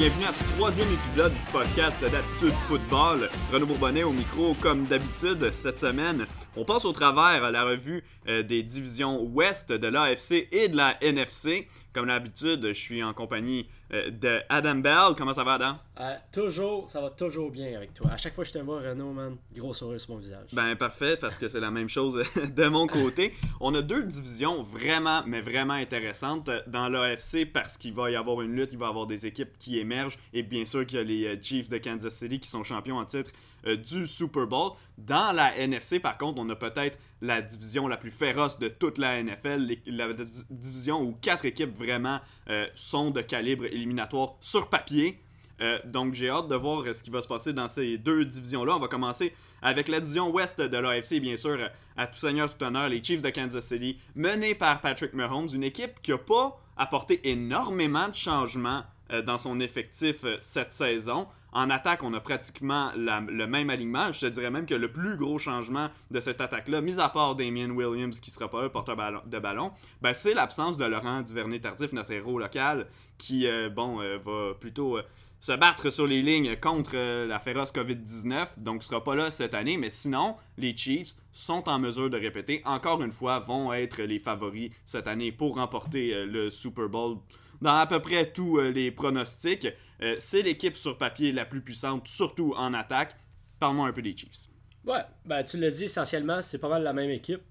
bienvenue à ce troisième épisode du podcast d'Attitude Football. Renaud Bourbonnet au micro, comme d'habitude, cette semaine. On passe au travers la revue euh, des divisions Ouest de l'AFC et de la NFC. Comme d'habitude, je suis en compagnie euh, de Adam Bell. Comment ça va, Adam? Euh, toujours, ça va toujours bien avec toi. À chaque fois que je te vois, Renaud, man, gros sourire sur mon visage. Ben parfait, parce que c'est la même chose de mon côté. On a deux divisions vraiment, mais vraiment intéressantes dans l'AFC parce qu'il va y avoir une lutte, il va y avoir des équipes qui émergent et bien sûr qu'il y a les Chiefs de Kansas City qui sont champions en titre euh, du Super Bowl. Dans la NFC, par contre, on a peut-être la division la plus féroce de toute la NFL, la division où quatre équipes vraiment euh, sont de calibre éliminatoire sur papier. Euh, donc j'ai hâte de voir ce qui va se passer dans ces deux divisions-là. On va commencer avec la division ouest de l'AFC, bien sûr, à tout seigneur, tout honneur, les Chiefs de Kansas City, menés par Patrick Mahomes, une équipe qui n'a pas apporté énormément de changements dans son effectif cette saison. En attaque, on a pratiquement le même alignement. Je te dirais même que le plus gros changement de cette attaque-là, mis à part Damien Williams qui sera pas le porteur de ballon, ben, c'est l'absence de Laurent Duvernay-Tardif, notre héros local, qui euh, bon, euh, va plutôt euh, se battre sur les lignes contre la féroce COVID-19. Donc, ne sera pas là cette année. Mais sinon, les Chiefs sont en mesure de répéter, encore une fois, vont être les favoris cette année pour remporter le Super Bowl dans à peu près tous les pronostics. Euh, c'est l'équipe sur papier la plus puissante, surtout en attaque. Parle-moi un peu des Chiefs. Ouais, ben, tu l'as dit, essentiellement, c'est pas mal la même équipe.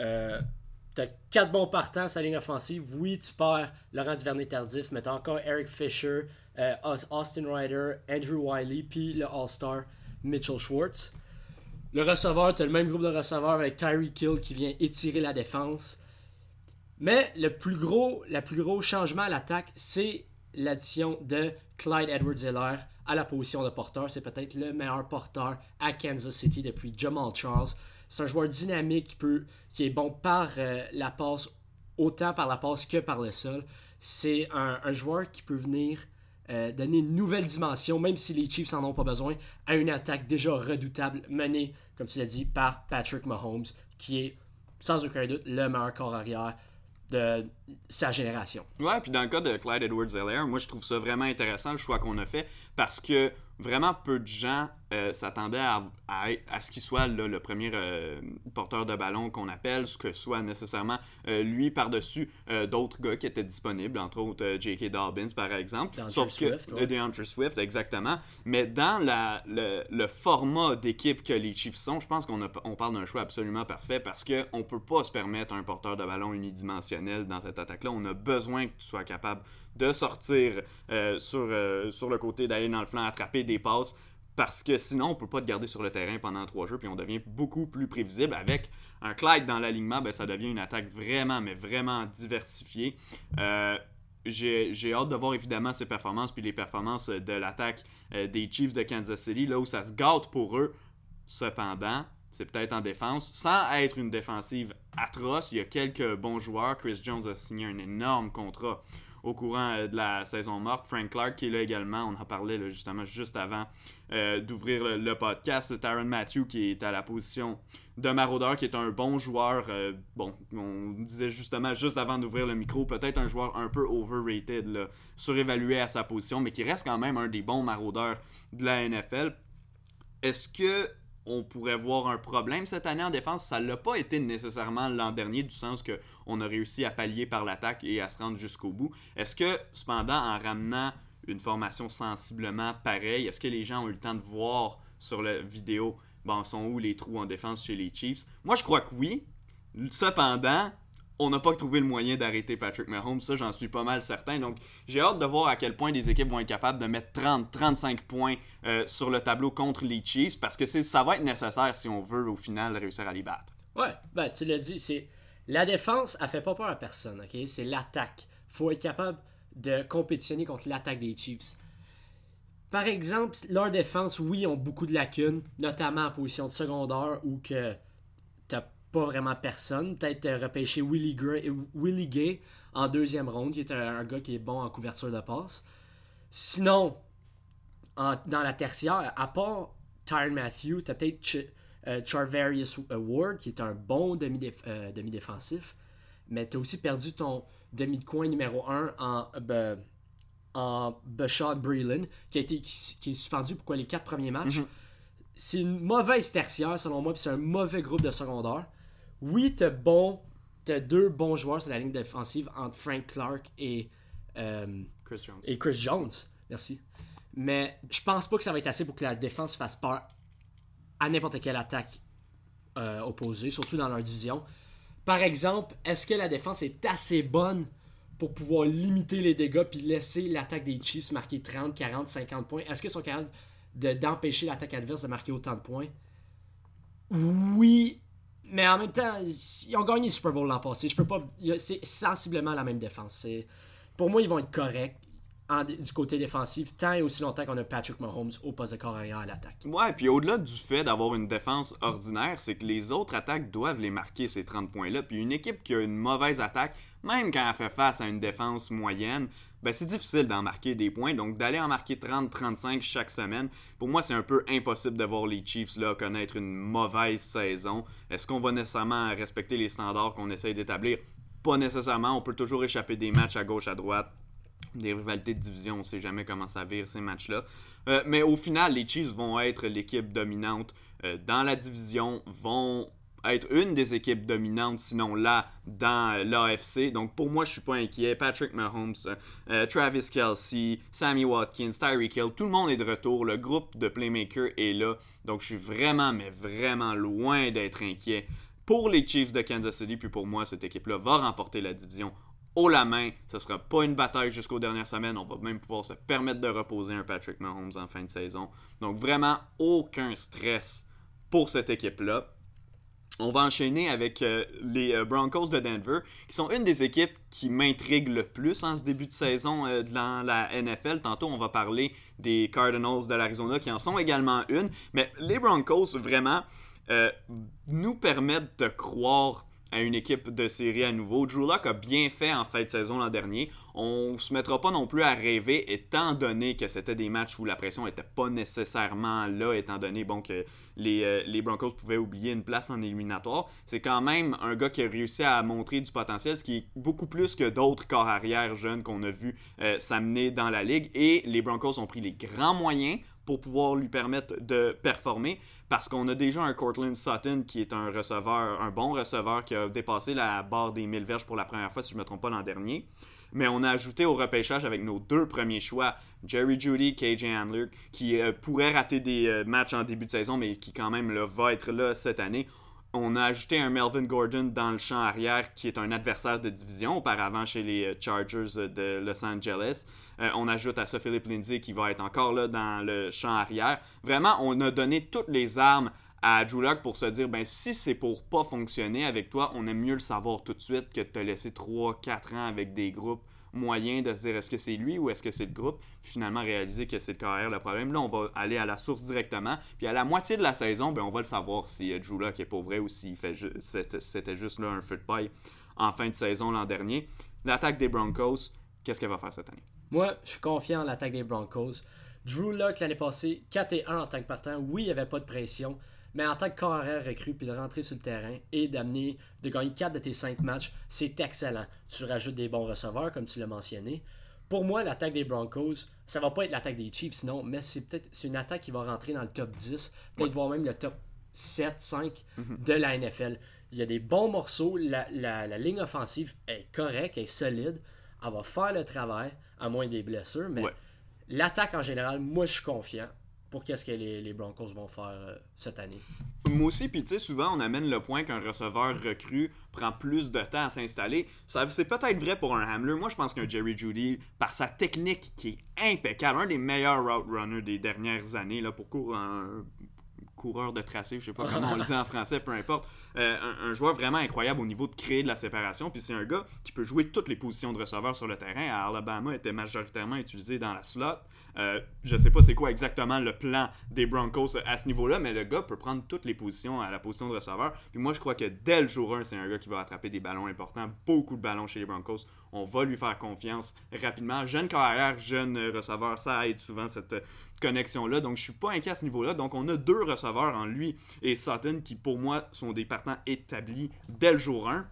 Euh, t'as quatre bons partants sa ligne offensive. Oui, tu perds Laurent Duvernay-Tardif, mais t'as encore Eric Fisher, euh, Austin Ryder, Andrew Wiley, puis le All-Star Mitchell Schwartz. Le receveur, t'as le même groupe de receveurs avec Tyree Kill qui vient étirer la défense. Mais le plus gros, le plus gros changement à l'attaque, c'est l'addition de Clyde Edwards-Helaire à la position de porteur. C'est peut-être le meilleur porteur à Kansas City depuis Jamal Charles. C'est un joueur dynamique qui, peut, qui est bon par euh, la passe, autant par la passe que par le sol. C'est un, joueur qui peut venir euh, donner une nouvelle dimension, même si les Chiefs n'en ont pas besoin, à une attaque déjà redoutable menée, comme tu l'as dit, par Patrick Mahomes, qui est sans aucun doute le meilleur corps arrière de sa génération. Ouais, puis dans le cas de Clyde Edwards-Helaire, moi je trouve ça vraiment intéressant le choix qu'on a fait parce que vraiment peu de gens euh, s'attendaient à, à, ce qu'il soit le premier euh, porteur de ballon qu'on appelle, ce que soit nécessairement euh, lui par-dessus d'autres gars qui étaient disponibles, entre autres J.K. Dobbins par exemple. Sauf Swift, que DeAndre Swift, exactement. Mais dans la, le, format d'équipe que les Chiefs sont, je pense qu'on on parle d'un choix absolument parfait parce qu'on ne peut pas se permettre un porteur de ballon unidimensionnel dans cette attaque-là. On a besoin que tu sois capable de sortir euh, sur, euh, sur le côté, d'aller dans le flanc, attraper des passes. Parce que sinon, on peut pas te garder sur le terrain pendant trois jeux, puis on devient beaucoup plus prévisible. Avec un Clyde dans l'alignement, ben, ça devient une attaque vraiment, mais vraiment diversifiée. Euh, j'ai hâte de voir évidemment ses performances, puis les performances de l'attaque des Chiefs de Kansas City, là où ça se gâte pour eux. Cependant, c'est peut-être en défense, sans être une défensive atroce. Il y a quelques bons joueurs. Chris Jones a signé un énorme contrat au courant euh, de la saison morte. Frank Clark qui est là également, on en parlait justement juste avant euh, d'ouvrir le, podcast. Tyron Matthew qui est à la position de maraudeur, qui est un bon joueur. Euh, bon, on disait justement juste avant d'ouvrir le micro, peut-être un joueur un peu overrated, surévalué à sa position, mais qui reste quand même un des bons maraudeurs de la NFL. Est-ce que on pourrait voir un problème cette année en défense. Ça ne l'a pas été nécessairement l'an dernier, du sens qu'on a réussi à pallier par l'attaque et à se rendre jusqu'au bout. Est-ce que, cependant, en ramenant une formation sensiblement pareille, est-ce que les gens ont eu le temps de voir sur la vidéo, bon, sont où les trous en défense chez les Chiefs? Moi, je crois que oui. Cependant, on n'a pas trouvé le moyen d'arrêter Patrick Mahomes. Ça, j'en suis pas mal certain. Donc, j'ai hâte de voir à quel point les équipes vont être capables de mettre 30-35 points euh, sur le tableau contre les Chiefs parce que ça va être nécessaire si on veut au final réussir à les battre. Ouais, ben, tu l'as dit, c'est la défense, elle fait pas peur à personne, ok? C'est l'attaque. faut être capable de compétitionner contre l'attaque des Chiefs. Par exemple, leur défense, oui, ont beaucoup de lacunes, notamment en position de secondaire ou que pas vraiment personne. Peut-être euh, repêcher Willie, Willie, Gay en deuxième ronde, qui est un, gars qui est bon en couverture de passe. Sinon, dans la tertiaire, à part Tyron Matthew, tu as peut-être euh, Charvarius Ward, qui est un bon euh, demi-défensif. mais tu as aussi perdu ton demi de coin numéro 1 en en Bashad Breeland, qui, a été, qui, est suspendu pour quoi, les quatre premiers matchs. Mhm. C'est une mauvaise tertiaire, selon moi, puis c'est un mauvais groupe de secondaire. Oui, t'as bon, deux bons joueurs sur la ligne défensive entre Frank Clark et, euh, Chris Jones. et Chris Jones. Merci. Mais je pense pas que ça va être assez pour que la défense fasse peur à n'importe quelle attaque euh, opposée, surtout dans leur division. Par exemple, est-ce que la défense est assez bonne pour pouvoir limiter les dégâts puis laisser l'attaque des Chiefs marquer 30, 40, 50 points? Est-ce qu'ils sont capables de- d'empêcher l'attaque adverse de marquer autant de points? Oui, mais en même temps, ils ont gagné le Super Bowl l'an passé. Je peux pas. C'est sensiblement la même défense. Pour moi, ils vont être corrects du côté défensif tant et aussi longtemps qu'on a Patrick Mahomes au poste de corps arrière à l'attaque. Ouais, puis au-delà du fait d'avoir une défense ordinaire, c'est que les autres attaques doivent les marquer, ces 30 points-là. Puis une équipe qui a une mauvaise attaque, même quand elle fait face à une défense moyenne, ben c'est difficile d'en marquer des points. Donc d'aller en marquer 30-35 chaque semaine, pour moi, c'est un peu impossible de voir les Chiefs là, connaître une mauvaise saison. Est-ce qu'on va nécessairement respecter les standards qu'on essaye d'établir? Pas nécessairement. On peut toujours échapper des matchs à gauche, à droite des rivalités de division, on sait jamais comment ça vire ces matchs-là. Euh, mais au final, les Chiefs vont être l'équipe dominante euh, dans la division, vont être une des équipes dominantes, sinon là, dans euh, l'AFC. Donc pour moi, je suis pas inquiet. Patrick Mahomes, euh, euh, Travis Kelsey, Sammy Watkins, Tyreek Hill, tout le monde est de retour. Le groupe de playmakers est là. Donc je suis vraiment, mais vraiment loin d'être inquiet pour les Chiefs de Kansas City. Puis pour moi, cette équipe-là va remporter la division haut la main. Ce sera pas une bataille jusqu'aux dernières semaines. On va même pouvoir se permettre de reposer un Patrick Mahomes en fin de saison. Donc vraiment aucun stress pour cette équipe-là. On va enchaîner avec euh, les euh, Broncos de Denver, qui sont une des équipes qui m'intrigue le plus en ce début de saison euh, dans la NFL. Tantôt, on va parler des Cardinals de l'Arizona, qui en sont également une. Mais les Broncos, vraiment, nous permettent de croire à une équipe de série à nouveau. Drew Lock a bien fait en fin de saison l'an dernier. On se mettra pas non plus à rêver, étant donné que c'était des matchs où la pression était pas nécessairement là, étant donné bon, que les, euh, les Broncos pouvaient oublier une place en éliminatoire. C'est quand même un gars qui a réussi à montrer du potentiel, ce qui est beaucoup plus que d'autres corps arrière jeunes qu'on a vu euh, s'amener dans la ligue. Et les Broncos ont pris les grands moyens pour pouvoir lui permettre de performer parce qu'on a déjà un Cortland Sutton qui est un receveur, un bon receveur qui a dépassé la barre des 1000 verges pour la première fois, si je ne me trompe pas, l'an dernier. Mais on a ajouté au repêchage avec nos deux premiers choix, Jerry Judy, KJ Handler, qui euh, pourrait rater des euh, matchs en début de saison, mais qui quand même va être là cette année. On a ajouté un Melvin Gordon dans le champ arrière, qui est un adversaire de division auparavant chez les euh, Chargers de Los Angeles. On ajoute à ça Philip Lindsay qui va être encore là dans le champ arrière. Vraiment, on a donné toutes les armes à Drew Lock pour se dire ben si c'est pour pas fonctionner avec toi, on aime mieux le savoir tout de suite que de te laisser 3-4 ans avec des groupes moyens de se dire est-ce que c'est lui ou est-ce que c'est le groupe, puis finalement réaliser que c'est le carrière le problème. Là, on va aller à la source directement, puis à la moitié de la saison, ben, on va le savoir si euh, Drew Lock est pour vrai ou si c'était juste là un feu de paille en fin de saison l'an dernier. L'attaque des Broncos, qu'est-ce qu'elle va faire cette année? Moi, je suis confiant en l'attaque des Broncos. Drew Lock l'année passée, 4 et 1 en tant que partant. Oui, il n'y avait pas de pression, mais en tant que carrière recrue, puis de rentrer sur le terrain et d'amener, de gagner 4 de tes 5 matchs, c'est excellent. Tu rajoutes des bons receveurs, comme tu l'as mentionné. Pour moi, l'attaque des Broncos, ça va pas être l'attaque des Chiefs, sinon, mais c'est peut-être c'est une attaque qui va rentrer dans le top 10, peut-être voire même le top 7, 5 de la NFL. Il y a des bons morceaux, la, la- la ligne offensive est correcte, est solide, elle va faire le travail, à moins des blessures, mais Ouais. l'attaque en général, moi je suis confiant pour qu'est-ce que les, Broncos vont faire euh, cette année. Moi aussi, puis tu sais, souvent on amène le point qu'un receveur recru prend plus de temps à s'installer. C'est peut-être vrai pour un Hamler. Moi, je pense qu'un Jerry Judy, par sa technique qui est impeccable, un des meilleurs route runners des dernières années, là, pour un coureur de tracé, je sais pas comment on le dit en français, peu importe. Euh, un, un joueur vraiment incroyable au niveau de créer de la séparation. Puis c'est un gars qui peut jouer toutes les positions de receveur sur le terrain. À Alabama, était majoritairement utilisé dans la slot. Euh, je sais pas c'est quoi exactement le plan des Broncos à ce niveau-là, mais le gars peut prendre toutes les positions à la position de receveur. Puis moi, je crois que dès le jour 1, c'est un gars qui va attraper des ballons importants, beaucoup de ballons chez les Broncos. On va lui faire confiance rapidement. Jeune carrière, jeune receveur, ça aide souvent cette connexion-là. Donc, je suis pas inquiet à ce niveau-là. Donc, on a deux receveurs en lui et Sutton qui, pour moi, sont des partants établis dès le jour 1.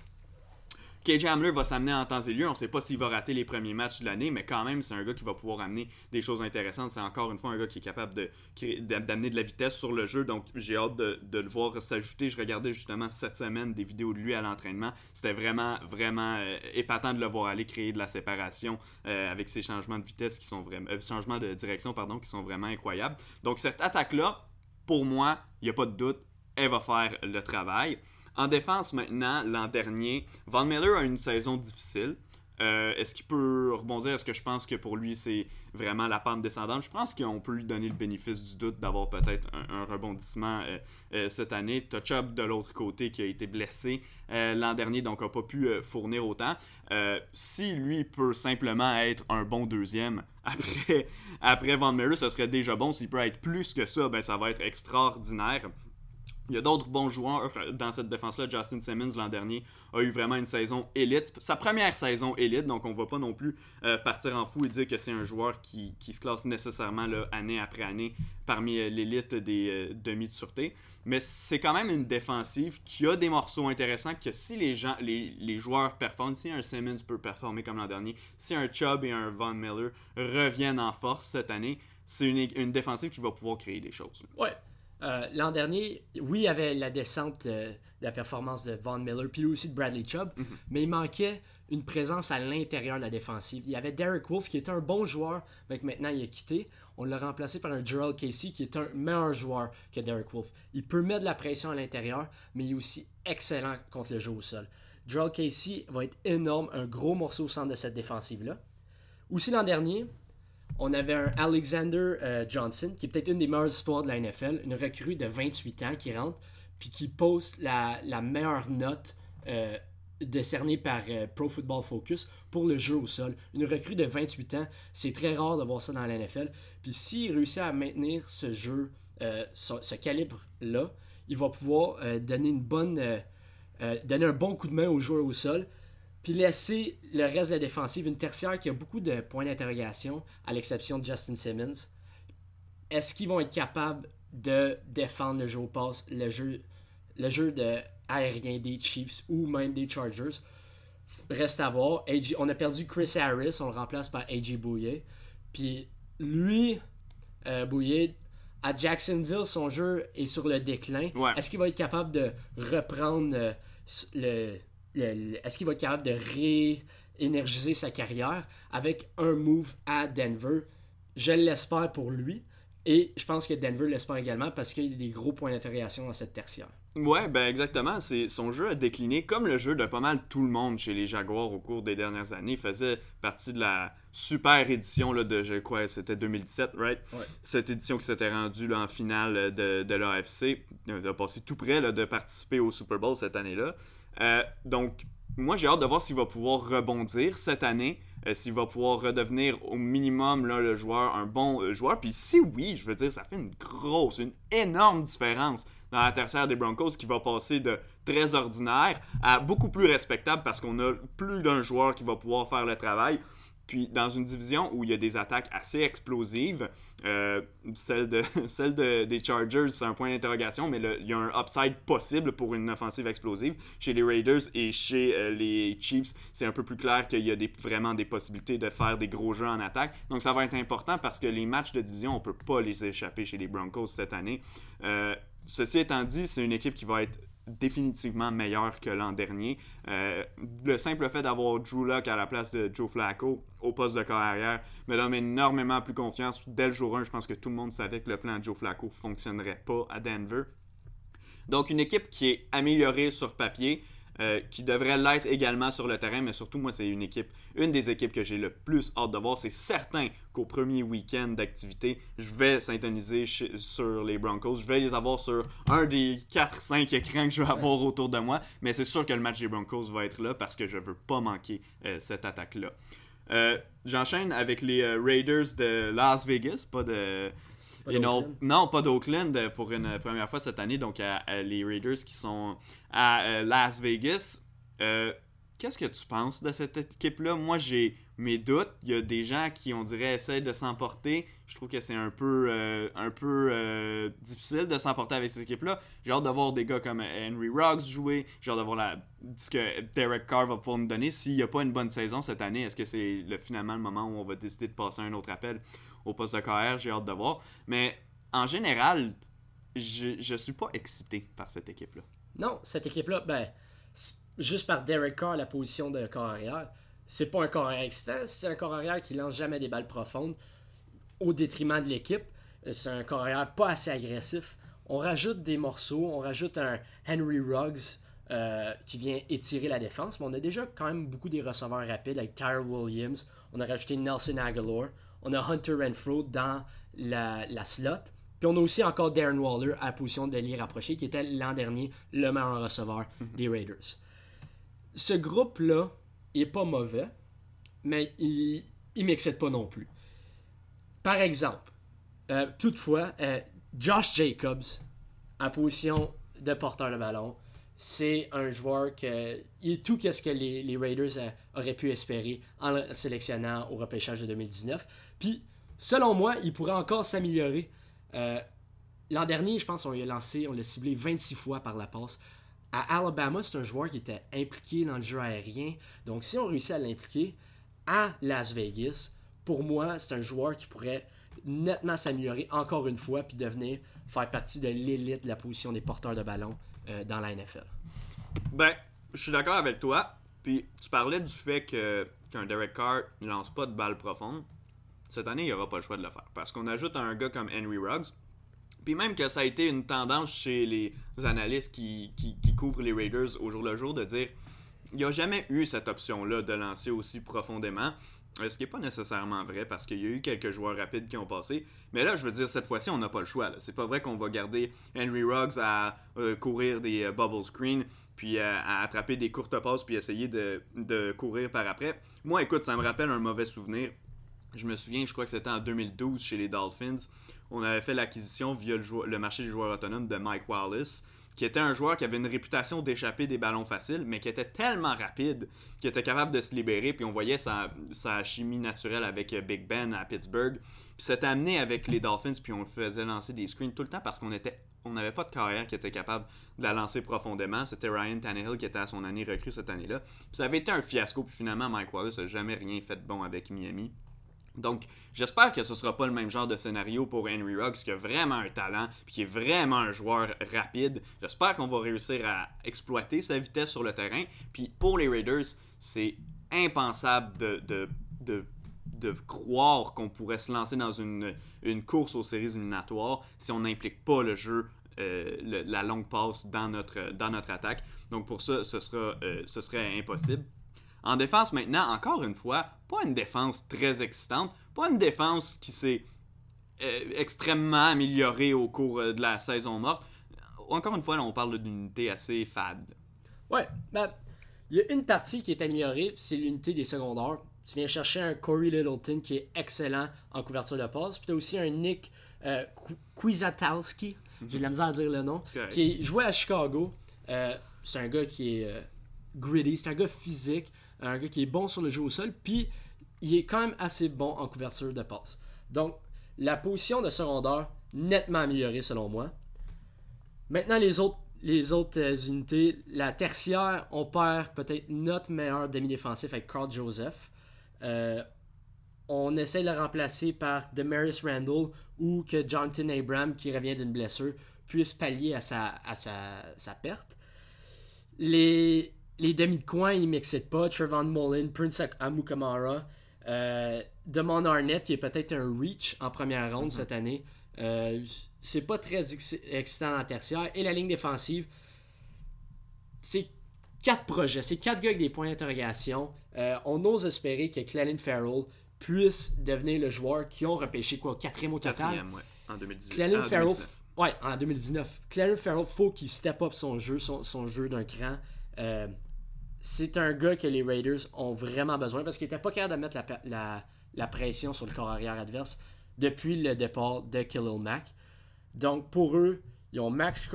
KJ Hamler va s'amener en temps et lieu. On ne sait pas s'il va rater les premiers matchs de l'année, mais quand même, c'est un gars qui va pouvoir amener des choses intéressantes. C'est encore une fois un gars qui est capable d'amener de, la vitesse sur le jeu. Donc, j'ai hâte de, le voir s'ajouter. Je regardais justement cette semaine des vidéos de lui à l'entraînement. C'était vraiment, vraiment euh, épatant de le voir aller créer de la séparation euh, avec ses changements de vitesse qui sont vraiment. Euh, changements de direction, pardon, qui sont vraiment incroyables. Donc, cette attaque-là, pour moi, il n'y a pas de doute, elle va faire le travail. En défense maintenant, l'an dernier, Von Miller a une saison difficile. Euh, est-ce qu'il peut rebondir? Est-ce que je pense que pour lui c'est vraiment la pente descendante? Je pense qu'on peut lui donner le bénéfice du doute d'avoir peut-être un, rebondissement euh, euh, cette année. Touch-up de l'autre côté qui a été blessé l'an dernier donc n'a pas pu fournir autant. si lui peut simplement être un bon deuxième après, après Miller, ce serait déjà bon. S'il peut être plus que ça, ben ça va être extraordinaire. Il y a d'autres bons joueurs dans cette défense-là. Justin Simmons, l'an dernier, a eu vraiment une saison élite. Sa première saison élite, donc on ne va pas non plus euh, partir en fou et dire que c'est un joueur qui, se classe nécessairement année après année parmi euh, l'élite des euh, demi de sûreté. Mais c'est quand même une défensive qui a des morceaux intéressants que si les, gens, les, joueurs performent, si un Simmons peut performer comme l'an dernier, si un Chubb et un Von Miller reviennent en force cette année, c'est une, une défensive qui va pouvoir créer des choses. Ouais. Euh, l'an dernier, oui, il y avait la descente euh, de la performance de Von Miller, puis aussi de Bradley Chubb, mhm. mais il manquait une présence à l'intérieur de la défensive. Il y avait Derek Wolf qui était un bon joueur, mais que maintenant il a quitté. On l'a remplacé par un Gerald Casey qui est un meilleur joueur que Derek Wolf. Il peut mettre de la pression à l'intérieur, mais il est aussi excellent contre le jeu au sol. Gerald Casey va être énorme, un gros morceau au centre de cette défensive-là. Aussi l'an dernier, on avait un Alexander euh, Johnson, qui est peut-être une des meilleures histoires de la NFL, une recrue de 28 ans qui rentre, puis qui poste la, meilleure note euh, décernée par euh, Pro Football Focus pour le jeu au sol. Une recrue de 28 ans, c'est très rare de voir ça dans la NFL. Puis s'il réussit à maintenir ce jeu, ce, calibre-là, il va pouvoir donner donner un bon coup de main au joueur au sol puis laisser le reste de la défensive, une tertiaire qui a beaucoup de points d'interrogation, à l'exception de Justin Simmons. Est-ce qu'ils vont être capables de défendre le jeu au passe, le jeu, le jeu de aérien des Chiefs ou même des Chargers? Reste à voir. on a perdu Chris Harris, on le remplace par AJ Bouye. Puis lui, euh, Bouye, à Jacksonville, son jeu est sur le déclin. Est-ce qu'il va être capable de reprendre euh, le est-ce qu'il va être capable de réénergiser sa carrière avec un move à Denver? Je l'espère pour lui. Et je pense que Denver l'espère également parce qu'il y a des gros points d'interrogation dans cette tertiaire. Ouais, ben exactement. C'est son jeu a décliné comme le jeu de pas mal tout le monde chez les Jaguars au cours des dernières années. Il faisait partie de la super édition là, de, je crois, c'était 2017, right? Cette édition qui s'était rendue en finale de, de l'AFC, euh, de passer tout près de participer au Super Bowl cette année-là. Euh, donc, moi, j'ai hâte de voir s'il va pouvoir rebondir cette année, euh, s'il va pouvoir redevenir au minimum là, le joueur, un bon euh, joueur. Puis si oui, je veux dire, ça fait une grosse, une énorme différence dans la tertiaire des Broncos qui va passer de très ordinaire à beaucoup plus respectable parce qu'on a plus d'un joueur qui va pouvoir faire le travail. Puis dans une division où il y a des attaques assez explosives, euh, celle, de, celle des Chargers, c'est un point d'interrogation, mais il y a un upside possible pour une offensive explosive. Chez les Raiders et chez euh, les Chiefs, c'est un peu plus clair qu'il y a des, vraiment des possibilités de faire des gros jeux en attaque. Donc ça va être important parce que les matchs de division, on ne peut pas les échapper chez les Broncos cette année. Euh, ceci étant dit, c'est une équipe qui va être définitivement meilleur que l'an dernier. Euh, le simple fait d'avoir Drew Luck à la place de Joe Flacco au poste de carrière me donne énormément plus confiance. Dès le jour 1, je pense que tout le monde savait que le plan Joe Flacco ne fonctionnerait pas à Denver. Donc une équipe qui est améliorée sur papier, euh, qui devrait l'être également sur le terrain, mais surtout, moi, c'est une équipe, une des équipes que j'ai le plus hâte de voir. C'est certain qu'au premier week-end d'activité, je vais s'intoniser sur les Broncos. Je vais les avoir sur un des 4-5 écrans que je vais avoir autour de moi, mais c'est sûr que le match des Broncos va être là parce que je veux pas manquer euh, cette attaque-là. Euh, j'enchaîne avec les Raiders de Las Vegas, pas de non, pas d'Oakland euh, pour une première fois cette année. Donc, les Raiders qui sont à euh, Las Vegas. Euh, qu'est-ce que tu penses de cette équipe-là? Moi, j'ai mes doutes. Il y a des gens qui, on dirait, essayent de s'emporter. Je trouve que c'est un peu, euh, un peu euh, difficile de s'emporter avec cette équipe-là. J'ai hâte de voir des gars comme Henry Ruggs jouer. J'ai hâte de voir la, ce que Derek Carr va pouvoir nous donner. S'il n'y a pas une bonne saison cette année, est-ce que c'est le, finalement le moment où on va décider de passer un autre appel? Au poste de KR J'ai hâte de voir. Mais en général, je, je suis pas excité par cette équipe-là. Non, cette équipe-là, ben, juste par Derek Carr, la position de corps arrière, c'est pas un corps arrière excitant, c'est un corps arrière qui lance jamais des balles profondes au détriment de l'équipe. C'est un corps arrière pas assez agressif. On rajoute des morceaux, on rajoute un Henry Ruggs euh, qui vient étirer la défense, mais on a déjà quand même beaucoup des receveurs rapides avec Tyre Williams, on a rajouté Nelson Aguilar, on a Hunter Renfro dans la, la slot. Puis on a aussi encore Darren Waller à la position de l'y rapproché, qui était l'an dernier le meilleur receveur mhm. des Raiders. Ce groupe-là est pas mauvais, mais il ne m'excite pas non plus. Par exemple, euh, toutefois, euh, Josh Jacobs, à position de porteur de ballon, c'est un joueur qui est tout ce que les, Raiders euh, auraient pu espérer en le sélectionnant au repêchage de 2019. Puis, selon moi, il pourrait encore s'améliorer. Euh, l'an dernier, je pense, on l'a lancé, on l'a ciblé 26 fois par la passe. À Alabama, c'est un joueur qui était impliqué dans le jeu aérien. Donc, si on réussit à l'impliquer à Las Vegas, pour moi, c'est un joueur qui pourrait nettement s'améliorer encore une fois puis devenir faire partie de l'élite de la position des porteurs de ballon euh, dans la NFL. Ben, je suis d'accord avec toi. Puis tu parlais du fait que qu'un Derek Carr ne lance pas de balles profondes cette année, il n'y aura pas le choix de le faire. Parce qu'on ajoute un gars comme Henry Ruggs. Puis même que ça a été une tendance chez les analystes qui, couvrent les Raiders au jour le jour de dire il n'y a jamais eu cette option-là de lancer aussi profondément. Euh, ce qui n'est pas nécessairement vrai parce qu'il y a eu quelques joueurs rapides qui ont passé. Mais là, je veux dire, cette fois-ci, on n'a pas le choix. C'est pas vrai qu'on va garder Henry Ruggs à euh, courir des euh, bubble screens, puis à attraper des courtes passes, puis essayer de, de, courir par après. Moi, écoute, ça me rappelle un mauvais souvenir. Je me souviens, je crois que c'était en 2012 chez les Dolphins. On avait fait l'acquisition via le, marché des joueurs autonomes de Mike Wallace, qui était un joueur qui avait une réputation d'échapper des ballons faciles, mais qui était tellement rapide qu'il était capable de se libérer. Puis on voyait sa, chimie naturelle avec Big Ben à Pittsburgh. Puis c'était amené avec les Dolphins, puis on faisait lancer des screens tout le temps parce qu'on n'avait pas de carrière qui était capable de la lancer profondément. C'était Ryan Tannehill qui était à son année recrue cette année-là. Puis ça avait été un fiasco. Puis finalement, Mike Wallace n'a jamais rien fait de bon avec Miami. Donc, j'espère que ce sera pas le même genre de scénario pour Henry Ruggs, qui a vraiment un talent, puis qui est vraiment un joueur rapide. J'espère qu'on va réussir à exploiter sa vitesse sur le terrain. Puis pour les Raiders, c'est impensable de, croire qu'on pourrait se lancer dans une, course aux séries éliminatoires si on n'implique pas le jeu, euh, la longue passe dans notre, attaque. Donc pour ça, ce, euh, ce serait impossible. En défense maintenant, encore une fois, pas une défense très excitante, pas une défense qui s'est euh, extrêmement améliorée au cours euh, de la saison morte. Encore une fois, là, on parle d'une unité assez fade. Ouais, ben, il y a une partie qui est améliorée, c'est l'unité des secondaires. Tu viens chercher un Corey Littleton qui est excellent en couverture de passe. Puis tu as aussi un Nick euh, j'ai de la misère à dire le nom, qui jouait à Chicago. c'est un gars qui est gritty, c'est un gars physique un gars qui est bon sur le jeu au sol, puis il est quand même assez bon en couverture de passe. Donc, la position de secondaire, nettement améliorée selon moi. Maintenant, les autres, les autres euh, unités, la tertiaire, on perd peut-être notre meilleur demi-défensif avec Carl Joseph. Euh, on essaie de le remplacer par Demaris Randall ou que Jonathan Abram, qui revient d'une blessure, puisse pallier à sa, à sa, sa perte. Les, les demi de coin, ils m'excitent pas. Trevon Mullen, Prince Amukamara, euh, Demon Arnett, qui est peut-être un reach en première ronde mm-hmm. cette année. Euh, c'est pas très excitant en tertiaire. Et la ligne défensive, c'est quatre projets. C'est quatre gars avec des points d'interrogation. Euh, on ose espérer que Clelin Farrell puisse devenir le joueur qui ont repêché quoi, quatrième au total? Quatrième, ouais, en 2018. Clelin Farrell, ouais, en 2019. Clelin Farrell, faut qu'il step up son jeu, son, son jeu d'un cran. Euh, c'est un gars que les Raiders ont vraiment besoin parce qu'il n'était pas capable de mettre la, pression sur le corps arrière adverse depuis le départ de Khalil Mack. Donc pour eux, ils ont Max,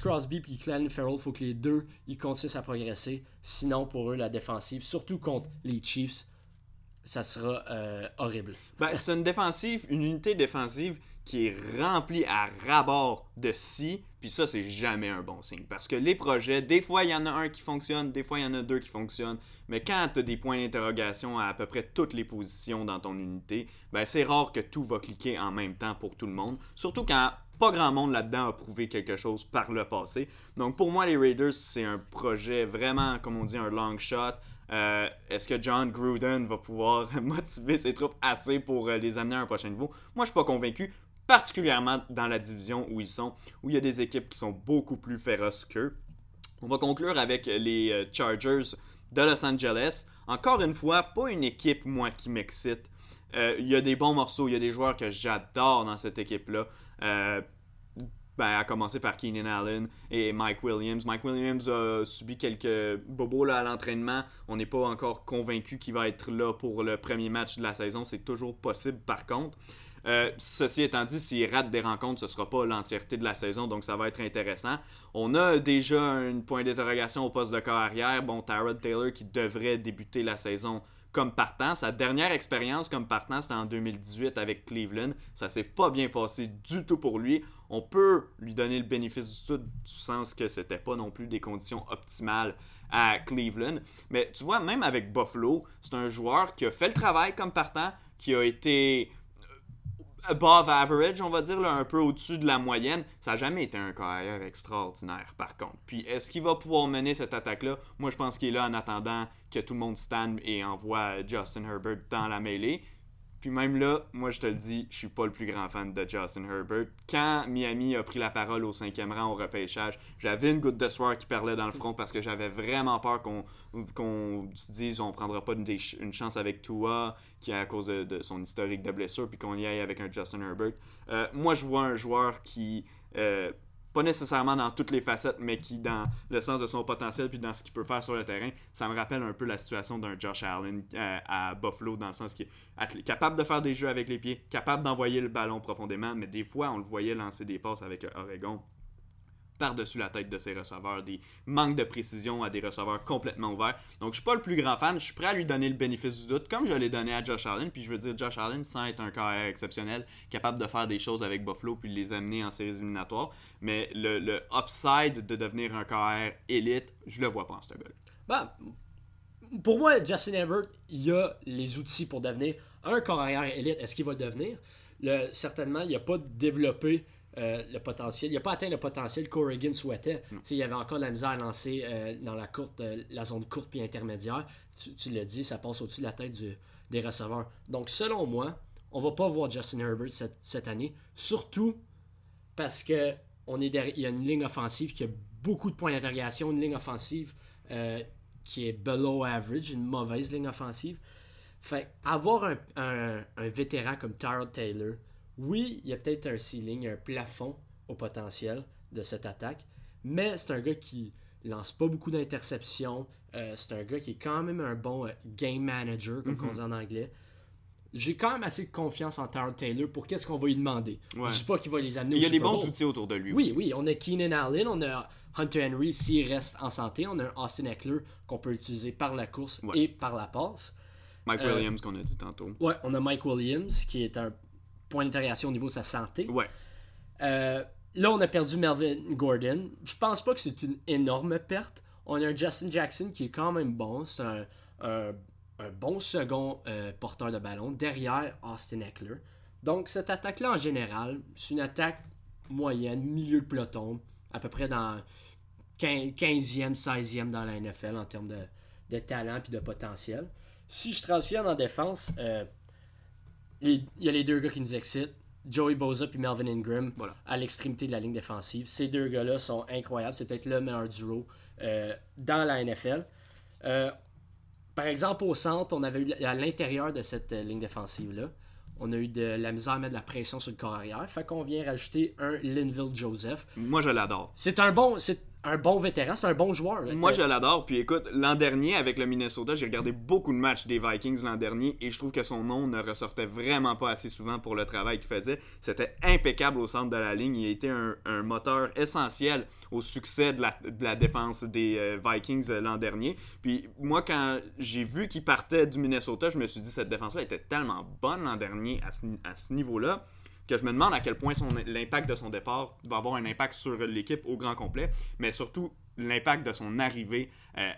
Crosby et Clelin Farrell. Il faut que les deux ils continuent à progresser. Sinon, pour eux, la défensive, surtout contre les Chiefs, ça sera euh, horrible. Ben, c'est une défensive, une unité défensive qui est remplie à rabord de si, puis ça, c'est jamais un bon signe. Parce que les projets, des fois, il y en a un qui fonctionne, des fois, il y en a deux qui fonctionnent. Mais quand tu as des points d'interrogation à à peu près toutes les positions dans ton unité, ben, c'est rare que tout va cliquer en même temps pour tout le monde. Surtout quand pas grand monde là-dedans a prouvé quelque chose par le passé. Donc pour moi, les Raiders, c'est un projet vraiment, comme on dit, un long shot. Euh, Est-ce que John Gruden va pouvoir motiver ses troupes assez pour euh, les amener à un prochain niveau? Moi, je suis pas convaincu, particulièrement dans la division où ils sont, où il y a des équipes qui sont beaucoup plus féroces qu'eux. On va conclure avec les euh, Chargers de Los Angeles. Encore une fois, pas une équipe, moi, qui m'excite. Euh, Il y a des bons morceaux, il y a des joueurs que j'adore dans cette équipe-là. Euh, ben, à commencer par Keenan Allen et Mike Williams. Mike Williams a subi quelques bobos à l'entraînement. On n'est pas encore convaincu qu'il va être là pour le premier match de la saison. C'est toujours possible par contre. Euh, ceci étant dit, s'il rate des rencontres, ce ne sera pas l'entièreté de la saison, donc ça va être intéressant. On a déjà un point d'interrogation au poste de corps arrière. Bon, Tyrod Taylor qui devrait débuter la saison comme partant. Sa dernière expérience comme partant, c'était en 2018 avec Cleveland. Ça s'est pas bien passé du tout pour lui. On peut lui donner le bénéfice du tout, du sens que c'était pas non plus des conditions optimales à Cleveland. Mais tu vois, même avec Buffalo, c'est un joueur qui a fait le travail comme partant, qui a été above average, on va dire, là, un peu au-dessus de la moyenne. Ça n'a jamais été un carrière extraordinaire, par contre. Puis, est-ce qu'il va pouvoir mener cette attaque-là? Moi, je pense qu'il est là en attendant que tout le monde stand et envoie Justin Herbert dans la mêlée. Puis même là, moi je te le dis, je suis pas le plus grand fan de Justin Herbert. Quand Miami a pris la parole au cinquième rang au repêchage, j'avais une goutte de soir qui parlait dans le front parce que j'avais vraiment peur qu'on se dise on prendra pas une, chance avec Tua qui est à cause de, de, son historique de blessure puis qu'on y aille avec un Justin Herbert. Euh, moi je vois un joueur qui euh, pas nécessairement dans toutes les facettes, mais qui, dans le sens de son potentiel puis dans ce qu'il peut faire sur le terrain, ça me rappelle un peu la situation d'un Josh Allen euh, à Buffalo, dans le sens qu'il est capable de faire des jeux avec les pieds, capable d'envoyer le ballon profondément, mais des fois, on le voyait lancer des passes avec Oregon par-dessus la tête de ses receveurs, des manques de précision à des receveurs complètement ouverts. Donc je suis pas le plus grand fan, je suis prêt à lui donner le bénéfice du doute, comme je l'ai donné à Josh Allen, puis je veux dire Josh Allen sans être un carrière exceptionnel, capable de faire des choses avec Buffalo puis les amener en séries éliminatoires, mais le, upside de devenir un carrière élite, je le vois pas en ce gars bah, pour moi, Justin Herbert, il a les outils pour devenir un carrière élite. Est-ce qu'il va le devenir? Certainement, il n'a pas développé euh, le potentiel. Il n'a pas atteint le potentiel qu'Oregon souhaitait. Il y avait encore de la misère à lancer euh, dans la, courte, euh, la zone courte puis intermédiaire. Tu, tu l'as dit, ça passe au-dessus de la tête du, des receveurs. Donc, selon moi, on va pas voir Justin Herbert cette, cette année. Surtout parce que on est derrière, il y a une ligne offensive qui a beaucoup de points d'interrogation, une ligne offensive qui est below average, une mauvaise ligne offensive. Fait avoir un, un, un vétéran comme Tyrod Taylor, oui, il y a peut-être un ceiling, un plafond au potentiel de cette attaque, mais c'est un gars qui lance pas beaucoup d'interceptions. Euh, c'est un gars qui est quand même un bon euh, game manager, comme on dit en anglais. J'ai quand même assez de confiance en Tyrod Taylor pour qu'est-ce qu'on va lui demander. Ouais. Je sais pas qu'il va les amener Il y a des bons outils autour de lui Oui, aussi. oui, on a Keenan Allen, on a Hunter Henry s'il reste en santé, on a un Austin Eckler qu'on peut utiliser par la course Ouais. et par la passe. Mike Euh, Williams qu'on a dit tantôt. Ouais, on a Mike Williams qui est un point d'interrogation au niveau de sa santé. Ouais. Euh, là, on a perdu Melvin Gordon. Je pense pas que c'est une énorme perte. On a un Justin Jackson qui est quand même bon. C'est un, un- un bon second euh, porteur de ballon derrière Austin Eckler. Donc, cette attaque-là, en général, c'est une attaque moyenne, milieu de peloton, à peu près dans 15- 15e, 16e dans la NFL en termes de, de talent et de potentiel. Si je transitionne en défense, euh, il y a les deux gars qui nous excitent. Joey Boza et Melvin Ingram Voilà. à l'extrémité de la ligne défensive. Ces deux gars-là sont incroyables. C'est peut-être le meilleur duo euh, dans la NFL. Euh, par exemple, au centre, on avait eu à l'intérieur de cette euh, ligne défensive-là, on a eu de la misère à mettre de la pression sur le corps arrière. Fait qu'on vient rajouter un Linville Joseph. Moi, je l'adore. C'est un bon. C'est un bon vétéran, c'est un bon joueur. Moi, je l'adore. Puis écoute, l'an dernier, avec le Minnesota, j'ai regardé beaucoup de matchs des Vikings l'an dernier et je trouve que son nom ne ressortait vraiment pas assez souvent pour le travail qu'il faisait. C'était impeccable au centre de la ligne. Il a été un, moteur essentiel au succès de la, défense des euh, Vikings euh, l'an dernier. Puis moi, quand j'ai vu qu'il partait du Minnesota, je me suis dit, cette défense-là était tellement bonne l'an dernier à ce niveau-là que je me demande à quel point l'impact de son départ va avoir un impact sur l'équipe au grand complet, mais surtout l'impact de son arrivée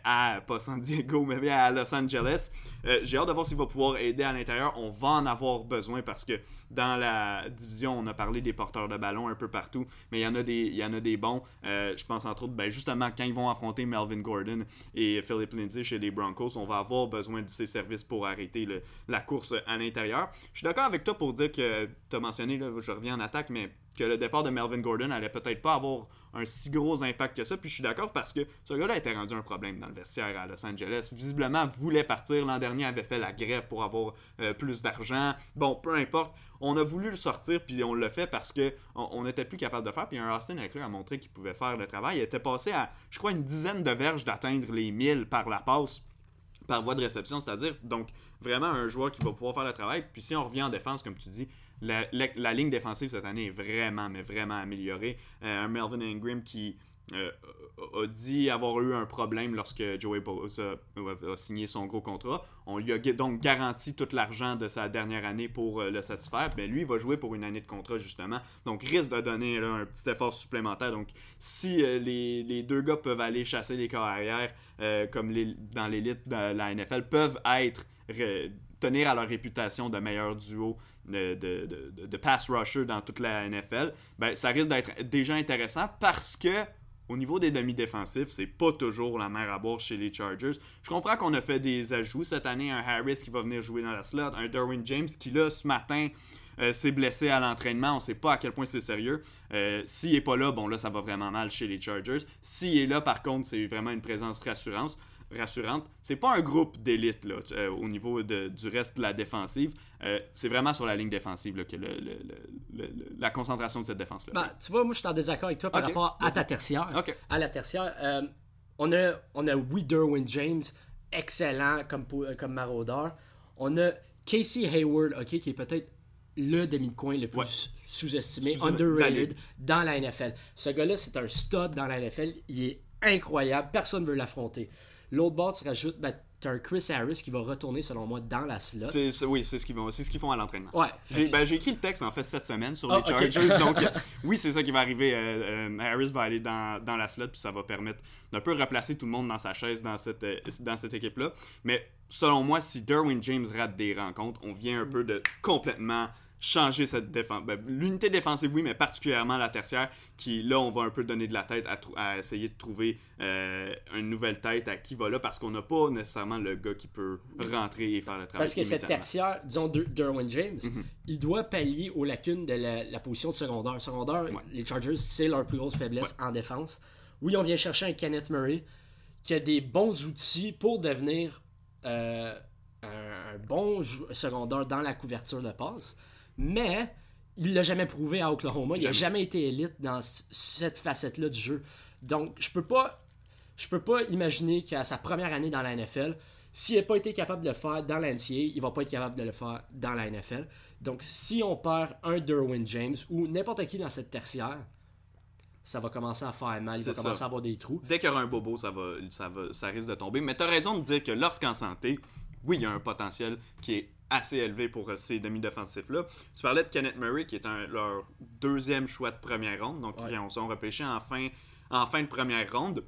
à pas San Diego mais à Los Angeles. Euh, j'ai hâte de voir s'il va pouvoir aider à l'intérieur. On va en avoir besoin parce que dans la division, on a parlé des porteurs de ballon un peu partout, mais il y en a des, il y en a des bons. Euh, je pense entre autres, ben, justement, quand ils vont affronter Melvin Gordon et Philip Lindsay chez les Broncos, on va avoir besoin de ses services pour arrêter la course à l'intérieur. Je suis d'accord avec toi pour dire que tu as mentionné, là, je reviens en attaque, mais que le départ de Melvin Gordon allait peut-être pas avoir un si gros impact que ça. Puis je suis d'accord parce que ce gars-là était rendu un problème dans le vestiaire à Los Angeles. Visiblement, voulait partir. L'an dernier, avait fait la grève pour avoir euh, plus d'argent. Bon, peu importe. On a voulu le sortir, puis on l'a fait parce que on n'était plus capable de faire. Puis un Austin Eckler a montré qu'il pouvait faire le travail. Il était passé à, je crois, une dizaine de verges d'atteindre les 1000 par la passe par voie de réception, c'est-à-dire donc vraiment un joueur qui va pouvoir faire le travail. Puis si on revient en défense, comme tu dis, la, ligne défensive cette année est vraiment, mais vraiment améliorée. Euh, un Melvin Ingram qui euh, a dit avoir eu un problème lorsque Joey Bosa a, signé son gros contrat. On lui a donc garanti tout l'argent de sa dernière année pour euh, le satisfaire. Mais lui, il va jouer pour une année de contrat, justement. Donc, risque de donner un petit effort supplémentaire. Donc, si les, deux gars peuvent aller chasser les carrières, comme les, dans l'élite de la NFL, peuvent être tenir à leur réputation de meilleur duo de, pass rusher dans toute la NFL, ben, ça risque d'être déjà intéressant parce que au niveau des demi-défensifs, c'est pas toujours la mer à boire chez les Chargers. Je comprends qu'on a fait des ajouts cette année, un Harris qui va venir jouer dans la slot, un Derwin James qui là ce matin euh, s'est blessé à l'entraînement, on sait pas à quel point c'est sérieux. Euh, s'il est pas là, bon là ça va vraiment mal chez les Chargers. S'il est là par contre, c'est vraiment une présence rassurante rassurante. C'est pas un groupe d'élite là, euh, au niveau de, du reste de la défensive. Euh, c'est vraiment sur la ligne défensive là, que le, la concentration de cette défense-là. Ben, tu vois, moi je suis en désaccord avec toi par rapport à ta tertiaire. À la tertiaire, euh, on, a, on a Derwin James, excellent comme, comme maraudeur. On a Casey Hayward, ok, qui est peut-être le demi-coin le plus sous-estimé, underrated dans la NFL. Ce gars-là, c'est un stud dans la NFL. Il est incroyable. Personne ne veut l'affronter. L'autre bord, tu rajoutes, ben, tu as un Chris Harris qui va retourner, selon moi, dans la slot. oui, c'est ce qu'ils ce qu'ils font à l'entraînement. Ouais. Ben, j'ai écrit le texte, en fait, cette semaine sur ah, les Chargers. donc, oui, c'est ça qui va arriver. Euh, euh, Harris va aller dans, dans, la slot, puis ça va permettre d'un peu replacer tout le monde dans sa chaise dans cette, euh, dans cette équipe-là. Mais selon moi, si Derwin James rate des rencontres, on vient un peu de complètement changer cette défense. Ben, l'unité défensive, oui, mais particulièrement la tertiaire, qui là, on va un peu donner de la tête à, essayer de trouver euh, une nouvelle tête à qui va là, parce qu'on n'a pas nécessairement le gars qui peut rentrer et faire le travail. Parce que cette tertiaire, disons Derwin James, mhm. il doit pallier aux lacunes de la, position de secondaire. Secondaire, les Chargers, c'est leur plus grosse faiblesse en défense. Oui, on vient chercher un Kenneth Murray qui a des bons outils pour devenir euh, un bon secondaire dans la couverture de passe. Mais il l'a jamais prouvé à Oklahoma. Il n'a jamais été élite dans cette facette-là du jeu. Donc, je peux pas, je peux pas imaginer qu'à sa première année dans la NFL, s'il n'a pas été capable de le faire dans l'NCA, il va pas être capable de le faire dans la NFL. Donc, si on perd un Derwin James ou n'importe qui dans cette tertiaire, ça va commencer à faire mal, il va commencer à avoir des trous. Dès qu'il y aura un bobo, ça, va, ça, va, ça risque de tomber. Mais tu as raison de dire que lorsqu'en santé, oui, il y a un potentiel qui est assez élevé pour euh, ces demi-défensifs-là. Tu parlais de Kenneth Murray, qui est leur deuxième choix de première ronde. Donc, ils on s'en repêché en fin, en fin de première ronde.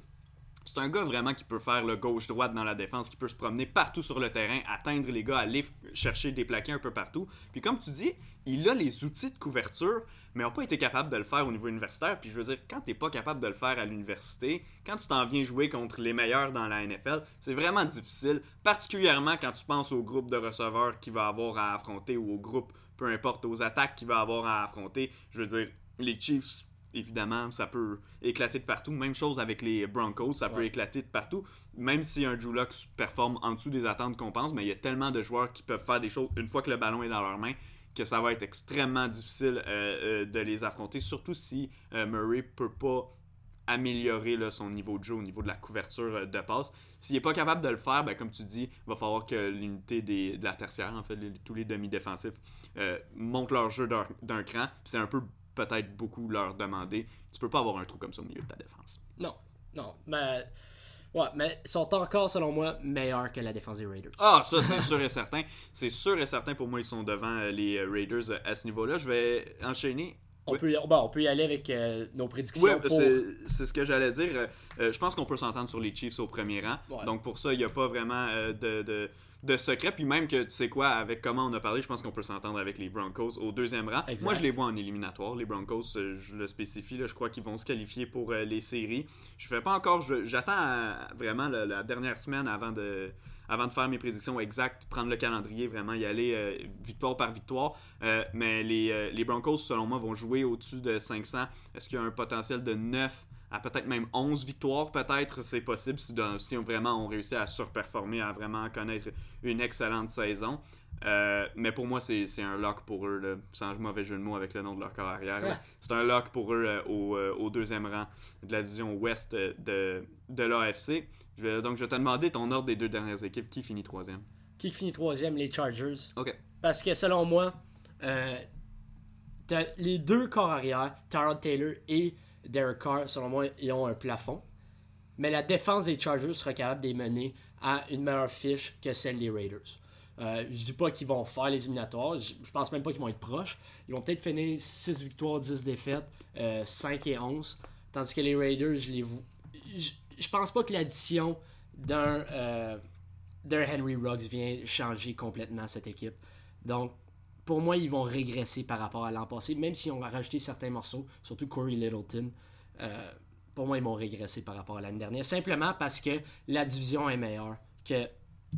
C'est un gars vraiment qui peut faire le gauche-droite dans la défense, qui peut se promener partout sur le terrain, atteindre les gars, aller chercher des plaqués un peu partout. Puis comme tu dis, il a les outils de couverture mais n'ont pas été capables de le faire au niveau universitaire. Puis je veux dire, quand tu n'es pas capable de le faire à l'université, quand tu t'en viens jouer contre les meilleurs dans la NFL, c'est vraiment difficile, particulièrement quand tu penses au groupe de receveurs qu'il va avoir à affronter ou au groupe, peu importe, aux attaques qu'il va avoir à affronter. Je veux dire, les Chiefs, évidemment, ça peut éclater de partout. Même chose avec les Broncos, ça peut éclater de partout. Même si un Drew performe en dessous des attentes qu'on pense, mais il y a tellement de joueurs qui peuvent faire des choses une fois que le ballon est dans leurs mains que ça va être extrêmement difficile euh, euh, de les affronter, surtout si euh, Murray peut pas améliorer son niveau de jeu au niveau de la couverture de passe. S'il n'est pas capable de le faire, ben, comme tu dis, il va falloir que l'unité de la tertiaire, en fait, tous les demi-défensifs, montent leur jeu d'un cran. C'est un peu peut-être beaucoup leur demander. Tu peux pas avoir un trou comme ça au milieu de ta défense. Non, non, mais. Ouais, mais ils sont encore, selon moi, meilleurs que la défense des Raiders. Ah, ça, c'est sûr et certain. C'est sûr et certain pour moi, ils sont devant euh, les euh, Raiders euh, à ce niveau-là. Je vais enchaîner. On, Oui. peut, y- bon, on peut y aller avec euh, nos prédictions Oui, pour... c'est ce que j'allais dire. Euh, je pense qu'on peut s'entendre sur les Chiefs au premier rang. Ouais. Donc pour ça, il n'y a pas vraiment euh, de, de, de secret. Puis même que tu sais quoi, avec comment on a parlé, je pense qu'on peut s'entendre avec les Broncos au deuxième rang. Exact. Moi, je les vois en éliminatoire. Les Broncos, euh, je le spécifie, là, je crois qu'ils vont se qualifier pour euh, les séries. Je fais pas encore. J'attends euh, vraiment la, la dernière semaine avant de. Avant de faire mes prédictions exactes, prendre le calendrier, vraiment y aller euh, victoire par victoire. Euh, mais les, les Broncos, selon moi, vont jouer au-dessus de 500. Est-ce qu'il y a un potentiel de 9 à peut-être même 11 victoires, peut-être C'est possible si, on, vraiment on réussit à surperformer, à vraiment connaître une excellente saison. Euh, mais pour moi, c'est un lock pour eux, là, sans mauvais jeu de mots avec le nom de leur corps arrière. C'est un lock pour eux euh, au, euh, au deuxième rang de la division ouest de, de l'AFC. Donc, je vais te demander ton ordre des deux dernières équipes. Qui finit troisième? Qui finit troisième? Les Chargers. Ok. Parce que selon moi, les deux corps arrière, Tyrod Taylor et Derek Carr, selon moi, ils ont un plafond. Mais la défense des Chargers sera capable de les mener à une meilleure fiche que celle des Raiders. Euh, je dis pas qu'ils vont faire les éliminatoires, je, pense même pas qu'ils vont être proches. Ils vont peut-être finir 6 victoires, 10 défaites, euh, 5 et 11. Tandis que les Raiders, je les pense pas que l'addition d'un euh, Henry Ruggs vient changer complètement cette équipe. Donc, pour moi, ils vont régresser par rapport à l'an passé, même s'ils ont rajouté certains morceaux, surtout Corey Littleton. euh, pour moi, ils vont régresser par rapport à l'année dernière, simplement parce que la division est meilleure que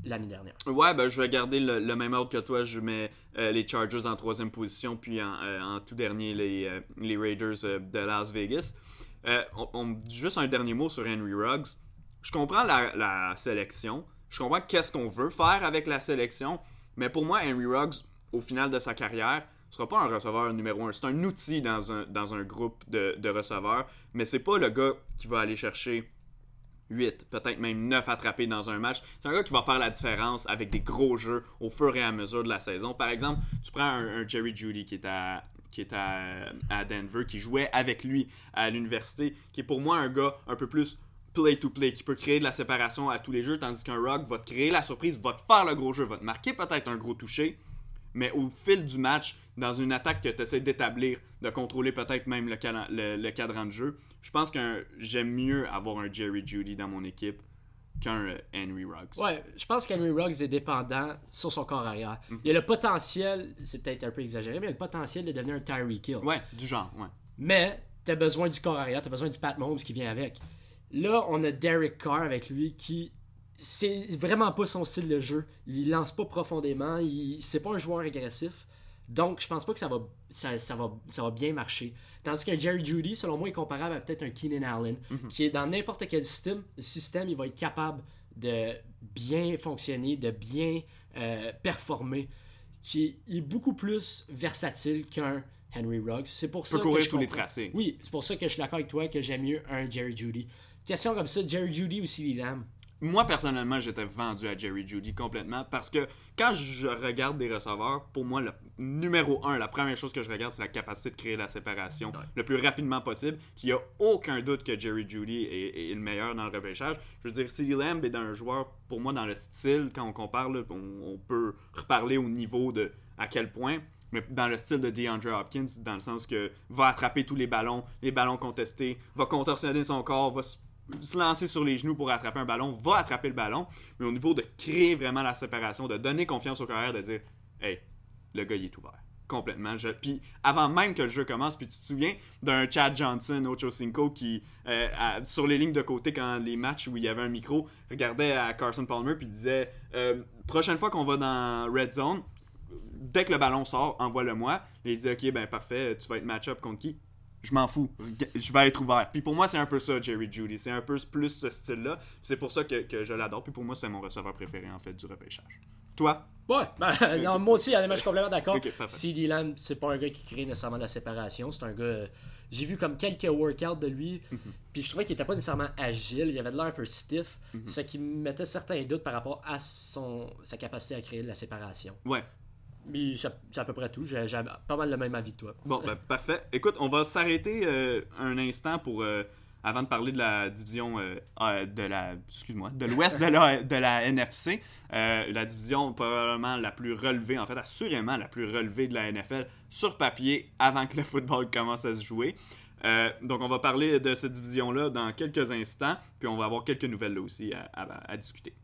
l'année dernière. Ouais, ben, je vais garder le, même ordre que toi. Je mets euh, les Chargers en troisième position, puis en, euh, tout dernier, les, Raiders de Las Vegas. On- on- juste un dernier mot sur Henry Ruggs. Je comprends la, la sélection. Je comprends qu'est-ce qu'on veut faire avec la sélection. Mais pour moi, Henry Ruggs, au final de sa carrière, ne sera pas un receveur numéro un. C'est un outil dans un, dans un groupe de, receveurs. Mais c'est pas le gars qui va aller chercher 8, peut-être même 9 attrapés dans un match. C'est un gars qui va faire la différence avec des gros jeux au fur et à mesure de la saison. Par exemple, tu prends un, Jerry Judy qui est à Denver, qui jouait avec lui à l'université, qui est pour moi un gars un peu plus play-to-play, qui peut créer de la séparation à tous les jeux, tandis qu'un Rock va te créer la surprise, va te faire le gros jeu, va te marquer peut-être un gros toucher, mais au fil du match, dans une attaque que tu essaies d'établir, de contrôler peut-être même le, cala- le- le cadran de jeu, je pense que j'aime mieux avoir un Jerry Judy dans mon équipe qu'un euh, Henry Ruggs. Ouais, je pense qu'Henry Ruggs est dépendant sur son corps arrière. Mhm. Il a le potentiel, c'est peut-être un peu exagéré, mais il a le potentiel de devenir un Tyreek Hill. Ouais, du genre, ouais. Mais t'as besoin du corps arrière, t'as besoin du Pat Mahomes qui vient avec. Là, on a Derek Carr avec lui qui. C'est vraiment pas son style de jeu. Il lance pas profondément. Il... C'est pas un joueur agressif. Donc, je pense pas que ça va, ça, ça va, ça va bien marcher. Tandis qu'un Jerry Judy, selon moi, est comparable à peut-être un Keenan Allen, qui est dans n'importe quel système, système, il va être capable de bien fonctionner, de bien euh, performer, qui est beaucoup plus versatile qu'un Henry Ruggs. C'est pour ça que je tous les comprends- tracés. oui, c'est pour ça que je suis d'accord avec toi que j'aime mieux un Jerry Judy. Question comme ça, Jerry Judy ou CeeDee Lamb? Moi, personnellement, j'étais vendu à Jerry Judy complètement parce que quand je regarde des receveurs, pour moi, le numéro un, la première chose que je regarde, c'est la capacité de créer la séparation le plus rapidement possible. Puis il n'y a aucun doute que Jerry Judy est, est le meilleur dans le repêchage. Je veux dire, CeeDee Lamb est un joueur, pour moi, dans le style, quand on compare, là, on, on peut reparler au niveau de à quel point. Mais dans le style de DeAndre Hopkins, dans le sens que va attraper tous les ballons, les ballons contestés, va contorsionner son corps, va se se lancer sur les genoux pour attraper un ballon, va attraper le ballon, mais au niveau de créer vraiment la séparation, de donner confiance au carrière, de dire Hey, le gars il est ouvert. Complètement. Puis avant même que le jeu commence, puis tu te souviens d'un Chad Johnson, Ocho Cinco, qui, euh, sur les lignes de côté, quand les matchs où il y avait un micro, regardait à Carson Palmer, puis disait euh, Prochaine fois qu'on va dans Red Zone, dès que le ballon sort, envoie-le-moi. Et il dit Ok, ben parfait, tu vas être match-up contre qui je m'en fous. Je vais être ouvert. Puis pour moi, c'est un peu ça, Jerry Judy. C'est un peu plus ce style-là. C'est pour ça que, que je l'adore. Puis pour moi, c'est mon receveur préféré, en fait, du repêchage. Toi? Ouais, ben, non, moi aussi, je suis complètement d'accord. Ok, parfait. CD Lamb, c'est pas un gars qui crée nécessairement de la séparation. C'est un gars. euh, J'ai vu comme quelques workouts de lui, Mhm. puis je trouvais qu'il était pas nécessairement agile. Il avait de l'air un peu stiff, Mhm. ce qui me mettait certains doutes par rapport à son, sa capacité à créer de la séparation. Ouais. Mais c'est à peu près tout. J'ai pas mal le même avis que toi. Bon, ben, parfait. Écoute, on va s'arrêter euh, un instant pour. euh, avant de parler de la division euh, de la. Excuse-moi, de l'ouest de la, de la NFC. la division probablement la plus relevée, en fait, assurément la plus relevée de la NFL sur papier avant que le football commence à se jouer. Donc, on va parler de cette division-là dans quelques instants, puis on va avoir quelques nouvelles là aussi à- à- à discuter.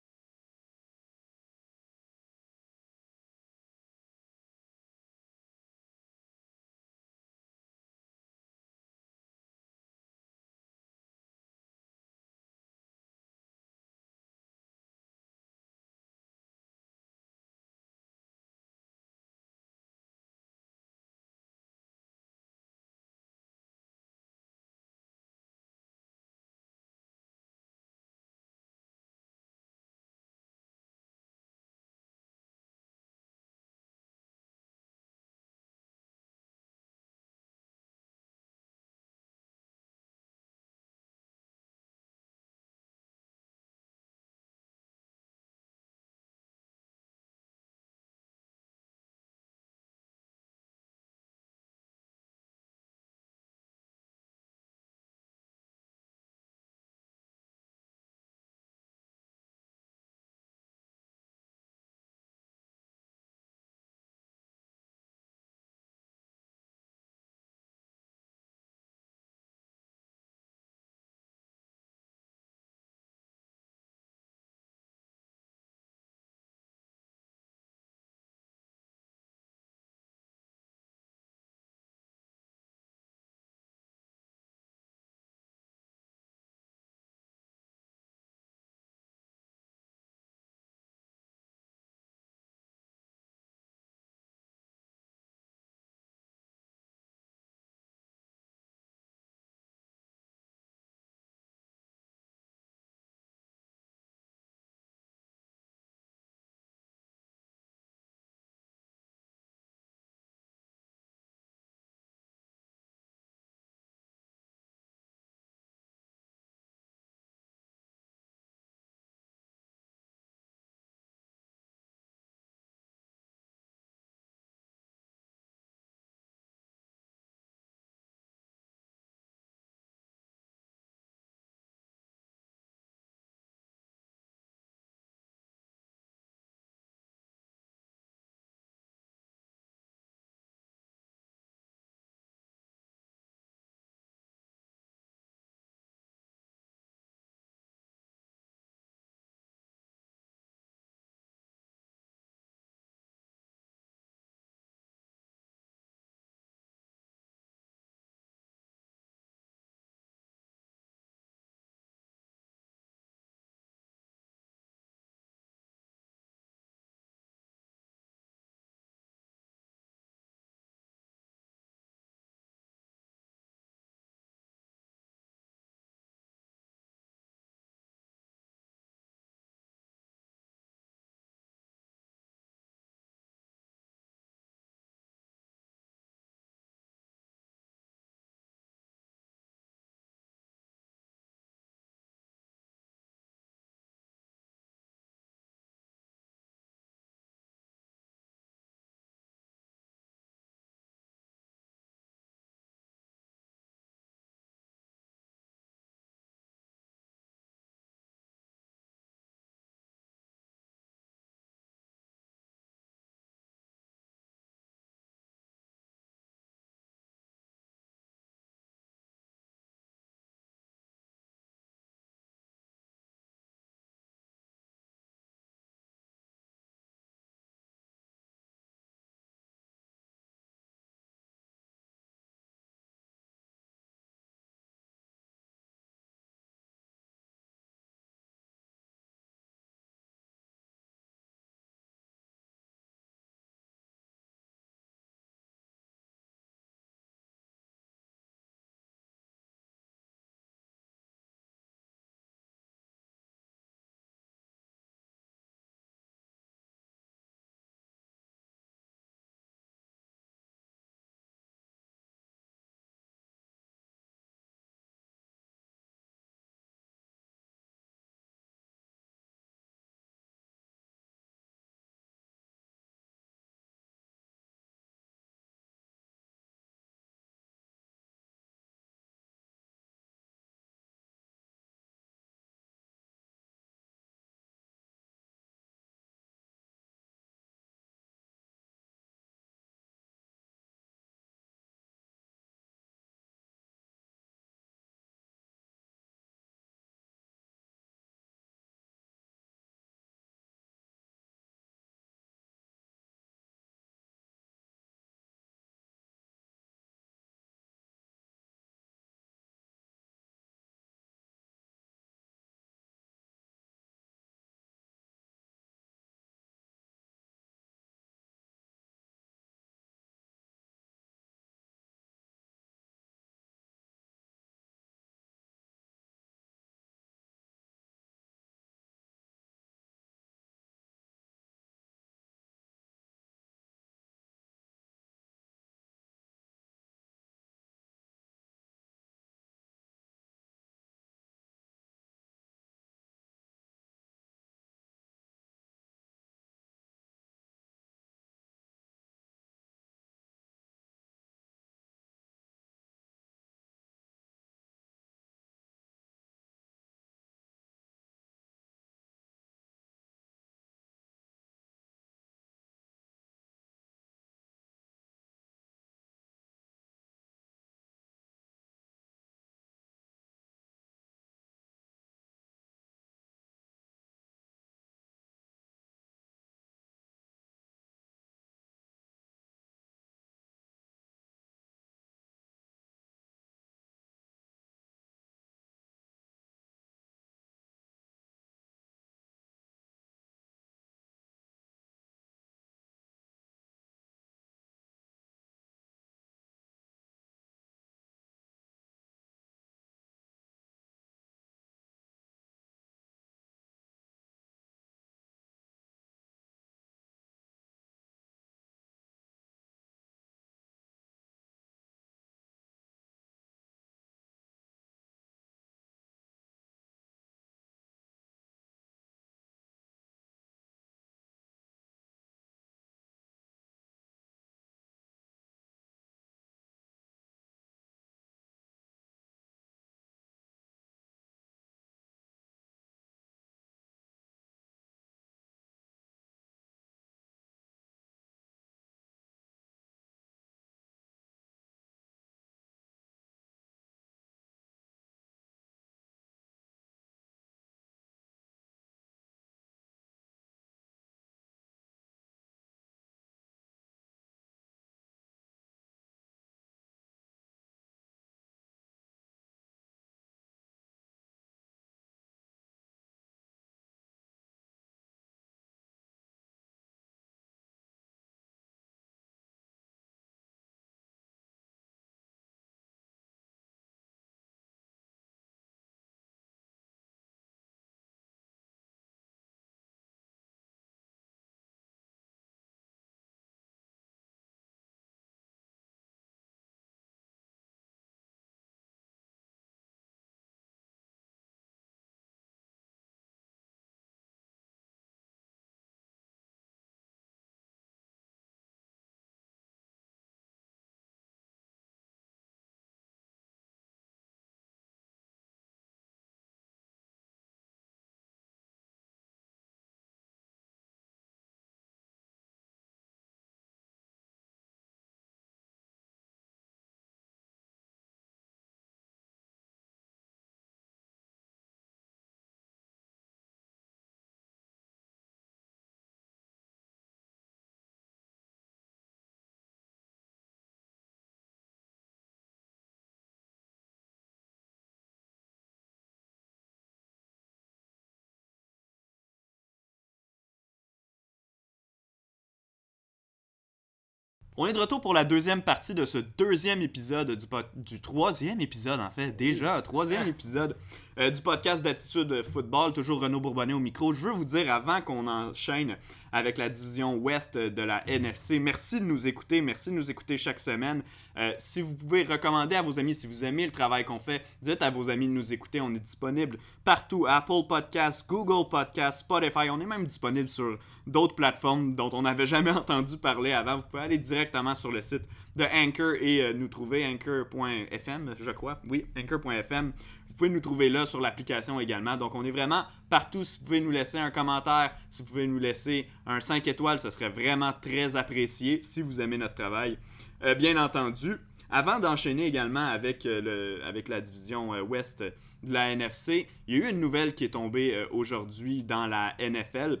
On est de retour pour la deuxième partie de ce deuxième épisode du, du troisième épisode, en fait, déjà, troisième épisode euh, du podcast d'attitude football. Toujours Renaud Bourbonnet au micro. Je veux vous dire, avant qu'on enchaîne avec la division ouest de la NFC, merci de nous écouter. Merci de nous écouter chaque semaine. Euh, si vous pouvez recommander à vos amis, si vous aimez le travail qu'on fait, dites à vos amis de nous écouter. On est disponible partout Apple Podcasts, Google Podcasts, Spotify. On est même disponible sur d'autres plateformes dont on n'avait jamais entendu parler avant. Vous pouvez aller directement sur le site de Anchor et euh, nous trouver anchor.fm, je crois. Oui, anchor.fm. Vous pouvez nous trouver là sur l'application également. Donc, on est vraiment partout. Si vous pouvez nous laisser un commentaire, si vous pouvez nous laisser un 5 étoiles, ce serait vraiment très apprécié si vous aimez notre travail. Euh, bien entendu, avant d'enchaîner également avec, euh, avec la division ouest de la NFC, il y a eu une nouvelle qui est tombée aujourd'hui dans la NFL.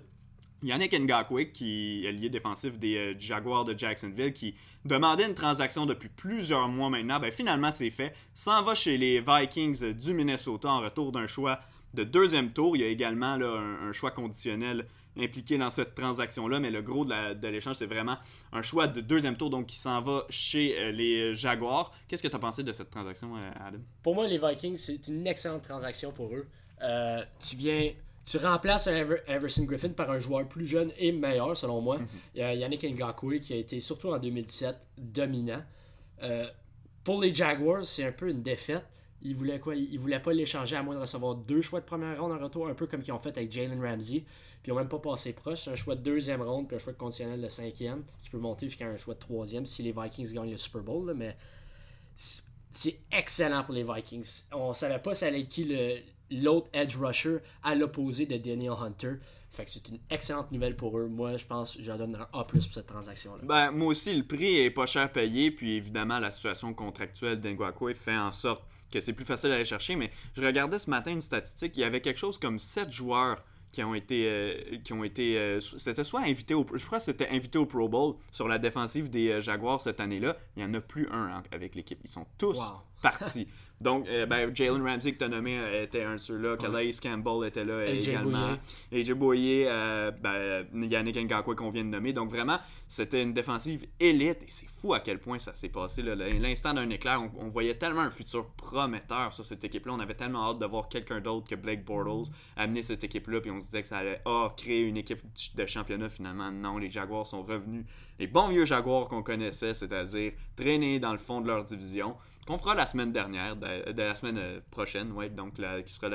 Yannick Ngakwe, qui est lié défensif des euh, Jaguars de Jacksonville, qui demandait une transaction depuis plusieurs mois maintenant, ben finalement c'est fait. S'en va chez les Vikings du Minnesota en retour d'un choix de deuxième tour. Il y a également un, choix conditionnel impliqué dans cette transaction-là, mais le gros de l'échange, c'est vraiment un choix de deuxième tour, donc qui s'en va chez euh, les Jaguars. Qu'est-ce que tu as pensé de cette transaction, euh, Adam? Pour moi, les Vikings, c'est une excellente transaction pour eux. tu viens tu remplaces Everson Griffin par un joueur plus jeune et meilleur, selon moi. Mhm. Yannick Ngakwe qui a été, surtout en 2017, dominant. Euh, pour les Jaguars, c'est un peu une défaite. Ils voulaient quoi? Ils voulaient pas l'échanger à moins de recevoir deux choix de première ronde en retour, un peu comme ils ont fait avec Jalen Ramsey. Puis ils n'ont même pas passé proche. C'est un choix de deuxième ronde, puis un choix de conditionnel de cinquième, qui peut monter jusqu'à un choix de troisième si les Vikings gagnent le Super Bowl. mais c'est excellent pour les Vikings. On savait pas ça allait être qui le, l'autre edge rusher à l'opposé de Daniel Hunter. Fait que c'est une excellente nouvelle pour eux. Moi, je pense que je donne un A pour cette transaction-là. Ben, moi aussi, le prix est pas cher payé. Puis évidemment, la situation contractuelle d'Engwakwe fait en sorte que c'est plus facile à aller chercher. Mais je regardais ce matin une statistique. Il y avait quelque chose comme 7 joueurs qui ont été euh, qui ont été euh, c'était soit invité au je crois que c'était invité au Pro Bowl sur la défensive des euh, Jaguars cette année-là il n'y en a plus un avec l'équipe ils sont tous partis Donc, euh, ben, Jalen Ramsey que tu as nommé euh, était un de ceux-là. Calais Campbell était là également. AJ Boyer, euh, ben, Yannick Ngakwe qu'on vient de nommer. Donc, vraiment, c'était une défensive élite. Et c'est fou à quel point ça s'est passé. L'instant d'un éclair, on, voyait tellement un futur prometteur sur cette équipe-là. On avait tellement hâte de voir quelqu'un d'autre que Blake Bortles amener cette équipe-là. Puis on se disait que ça allait oh, créer une équipe de championnat. Finalement, non. Les Jaguars sont revenus. Les bons vieux Jaguars qu'on connaissait, c'est-à-dire traîner dans le fond de leur division qu'on fera la semaine dernière, de, la semaine euh, prochaine, ouais, donc qui sera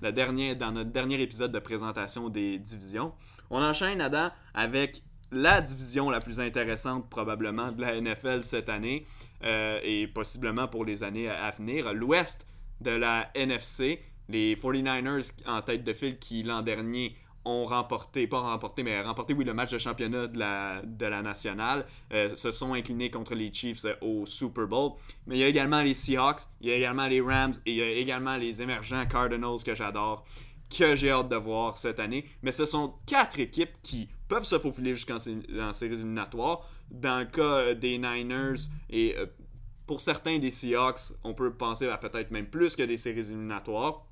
dans notre dernier épisode de présentation des divisions. On enchaîne, Adam, avec la division la plus intéressante probablement de la NFL cette année euh, et possiblement pour les années à venir. L'ouest de la NFC, les 49ers en tête de file qui l'an dernier ont remporté, pas remporté, mais remporté, oui, le match de championnat de la, de la nationale, euh, se sont inclinés contre les Chiefs euh, au Super Bowl. Mais il y a également les Seahawks, il y a également les Rams et il y a également les émergents Cardinals que j'adore, que j'ai hâte de voir cette année. Mais ce sont quatre équipes qui peuvent se faufiler jusqu'en séries éliminatoires. Dans le cas euh, des Niners et pour certains des Seahawks, on peut penser à peut-être même plus que des séries éliminatoires.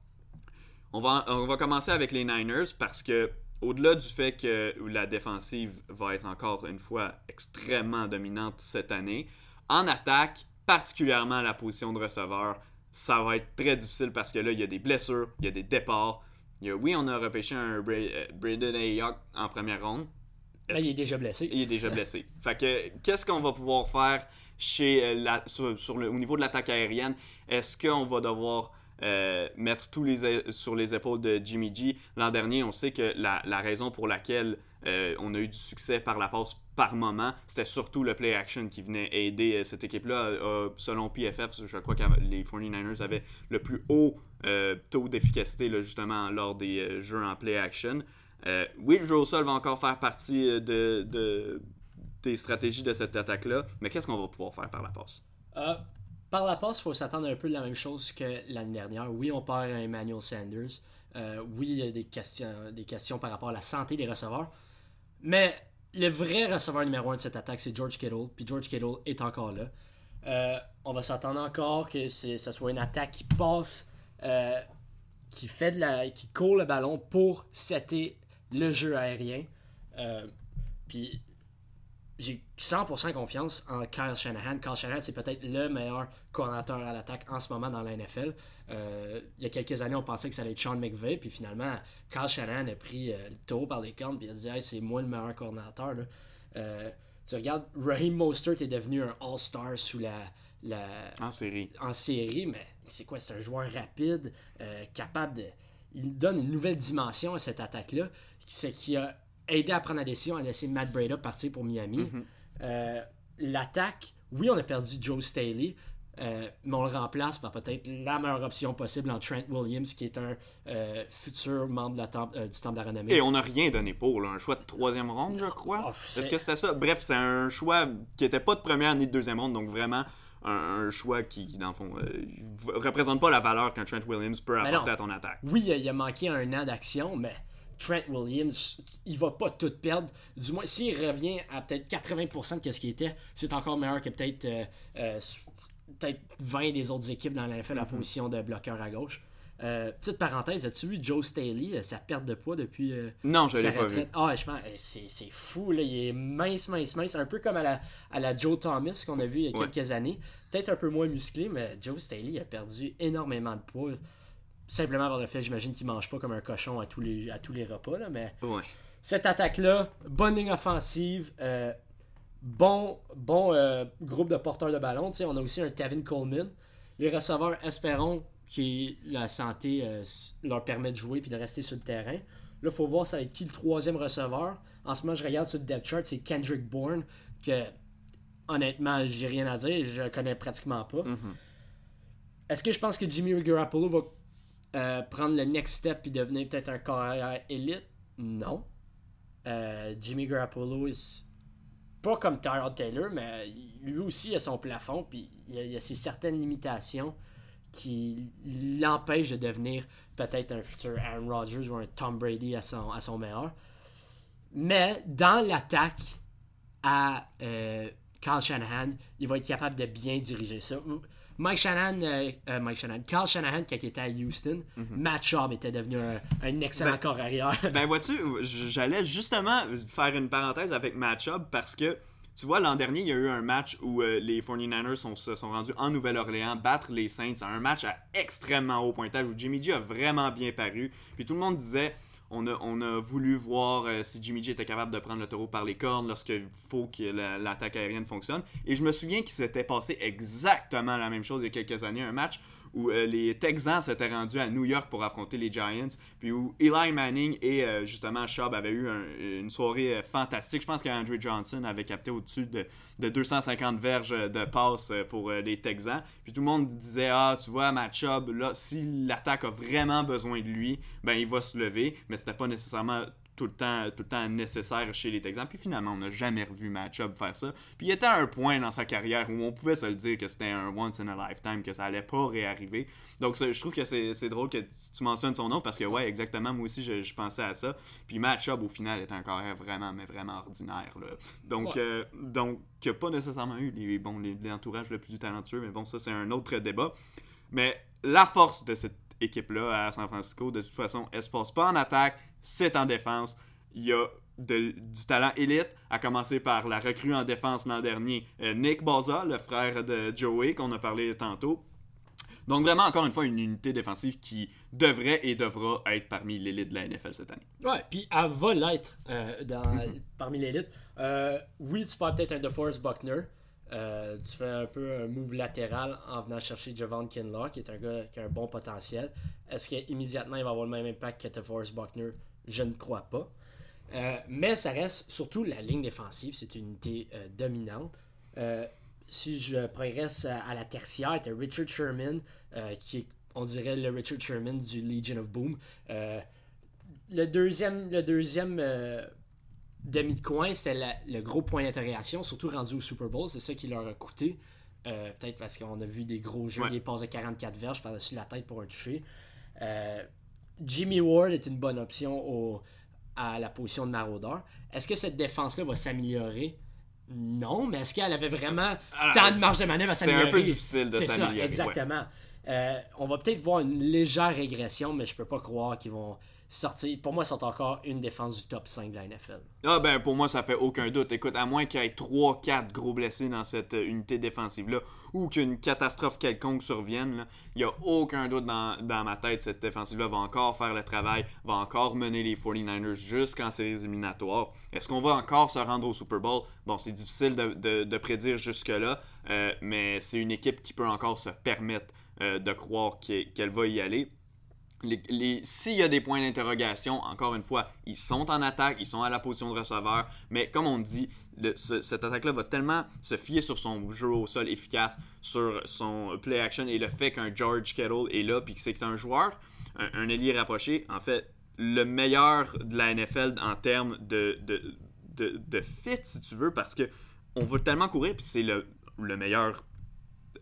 On va, on va commencer avec les Niners parce que, au-delà du fait que la défensive va être encore une fois extrêmement dominante cette année, en attaque, particulièrement à la position de receveur, ça va être très difficile parce que là, il y a des blessures, il y a des départs. oui, on a repêché un euh, Braden Ayok en première ronde. Là, il est déjà blessé. Il est déjà blessé. fait que, qu'est-ce qu'on va pouvoir faire chez euh, sur, le, au niveau de l'attaque aérienne? Est-ce qu'on va devoir euh, mettre tous les sur les épaules de Jimmy G. L'an dernier, on sait que la, raison pour laquelle euh, on a eu du succès par la passe par moment, c'était surtout le play action qui venait aider euh, cette équipe-là. selon PFF, je crois que les 49ers avaient le plus haut taux d'efficacité justement lors des jeux en play action. oui, le jeu au sol va encore faire partie de, des stratégies de cette attaque-là, mais qu'est-ce qu'on va pouvoir faire par la passe? Par la passe, il faut s'attendre un peu de la même chose que l'année dernière. Oui, on à Emmanuel Sanders. Euh, oui, il y a des questions, des questions par rapport à la santé des receveurs. Mais le vrai receveur numéro un de cette attaque, c'est George Kittle. Puis George Kittle est encore là. Euh, on va s'attendre encore que ce soit une attaque qui passe, euh, qui fait de la, qui court le ballon pour setter le jeu aérien. puis j'ai 100% confiance en Kyle Shanahan. Kyle Shanahan, c'est peut-être le meilleur coordinateur à l'attaque en ce moment dans la NFL. Euh, il y a quelques années, on pensait que ça allait être Sean McVay, puis finalement, Kyle Shanahan a pris euh, le taureau par les cornes, puis il a dit hey, c'est moi le meilleur coordinateur. Euh, tu regardes, Raheem Mostert est devenu un All-Star sous la, la. En série. En série, mais c'est quoi C'est un joueur rapide, capable de. Il donne une nouvelle dimension à cette attaque-là. C'est qui a aidé à prendre la décision à laisser Matt Breda partir pour Miami. Mm-hmm. L'attaque, oui, on a perdu Joe Staley, euh, mais on le remplace par peut-être la meilleure option possible en Trent Williams, qui est un euh, futur membre de la euh, du Temple de la Renommée. Et on n'a rien donné pour, un choix de troisième ronde, je crois. Oh, Est-ce que c'était ça? Bref, c'est un choix qui n'était pas de première ni de deuxième ronde, donc vraiment un, choix qui, dans le fond, ne représente pas la valeur qu'un Trent Williams peut apporter à ton attaque. Oui, il a manqué un an d'action, mais Trent Williams, il va pas tout perdre. Du moins, s'il revient à peut-être 80% de ce qu'il était, c'est encore meilleur que peut-être peut-être 20 des autres équipes dans la NFL la mhm. position de bloqueur à gauche. Euh, petite parenthèse, as-tu vu Joe Staley, euh, sa perte de poids depuis euh, non, je l'ai pas vu. Ah, je pense, c'est fou, là, il est mince, mince, mince, un peu comme à la, à la Joe Thomas qu'on a vu il y a quelques années. Peut-être un peu moins musclé, mais Joe Staley a perdu énormément de poids. Simplement par le fait, j'imagine qu'il mange pas comme un cochon à tous les, à tous les repas, là, mais cette attaque-là, bonne ligne offensive, bon, bon euh, groupe de porteurs de ballon. on a aussi un Tevin Coleman. Les receveurs, espérons que la santé euh, leur permet de jouer et de rester sur le terrain. Là, il faut voir ça va être qui le troisième receveur. En ce moment, je regarde sur le depth chart, c'est Kendrick Bourne, que honnêtement, j'ai rien à dire, je connais pratiquement pas. Mm-hmm. Est-ce que je pense que Jimmy Garoppolo va euh, prendre le next step et devenir peut-être un carrière élite? Non. Jimmy Garoppolo, pas comme Tyrod Taylor, mais lui aussi a son plafond, puis il a, ses certaines limitations qui l'empêchent de devenir peut-être un futur Aaron Rodgers ou un Tom Brady à son, à son meilleur. Mais dans l'attaque à euh, Kyle Shanahan, il va être capable de bien diriger ça. Mike Shanahan, euh, euh, Mike Shanahan, Carl Shanahan, quand il était à Houston, mhm. Matt Schaub était devenu un, excellent ben, corps arrière. ben, vois-tu, j'allais justement faire une parenthèse avec Matt Schaub parce que, tu vois, l'an dernier, il y a eu un match où euh, les 49ers sont, se sont rendus en Nouvelle-Orléans battre les Saints. Un match à extrêmement haut pointage où Jimmy G a vraiment bien paru. Puis tout le monde disait on a, voulu voir euh, si Jimmy G était capable de prendre le taureau par les cornes lorsqu'il faut que l'attaque aérienne fonctionne. Et je me souviens qu'il s'était passé exactement la même chose il y a quelques années. Un match où euh, les Texans s'étaient rendus à New York pour affronter les Giants, puis où Eli Manning et euh, justement Schaub avaient eu une soirée euh, fantastique. Je pense qu'Andrew Johnson avait capté au-dessus de, 250 verges de passe pour les Texans. Puis tout le monde disait Ah, tu vois, Matt Schaub, là, si l'attaque a vraiment besoin de lui, ben il va se lever, mais c'était pas nécessairement tout le temps, tout le temps nécessaire chez les Texans. Puis finalement, on n'a jamais revu Matchup faire ça. Puis il était à un point dans sa carrière où on pouvait se le dire que c'était un once in a lifetime, que ça allait pas réarriver. Donc je trouve que c'est drôle que tu mentionnes son nom parce que ouais, exactement, moi aussi je, pensais à ça. Puis Matchup au final est encore vraiment, mais vraiment ordinaire. Donc, euh, donc qui n'a pas nécessairement eu les, bon, l'entourage le plus talentueux, mais bon, ça c'est un autre débat. Mais la force de cette équipe-là à San Francisco, de toute façon, elle se passe pas en attaque, c'est en défense. Il y a du talent élite, à commencer par la recrue en défense l'an dernier, euh, Nick Boza, le frère de Joey, qu'on a parlé tantôt. Donc vraiment, encore une fois, une unité défensive qui devrait et devra être parmi l'élite de la NFL cette année. Ouais, puis elle va l'être euh, parmi l'élite. Euh, oui, tu parles peut-être un DeForest Buckner. Tu fais un peu un move latéral en venant chercher Javon Kinlaw, qui est un gars qui a un bon potentiel. Est-ce qu'immédiatement il va avoir le même impact que DeForest Buckner? Je ne crois pas. Euh, mais ça reste surtout la ligne défensive, c'est une unité euh, dominante. Euh, si je progresse à la tertiaire, tu Richard Sherman, qui est, on dirait, le Richard Sherman du Legion of Boom. le deuxième, le deuxième demi de coin, c'est le gros point d'interrogation, surtout rendu au Super Bowl. C'est ça qui leur a coûté. Peut-être parce qu'on a vu des gros jeux, ouais. passes de 44 verges par-dessus la tête pour un toucher. Jimmy Ward est une bonne option à la position de maraudeur. Est-ce que cette défense-là va s'améliorer? Non, mais est-ce qu'elle avait vraiment tant de marge de manœuvre à s'améliorer? C'est un peu difficile de s'améliorer. exactement. Euh, on va peut-être voir une légère régression, mais je peux pas croire qu'ils vont Pour moi, sont encore une défense du top 5 de la NFL. Ah ben pour moi ça fait aucun doute. Écoute, à moins qu'il y ait 3-4 gros blessés dans cette euh, unité défensive-là ou qu'une catastrophe quelconque survienne, il n'y a aucun doute dans, dans, ma tête. Cette défensive-là va encore faire le travail, va encore mener les 49ers jusqu'en séries éliminatoires. Est-ce qu'on va encore se rendre au Super Bowl? Bon, c'est difficile de, de, prédire jusque-là, euh, mais c'est une équipe qui peut encore se permettre euh, de croire qu'elle va y aller. S'il y a des points d'interrogation, encore une fois, ils sont en attaque, ils sont à la position de receveur, mais comme on dit, cette attaque-là va tellement se fier sur son jeu au sol efficace, sur son play action et le fait qu'un George Kettle est là, puis que c'est un joueur, un, ailier rapproché, en fait, le meilleur de la NFL en termes de, de, fit, si tu veux, parce que on veut tellement courir, puis c'est le, meilleur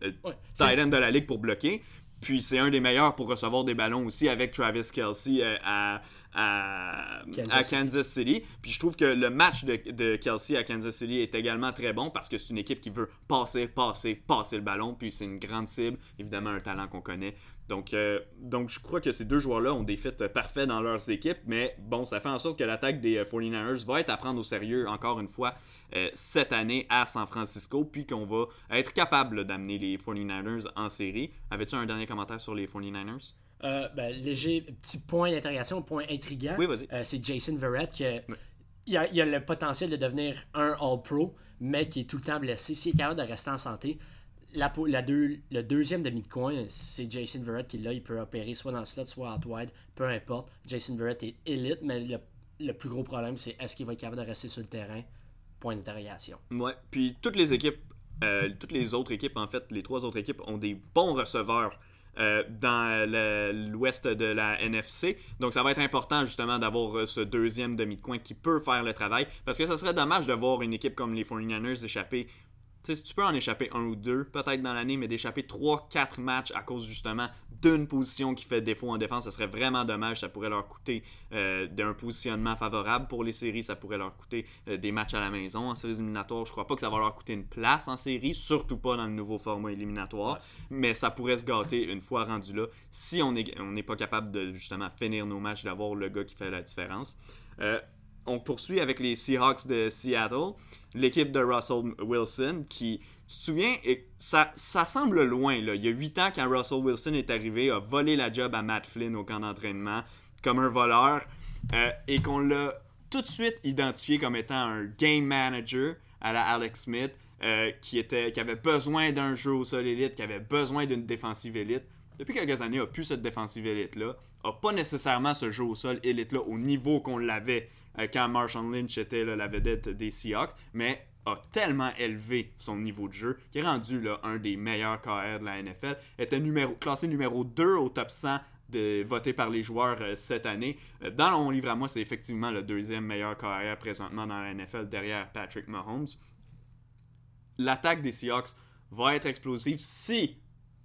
euh, tight end de la ligue pour bloquer. Puis c'est un des meilleurs pour recevoir des ballons aussi avec Travis Kelsey euh, à, à, Kansas, City. Puis je trouve que le match de, de, Kelsey à Kansas City est également très bon parce que c'est une équipe qui veut passer, passer, passer le ballon. Puis c'est une grande cible, évidemment un talent qu'on connaît. Donc, euh, donc je crois que ces deux joueurs-là ont des fits parfaits dans leurs équipes. Mais bon, ça fait en sorte que l'attaque des 49ers va être à prendre au sérieux encore une fois euh, cette année à San Francisco. Puis qu'on va être capable d'amener les 49ers en série. Avais-tu un dernier commentaire sur les 49ers? Euh, ben, léger petit point d'interrogation, point intriguant. Oui, vas-y. Euh, c'est Jason Verrett qui il, a, a, le potentiel de devenir un All-Pro, mais qui est tout le temps blessé. S'il est capable de rester en santé, la, le deuxième demi-coin, c'est Jason Verrett qui là, il peut opérer soit dans le slot, soit out wide, peu importe. Jason Verrett est élite, mais le, plus gros problème, c'est est-ce qu'il va être capable de rester sur le terrain? Point d'interrogation. Ouais, puis toutes les équipes, euh, toutes les autres équipes, en fait, les trois autres équipes ont des bons receveurs euh, dans l'ouest de la NFC. Donc ça va être important justement d'avoir euh, ce deuxième demi-coin qui peut faire le travail. Parce que ça serait dommage de voir une équipe comme les 49ers échapper sais, si tu peux en échapper un ou deux, peut-être dans l'année, mais d'échapper 3-4 matchs à cause justement d'une position qui fait défaut en défense, ce serait vraiment dommage. Ça pourrait leur coûter euh, d'un positionnement favorable pour les séries, ça pourrait leur coûter euh, des matchs à la maison en séries éliminatoires. Je crois pas que ça va leur coûter une place en série, surtout pas dans le nouveau format éliminatoire, mais ça pourrait se gâter une fois rendu là si on n'est on pas capable de justement finir nos matchs, d'avoir le gars qui fait la différence. Euh, on poursuit avec les Seahawks de Seattle l'équipe de Russell Wilson qui, tu te souviens, ça, ça semble loin. Là. Il y a 8 ans, quand Russell Wilson est arrivé, a volé la job à Matt Flynn au camp d'entraînement comme un voleur euh, et qu'on l'a tout de suite identifié comme étant un game manager à la Alex Smith euh, qui, était, qui avait besoin d'un jeu au sol élite, qui avait besoin d'une défensive élite. Depuis quelques années, n'a plus cette défensive élite-là. n'a pas nécessairement ce jeu au sol élite-là au niveau qu'on l'avait quand Marshall Lynch était la vedette des Seahawks, mais a tellement élevé son niveau de jeu qu'il est rendu là, un des meilleurs KR de la NFL. Était classé numéro 2 au top 100 de, voté par les joueurs euh, cette année. Euh, dans mon livre à moi, c'est effectivement le deuxième meilleur carrière présentement dans la NFL derrière Patrick Mahomes. L'attaque des Seahawks va être explosive si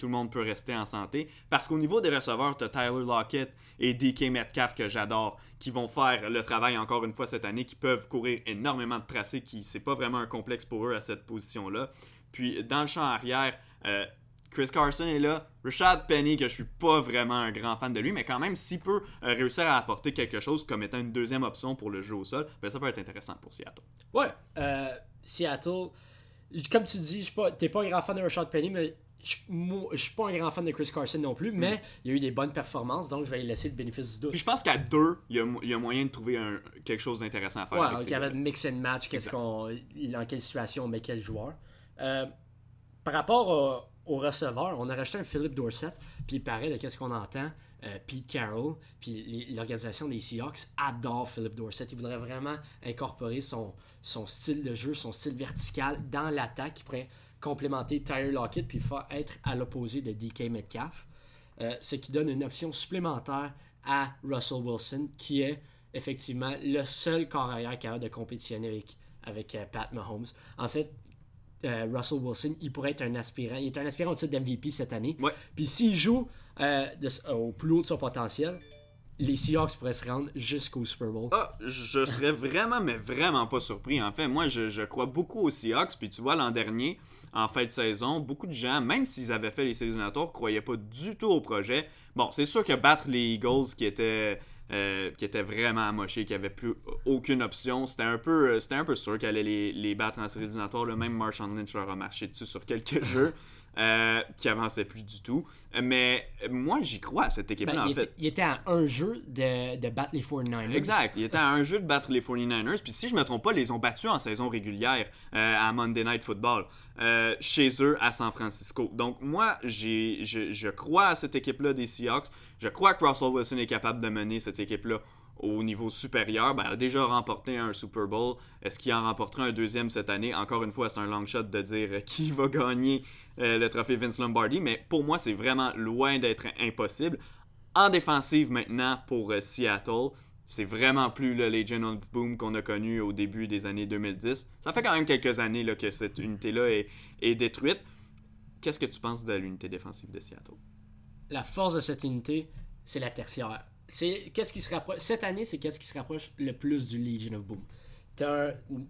tout le monde peut rester en santé. Parce qu'au niveau des receveurs, tu as Tyler Lockett et DK Metcalf que j'adore, qui vont faire le travail encore une fois cette année, qui peuvent courir énormément de tracés, qui c'est pas vraiment un complexe pour eux à cette position-là. Puis dans le champ arrière, euh, Chris Carson est là. Richard Penny, que je suis pas vraiment un grand fan de lui, mais quand même, s'il peut euh, réussir à apporter quelque chose comme étant une deuxième option pour le jeu au sol, ben, ça peut être intéressant pour Seattle. Ouais, euh, Seattle, comme tu dis, tu n'es pas un grand fan de Richard Penny, mais je, je suis pas un grand fan de Chris Carson non plus, mais il y a eu des bonnes performances, donc je vais lui laisser le bénéfice du doute. Puis je pense qu'à deux, il y, a, moyen de trouver quelque chose d'intéressant à faire. Ouais, il y avait mix and match, qu'est-ce qu'on, dans quelle situation on met quel joueur. Euh, par rapport au, receveur, on a rajouté un Philip Dorset, puis il paraît de qu'est-ce qu'on entend. Euh, Pete Carroll, puis l'organisation des Seahawks adore Philip Dorset. Il voudrait vraiment incorporer son, son style de jeu, son style vertical dans l'attaque qui pourrait complémenter Tyler Lockett puis être à l'opposé de DK Metcalf. Euh, ce qui donne une option supplémentaire à Russell Wilson, qui est effectivement le seul corps arrière capable de compétitionner avec, avec euh, Pat Mahomes. En fait, euh, Russell Wilson, il pourrait être un aspirant. Il est un aspirant au titre d'MVP cette année. Puis s'il joue au plus haut de son potentiel, les Seahawks pourraient se rendre jusqu'au Super Bowl. Ah, je serais vraiment, mais vraiment pas surpris. En fait, moi, je, je crois beaucoup aux Seahawks. Puis tu vois, l'an dernier, en fin de saison. Beaucoup de gens, même s'ils avaient fait les séries ne croyaient pas du tout au projet. Bon, c'est sûr que battre les Eagles, qui étaient euh, qui était vraiment amoché, qui avait plus aucune option. C'était un peu, euh, c'était un peu sûr qu'elle allait les, les, battre en série éliminatoire. Même Marshall Lynch leur a marché dessus sur quelques jeux. Euh, qui avançait plus du tout. Mais moi, j'y crois à cette équipe-là, Ben, en il, fait. était, il était à un jeu de, de battre les 49ers. Exact. Il était à un jeu de battre les 49ers. Puis si je me trompe pas, ils les ont battus en saison régulière euh, à Monday Night Football. Euh, chez eux à San Francisco. Donc moi, j'ai, je, crois à cette équipe-là des Seahawks. Je crois que Russell Wilson est capable de mener cette équipe-là au niveau supérieur. Ben, il a déjà remporté un Super Bowl. Est-ce qu'il en remportera un deuxième cette année? Encore une fois, c'est un long shot de dire euh, qui va gagner euh, le trophée Vince Lombardi. Mais pour moi, c'est vraiment loin d'être impossible. En défensive maintenant pour Seattle, c'est vraiment plus le Legion of Boom qu'on a connu au début des années 2010. Ça fait quand même quelques années là, que cette unité-là est, est détruite. Qu'est-ce que tu penses de l'unité défensive de Seattle? La force de cette unité, c'est la tertiaire. C'est qu'est-ce qui se rapproche cette année, c'est qu'est-ce qui se rapproche le plus du Legion of Boom.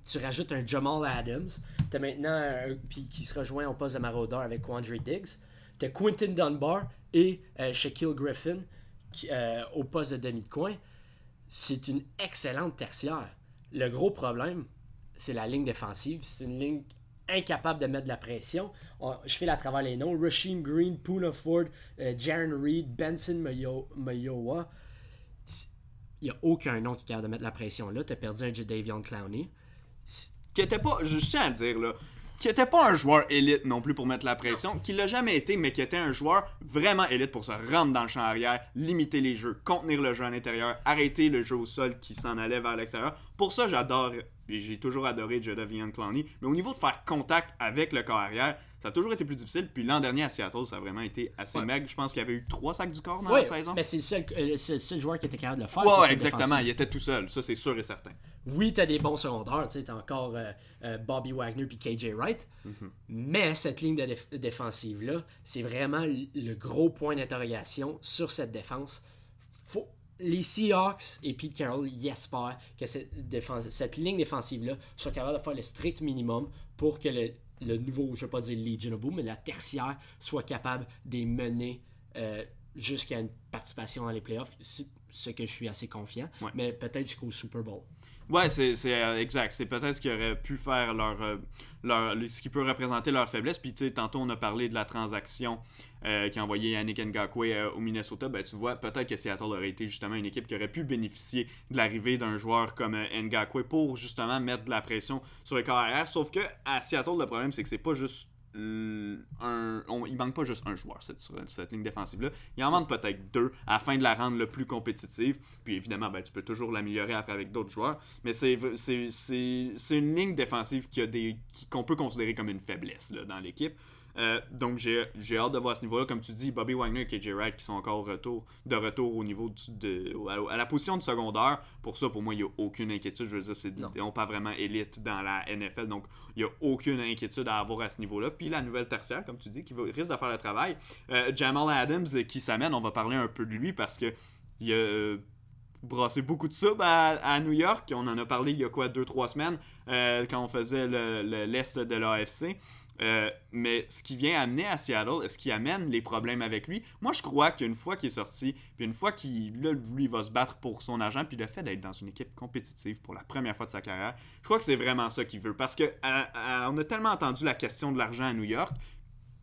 Tu rajoutes un Jamal Adams, t'as maintenant un- puis qui se rejoint au poste de maraudeur avec Quandre Diggs, t'as Quinton Dunbar et euh, Shaquille Griffin euh, au poste de demi de coin. C'est une excellente tertiaire. Le gros problème, c'est la ligne défensive. C'est une ligne incapable de mettre de la pression. On- je fais à travers les noms. Rasheem Green, Poona Ford, euh, Jaron Reed, Benson Mayo- Mayowa. Il n'y a aucun nom qui est capable de mettre la pression là. Tu as perdu un Jadavion Clowney. Qui était pas, je tiens à dire là, qui était pas un joueur élite non plus pour mettre la pression, qui l'a jamais été, mais qui était un joueur vraiment élite pour se rendre dans le champ arrière, limiter les jeux, contenir le jeu à l'intérieur, arrêter le jeu au sol qui s'en allait vers l'extérieur. Pour ça, j'adore, j'ai toujours adoré Jadavion Clowney, mais au niveau de faire contact avec le corps arrière, ça a toujours été plus difficile. Puis l'an dernier à Seattle, ça a vraiment été assez Ouais. maigre. Je pense qu'il y avait eu trois sacs du corps dans Oui, la saison. mais c'est le, seul, euh, c'est le seul joueur qui était capable de le faire. Ouais, ouais, exactement. Il était tout seul. Ça, c'est sûr et certain. Oui, t'as des bons secondaires, tu sais, t'as encore euh, euh, Bobby Wagner puis KJ Wright, mais cette ligne de déf- défensive-là, c'est vraiment le gros point d'interrogation sur cette défense. Les Seahawks et Pete Carroll y espèrent que cette, défense- cette ligne défensive-là soit capable de faire le strict minimum pour que le, le nouveau, je ne vais pas dire Legion of Boom, mais la tertiaire soit capable de les mener euh, jusqu'à une participation dans les playoffs, ce que je suis assez confiant, Ouais. mais peut-être jusqu'au Super Bowl. Ouais, c'est euh, exact. C'est peut-être ce qui aurait pu faire leur, euh, leur- ce qui peut représenter leur faiblesse. Puis, tu sais, tantôt, on a parlé de la transaction euh, qui a envoyé Yannick Ngakwe au Minnesota. Ben, tu vois, peut-être que Seattle aurait été justement une équipe qui aurait pu bénéficier de l'arrivée d'un joueur comme Ngakwe pour justement mettre de la pression sur les corps arrière. Sauf que à Seattle, le problème, c'est que c'est pas juste il manque pas juste un joueur cette, cette ligne défensive là il en manque peut-être deux afin de la rendre le plus compétitive. Puis évidemment ben, tu peux toujours l'améliorer après avec d'autres joueurs. Mais c'est une ligne défensive qu'on peut considérer comme une faiblesse dans l'équipe Euh, donc j'ai j'ai hâte de voir à ce niveau-là. Comme tu dis, Bobby Wagner et KJ Wright qui sont encore retour, de retour au niveau du- de, à, à la position de secondaire. Pour ça, pour moi, il n'y a aucune inquiétude. Je veux dire, c'est, Non. on pas vraiment élite dans la NFL. Donc, il n'y a aucune inquiétude à avoir à ce niveau-là. Puis la nouvelle tertiaire, comme tu dis, qui va- risque de faire le travail. Euh, Jamal Adams euh, qui s'amène, on va parler un peu de lui parce que il a euh, brassé beaucoup de sub à, à New York. On en a parlé il y a quoi, 2-3 semaines, euh, quand on faisait le- le- l'Est de l'AFC. Euh, mais ce qui vient amener à Seattle, est-ce qu'il amène les problèmes avec lui? Moi, je crois qu'une fois qu'il est sorti, puis une fois qu'il lui va se battre pour son argent, puis le fait d'être dans une équipe compétitive pour la première fois de sa carrière, je crois que c'est vraiment ça qu'il veut. Parce que a tellement entendu la question de l'argent à New York,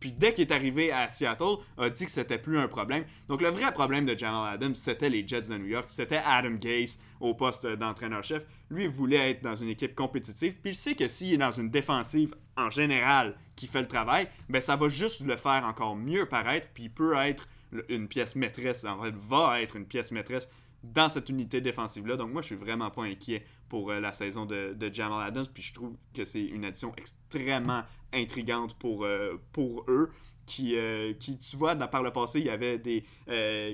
puis dès qu'il est arrivé à Seattle, a dit que c'était plus un problème. Donc le vrai problème de Jamal Adams, c'était les Jets de New York, c'était Adam Gase au poste d'entraîneur-chef. Lui voulait être dans une équipe compétitive, puis il sait que s'il est dans une défensive en général qui fait le travail, ben ça va juste le faire encore mieux paraître, puis il peut être une pièce maîtresse, en fait, va être une pièce maîtresse dans cette unité défensive-là. Donc moi, je suis vraiment pas inquiet pour euh, la saison de, Jamal Adams, puis je trouve que c'est une addition extrêmement intrigante pour, euh, eux. Qui, euh, qui, tu vois, par le passé, il y avait des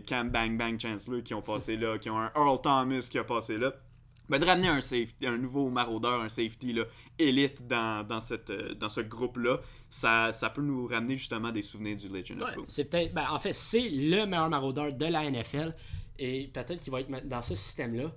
Cam Bang Bang Chancellor qui ont passé là, qui ont un Earl Thomas qui a passé là. Ben, de ramener un safety, un nouveau maraudeur, un safety là, élite dans, dans, cette, euh, dans ce groupe-là, ça, ça peut nous ramener justement des souvenirs du Legend of Boom. c'est peut-être. ben, en fait, c'est le meilleur maraudeur de la NFL. Et peut-être qu'il va être dans ce système-là.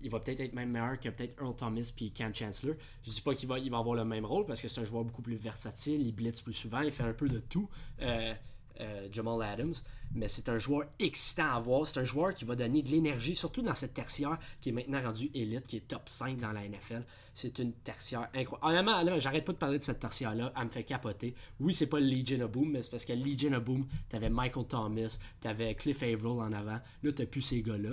Il va peut-être être même meilleur que peut-être Earl Thomas puis Cam Chancellor. Je dis pas qu'il va, il va avoir le même rôle parce que c'est un joueur beaucoup plus versatile, il blitz plus souvent, il fait un peu de tout. Euh, euh, Jamal Adams. Mais c'est un joueur excitant à voir. C'est un joueur qui va donner de l'énergie, surtout dans cette tertiaire qui est maintenant rendue élite, qui est top 5 dans la NFL. C'est une tertiaire incroyable. Honnêtement, j'arrête pas de parler de cette tertiaire-là. Elle me fait capoter. Oui, c'est pas le Legion of Boom, mais c'est parce que Legion of Boom, t'avais Michael Thomas, t'avais Cliff Averill en avant. Là, t'as plus ces gars-là.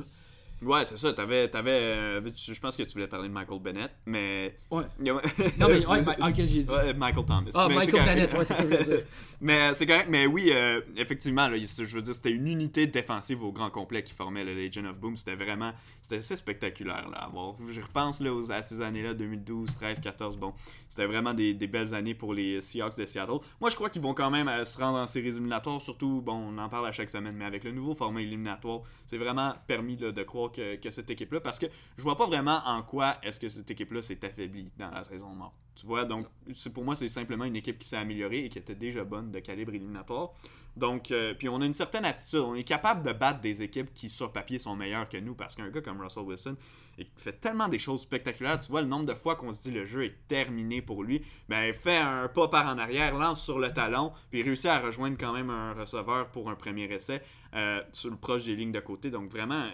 Ouais, c'est ça. T'avais, t'avais, euh, je pense que tu voulais parler de Michael Bennett, mais. Ouais. non, mais, ouais, que j'ai dit? Ouais, Michael Thomas. Ah, Michael Bennett, ouais, c'est ça que je dire. mais euh, c'est correct, mais oui, euh, effectivement, là, je veux dire, c'était une unité défensive au grand complet qui formait le Legion of Boom. C'était vraiment, c'était assez spectaculaire, là, à voir. Je repense, là, aux, à ces années-là, 2012, 13, 14, bon. C'était vraiment des, des, belles années pour les Seahawks de Seattle. Moi, je crois qu'ils vont quand même se rendre en séries éliminatoires, surtout, bon, on en parle à chaque semaine, mais avec le nouveau format éliminatoire, c'est vraiment permis de croire que, cette équipe là parce que je vois pas vraiment en quoi est-ce que cette équipe-là s'est affaiblie dans la saison morte. Tu vois, donc pour moi, c'est simplement une équipe qui s'est améliorée et qui était déjà bonne de calibre éliminatoire. Donc, euh, puis on a une certaine attitude. On est capable de battre des équipes qui, sur papier, sont meilleures que nous parce qu'un gars comme Russell Wilson, il fait tellement des choses spectaculaires. Tu vois le nombre de fois qu'on se dit le jeu est terminé pour lui. Ben, il fait un pas par en arrière, lance sur le talon, puis il réussit à rejoindre quand même un receveur pour un premier essai euh, sur le proche des lignes de côté. Donc, vraiment,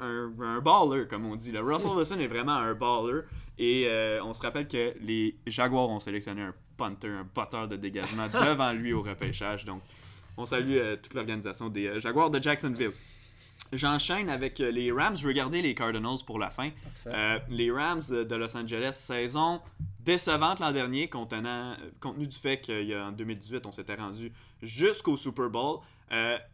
un, baller, comme on dit. Le Russell Wilson est vraiment un baller. Et euh, on se rappelle que les Jaguars ont sélectionné un punter, un poteur de dégagement devant lui au repêchage. Donc, on salue euh, toute l'organisation des euh, Jaguars de Jacksonville. J'enchaîne avec les Rams. Je garder les Cardinals pour la fin. les Rams de Los Angeles, saison décevante l'an dernier, compte tenu du fait qu'en 2018, on s'était rendu jusqu'au Super Bowl.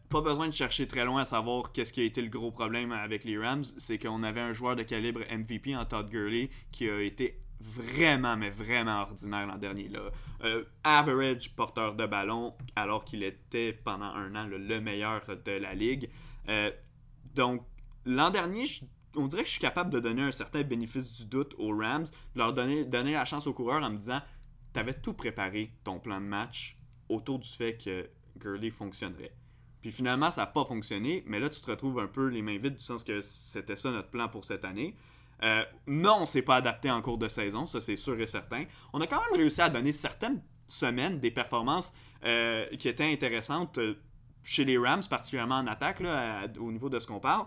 Pas besoin de chercher très loin à savoir qu'est-ce qui a été le gros problème avec les Rams. C'est qu'on avait un joueur de calibre MVP en Todd Gurley qui a été vraiment, mais vraiment ordinaire l'an dernier. Là. Euh, average porteur de ballon, alors qu'il était pendant un an le meilleur de la ligue. Euh, donc, l'an dernier, on dirait que je suis capable de donner un certain bénéfice du doute aux Rams, de leur donner, donner la chance aux coureurs en me disant T'avais tout préparé, ton plan de match, autour du fait que Gurley fonctionnerait. Puis finalement, ça n'a pas fonctionné, mais là, tu te retrouves un peu les mains vides du sens que c'était ça notre plan pour cette année. Euh, non, on s'est pas adapté en cours de saison, ça c'est sûr et certain. On a quand même réussi à donner certaines semaines des performances euh, qui étaient intéressantes euh, chez les Rams, particulièrement en attaque, au niveau de ce qu'on parle.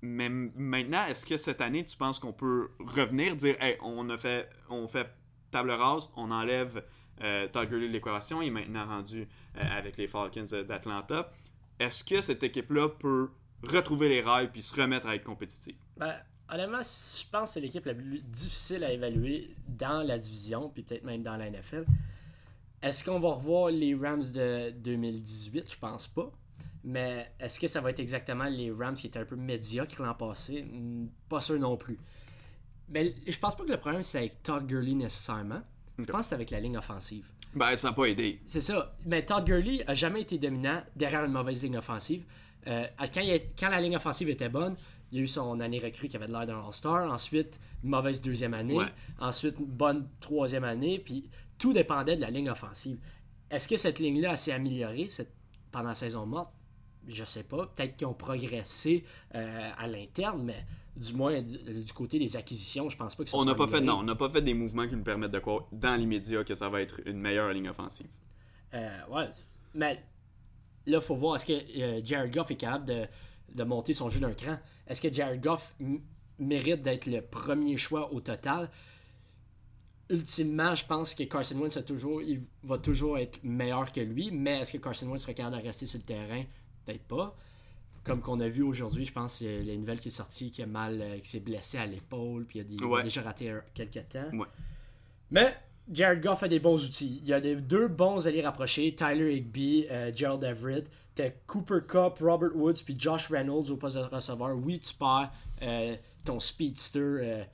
mais maintenant, est-ce que cette année, tu penses qu'on peut revenir, dire, hey, on fait, on fait table rase, on enlève euh, de l'équation, est maintenant rendu euh, avec les Falcons d'Atlanta. Est-ce que cette équipe-là peut retrouver les rails puis se remettre à être compétitive? Ben, honnêtement, je pense que c'est l'équipe la plus difficile à évaluer dans la division, puis peut-être même dans la NFL. Est-ce qu'on va revoir les Rams de 2018? Je pense pas. Mais est-ce que ça va être exactement les Rams qui étaient un peu médiocres l'an passé? Hmm, pas sûr non plus. Mais je pense pas que le problème c'est avec Todd Gurley nécessairement. Je pense que c'est avec la ligne offensive. Ben, ça n'a pas aidé. C'est ça. Mais Todd Gurley a jamais été dominant derrière une mauvaise ligne offensive. Euh, quand, quand, la ligne offensive était bonne, il y a eu son année recrue qui avait l'air d'un All-Star. Ensuite, une mauvaise deuxième année. Ensuite, une bonne troisième année. Puis tout dépendait de la ligne offensive. Est-ce que cette ligne-là s'est améliorée pendant la saison morte? Je sais pas. Peut-être qu'ils ont progressé euh, à l'interne, mais du moins du, côté des acquisitions, je pense pas que ça on n'a pas fait Non, on n'a pas fait des mouvements qui nous permettent de croire dans l'immédiat que ça va être une meilleure ligne offensive. Euh, ouais, mais là, il faut voir, est-ce que euh, Jared Goff est capable de, de, monter son jeu d'un cran? Est-ce que Jared Goff mérite d'être le premier choix au total? Ultimement, je pense que Carson Wentz a toujours, il va toujours être meilleur que lui, mais est-ce que Carson Wentz sera capable de rester sur le terrain? Peut-être pas comme qu'on a vu aujourd'hui, je pense, il y a une nouvelle qui est sortie qui a mal, euh, qui s'est blessé à l'épaule, puis il a, déjà raté quelques temps. Mais Jared Goff a des bons outils. Il y a des, deux bons alliés rapprochés, Tyler Higby, euh, Gerald Everett. T'as Cooper Cup, Robert Woods, puis Josh Reynolds au poste de receveur. Oui, tu perds euh, ton speedster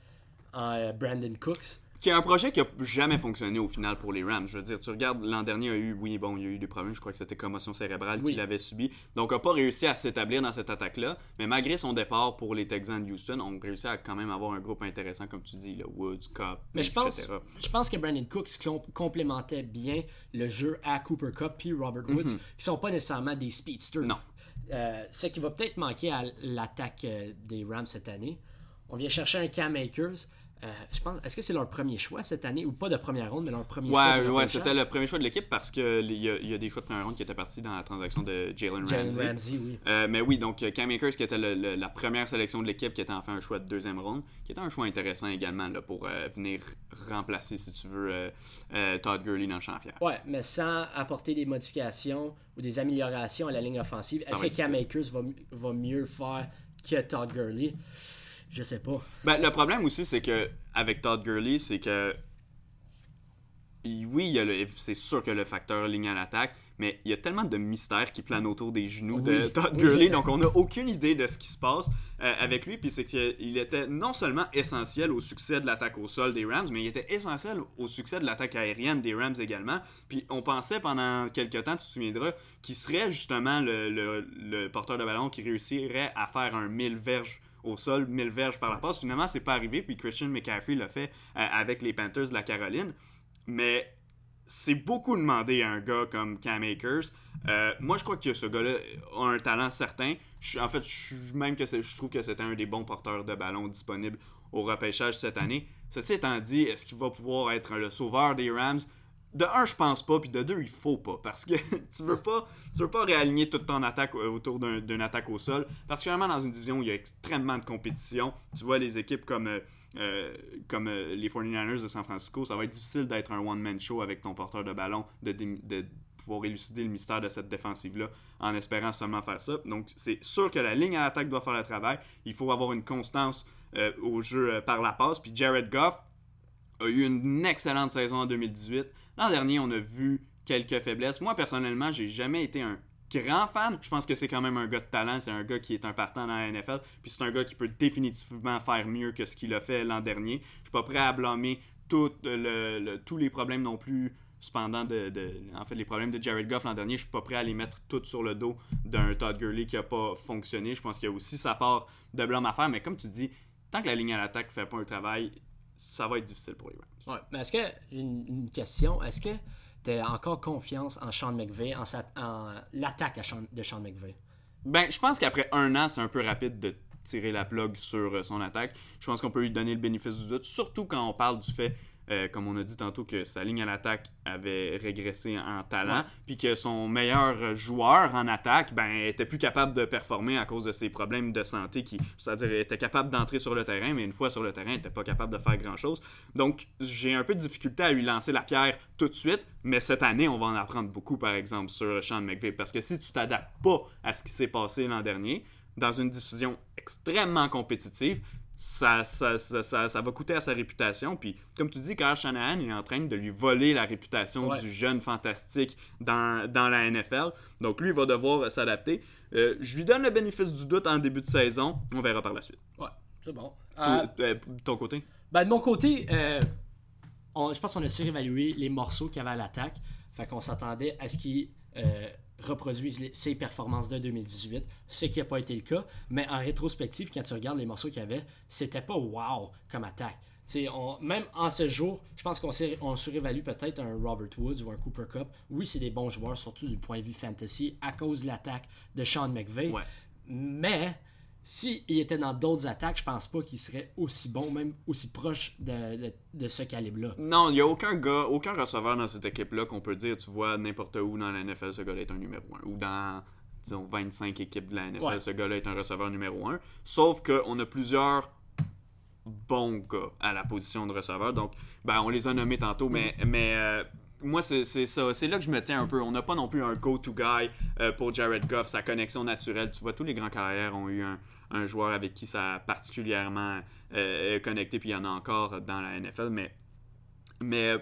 Brandon Cooks qui est un projet qui a jamais fonctionné au final pour les Rams. Je veux dire, tu regardes l'an dernier, il y a eu, oui, bon, il y a eu des problèmes. Je crois que c'était commotion cérébrale qu'il avait subi. Donc, il n'a pas réussi à s'établir dans cette attaque-là. Mais malgré son départ pour les Texans de Houston, on a réussi à quand même avoir un groupe intéressant, comme tu dis, le Woods, Cup, Mais je pense, je pense que Brandon Cooks complémentait bien le jeu à Cooper Cup puis Robert Woods, mhm. qui sont pas nécessairement des speedsters. Non. Euh, ce qui va peut-être manquer à l'attaque euh, des Rams cette année. On vient chercher un Cam Akers. Euh, je pense, est-ce que c'est leur premier choix cette année ou pas de première ronde, mais leur premier ouais, choix? Ouais, c'était le premier choix de l'équipe parce qu'il y, a, y a des choix de première ronde qui étaient partis dans la transaction de Jalen Ramsey. Ramsey oui. Euh, mais oui, donc Cam Akers qui était le, la première sélection de l'équipe qui était enfin un choix de deuxième ronde, qui était un choix intéressant également là, pour euh, venir remplacer, si tu veux, euh, Todd Gurley dans le champ Ouais, mais sans apporter des modifications ou des améliorations à la ligne offensive, est-ce que Cam Akers va, va mieux faire que Todd Gurley? Je sais pas. Ben, le problème aussi, c'est que avec Todd Gurley, c'est que. Oui, c'est sûr que le facteur ligne à l'attaque, mais il y a tellement de mystères qui planent autour des genoux de Todd Gurley, donc on n'a aucune idée de ce qui se passe euh, avec lui. Puis c'est qu'il était non seulement essentiel au succès de l'attaque au sol des Rams, mais il était essentiel au succès de l'attaque aérienne des Rams également. Puis on pensait pendant quelques temps, tu te souviendras, qu'il serait justement le, le, porteur de ballon qui réussirait à faire un 1000 verges au sol, 1000 verges par la passe. Finalement, c'est pas arrivé, puis Christian McCaffrey l'a fait euh, avec les Panthers de la Caroline. Mais c'est beaucoup demandé à un gars comme Cam Akers. Euh, moi, je crois que ce gars-là a un talent certain. en fait, je, même que je trouve que c'était un des bons porteurs de ballon disponibles au repêchage cette année. Ceci étant dit, est-ce qu'il va pouvoir être le sauveur des Rams? De un, je pense pas, puis de deux, il faut pas. Parce que tu veux pas tu veux pas réaligner toute ton attaque euh, autour d'une attaque au sol. Particulièrement dans une division où il y a extrêmement de compétition. Tu vois les équipes comme, euh, euh, comme les 49ers de San Francisco, ça va être difficile d'être un one-man show avec ton porteur de ballon, de, de, pouvoir élucider le mystère de cette défensive-là en espérant seulement faire ça. Donc c'est sûr que la ligne à l'attaque doit faire le travail. Il faut avoir une constance au jeu par la passe. Puis Jared Goff a eu une excellente saison en 2018 L'an dernier, on a vu quelques faiblesses. Moi, personnellement, j'ai jamais été un grand fan. Je pense que c'est quand même un gars de talent. C'est un gars qui est un partant dans la NFL. Puis c'est un gars qui peut définitivement faire mieux que ce qu'il a fait l'an dernier. Je suis pas prêt à blâmer tous les problèmes non plus. Cependant, de, en fait, les problèmes de Jared Goff l'an dernier, je suis pas prêt à les mettre tous sur le dos d'un Todd Gurley qui a pas fonctionné. Je pense qu'il y a aussi sa part de blâme à faire. Mais comme tu dis, tant que la ligne à l'attaque fait pas un travail, ça va être difficile pour les Rams. Ouais, mais est-ce que, j'ai une, question, est-ce que tu as encore confiance en Sean McVay, en, en l'attaque de Sean McVay? Ben, je pense qu'après un an, c'est un peu rapide de tirer la plug sur euh, son attaque. Je pense qu'on peut lui donner le bénéfice du doute, surtout quand on parle du fait euh, comme on a dit tantôt, que sa ligne à l'attaque avait régressé en talent, puis que son meilleur joueur en attaque ben, était plus capable de performer à cause de ses problèmes de santé, qui, c'est-à-dire était capable d'entrer sur le terrain, mais une fois sur le terrain, il n'était pas capable de faire grand-chose. Donc, j'ai un peu de difficulté à lui lancer la pierre tout de suite, mais cette année, on va en apprendre beaucoup, par exemple, sur Sean McVay, parce que si tu t'adaptes pas à ce qui s'est passé l'an dernier, dans une décision extrêmement compétitive, ça, ça, ça, ça, va coûter à sa réputation. Puis, comme tu dis, Kyle Shanahan est en train de lui voler la réputation du jeune fantastique dans, dans, la NFL. Donc, lui, il va devoir s'adapter. Euh, je lui donne le bénéfice du doute en début de saison. On verra par la suite. Ouais, c'est bon. Euh, euh, ton côté? Ben, De mon côté, je pense qu'on a surévalué les morceaux qu'il y avait à l'attaque. Fait qu'on s'attendait à ce qu'il reproduisent ses performances de 2018, ce qui n'a pas été le cas. Mais en rétrospective, quand tu regardes les morceaux qu'il y avait, c'était pas wow comme attaque. On, même en ce jour, je pense qu'on on surévalue peut-être un Robert Woods ou un Cooper Cup. Oui, c'est des bons joueurs, surtout du point de vue fantasy, à cause de l'attaque de Sean McVay. Mais s'il était dans d'autres attaques, je pense pas qu'il serait aussi bon, même aussi proche de, ce calibre-là. Non, il n'y a aucun gars, aucun receveur dans cette équipe-là qu'on peut dire, tu vois, n'importe où dans la NFL, ce gars-là est un numéro 1. Ou dans, disons, 25 équipes de la NFL, ce gars-là est un receveur numéro 1. Sauf qu'on a plusieurs bons gars à la position de receveur. Donc, ben, on les a nommés tantôt, mais, mais euh, moi, c'est ça. C'est là que je me tiens un peu. On n'a pas non plus un go-to guy euh, pour Jared Goff, sa connexion naturelle. Tu vois, tous les grands carrières ont eu un, un joueur avec qui ça a particulièrement euh, connecté, puis il y en a encore dans la NFL, mais, mais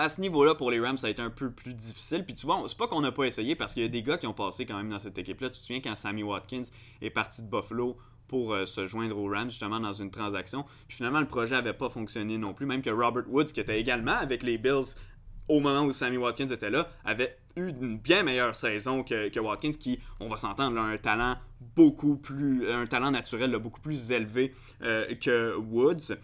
à ce niveau-là, pour les Rams, ça a été un peu plus difficile. Puis tu vois, c'est pas qu'on n'a pas essayé parce qu'il y a des gars qui ont passé quand même dans cette équipe-là. Tu te souviens quand Sammy Watkins est parti de Buffalo pour euh, se joindre aux Rams justement dans une transaction. Puis finalement, le projet n'avait pas fonctionné non plus. Même que Robert Woods, qui était également avec les Bills au moment où Sammy Watkins était là, avait eu une bien meilleure saison que, Watkins, qui, on va s'entendre, a un talent beaucoup plus, un talent naturel beaucoup plus élevé euh, que Woods.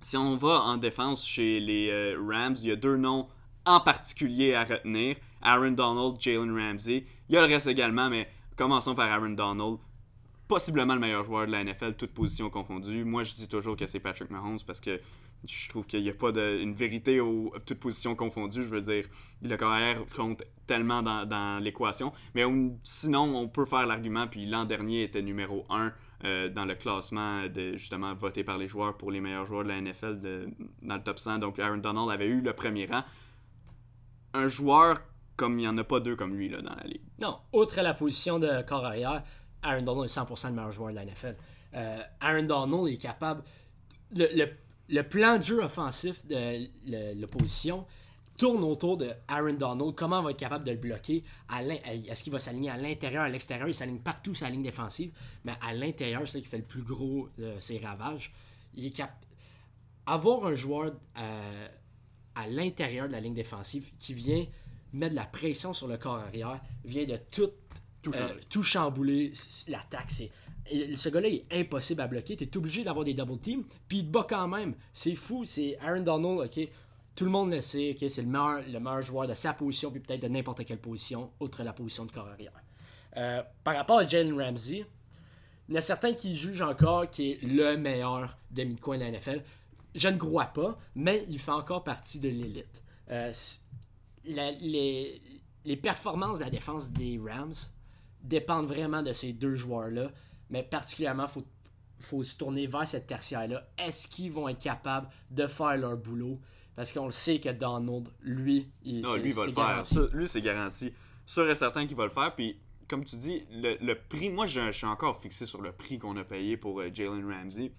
Si on va en défense chez les euh, Rams, il y a deux noms en particulier à retenir Aaron Donald, Jalen Ramsey. Il y a le reste également, mais commençons par Aaron Donald. possiblement le meilleur joueur de la NFL, toutes positions confondues. Moi, je dis toujours que c'est Patrick Mahomes parce que je trouve qu'il n'y a pas de, une vérité aux toutes positions confondues. Je veux dire, le carrière compte tellement dans, l'équation. Mais sinon, on peut faire l'argument, puis l'an dernier était numéro 1 euh, dans le classement de justement voté par les joueurs pour les meilleurs joueurs de la NFL dans le top 100. Donc Aaron Donald avait eu le premier rang. Un joueur comme il n'y en a pas deux comme lui là, dans la ligue. Non, outre la position de corps arrière, Aaron Donald est 100% le meilleur joueur de la NFL. Euh, Aaron Donald est capable. Le, le, plan de jeu offensif de l'opposition tourne autour de Aaron Donald. Comment il va être capable de le bloquer Est-ce qu'il va s'aligner à l'intérieur, à l'extérieur? Il s'aligne partout la ligne défensive. Mais à l'intérieur, c'est là qui fait le plus gros de ses ravages. Il est cap... Avoir un joueur euh, à l'intérieur de la ligne défensive qui vient mettre de la pression sur le corps arrière, vient de tout, tout, euh, chambouler. L'attaque, c'est. Ce gars-là est impossible à bloquer. Tu es obligé d'avoir des double teams. Puis il te bat quand même. C'est fou. C'est Aaron Donald, ok. Tout le monde le sait, ok. C'est le meilleur, le meilleur joueur de sa position, puis peut-être de n'importe quelle position, outre la position de corps. Euh, par rapport à Jalen Ramsey, il y a certains qui jugent encore qu'il est le meilleur demi-coin de la NFL. Je ne crois pas, mais il fait encore partie de l'élite. Euh, les, performances de la défense des Rams dépendent vraiment de ces deux joueurs-là, mais particulièrement, il faut, faut se tourner vers cette tertiaire-là. Est-ce qu'ils vont être capables de faire leur boulot? Parce qu'on le sait que Donald, lui, il, non, lui, va le garanti. faire. lui, c'est garanti. Sûr et certain qu'il va le faire. Puis, comme tu dis, le, prix, moi, je, suis encore fixé sur le prix qu'on a payé pour euh, Jalen Ramsey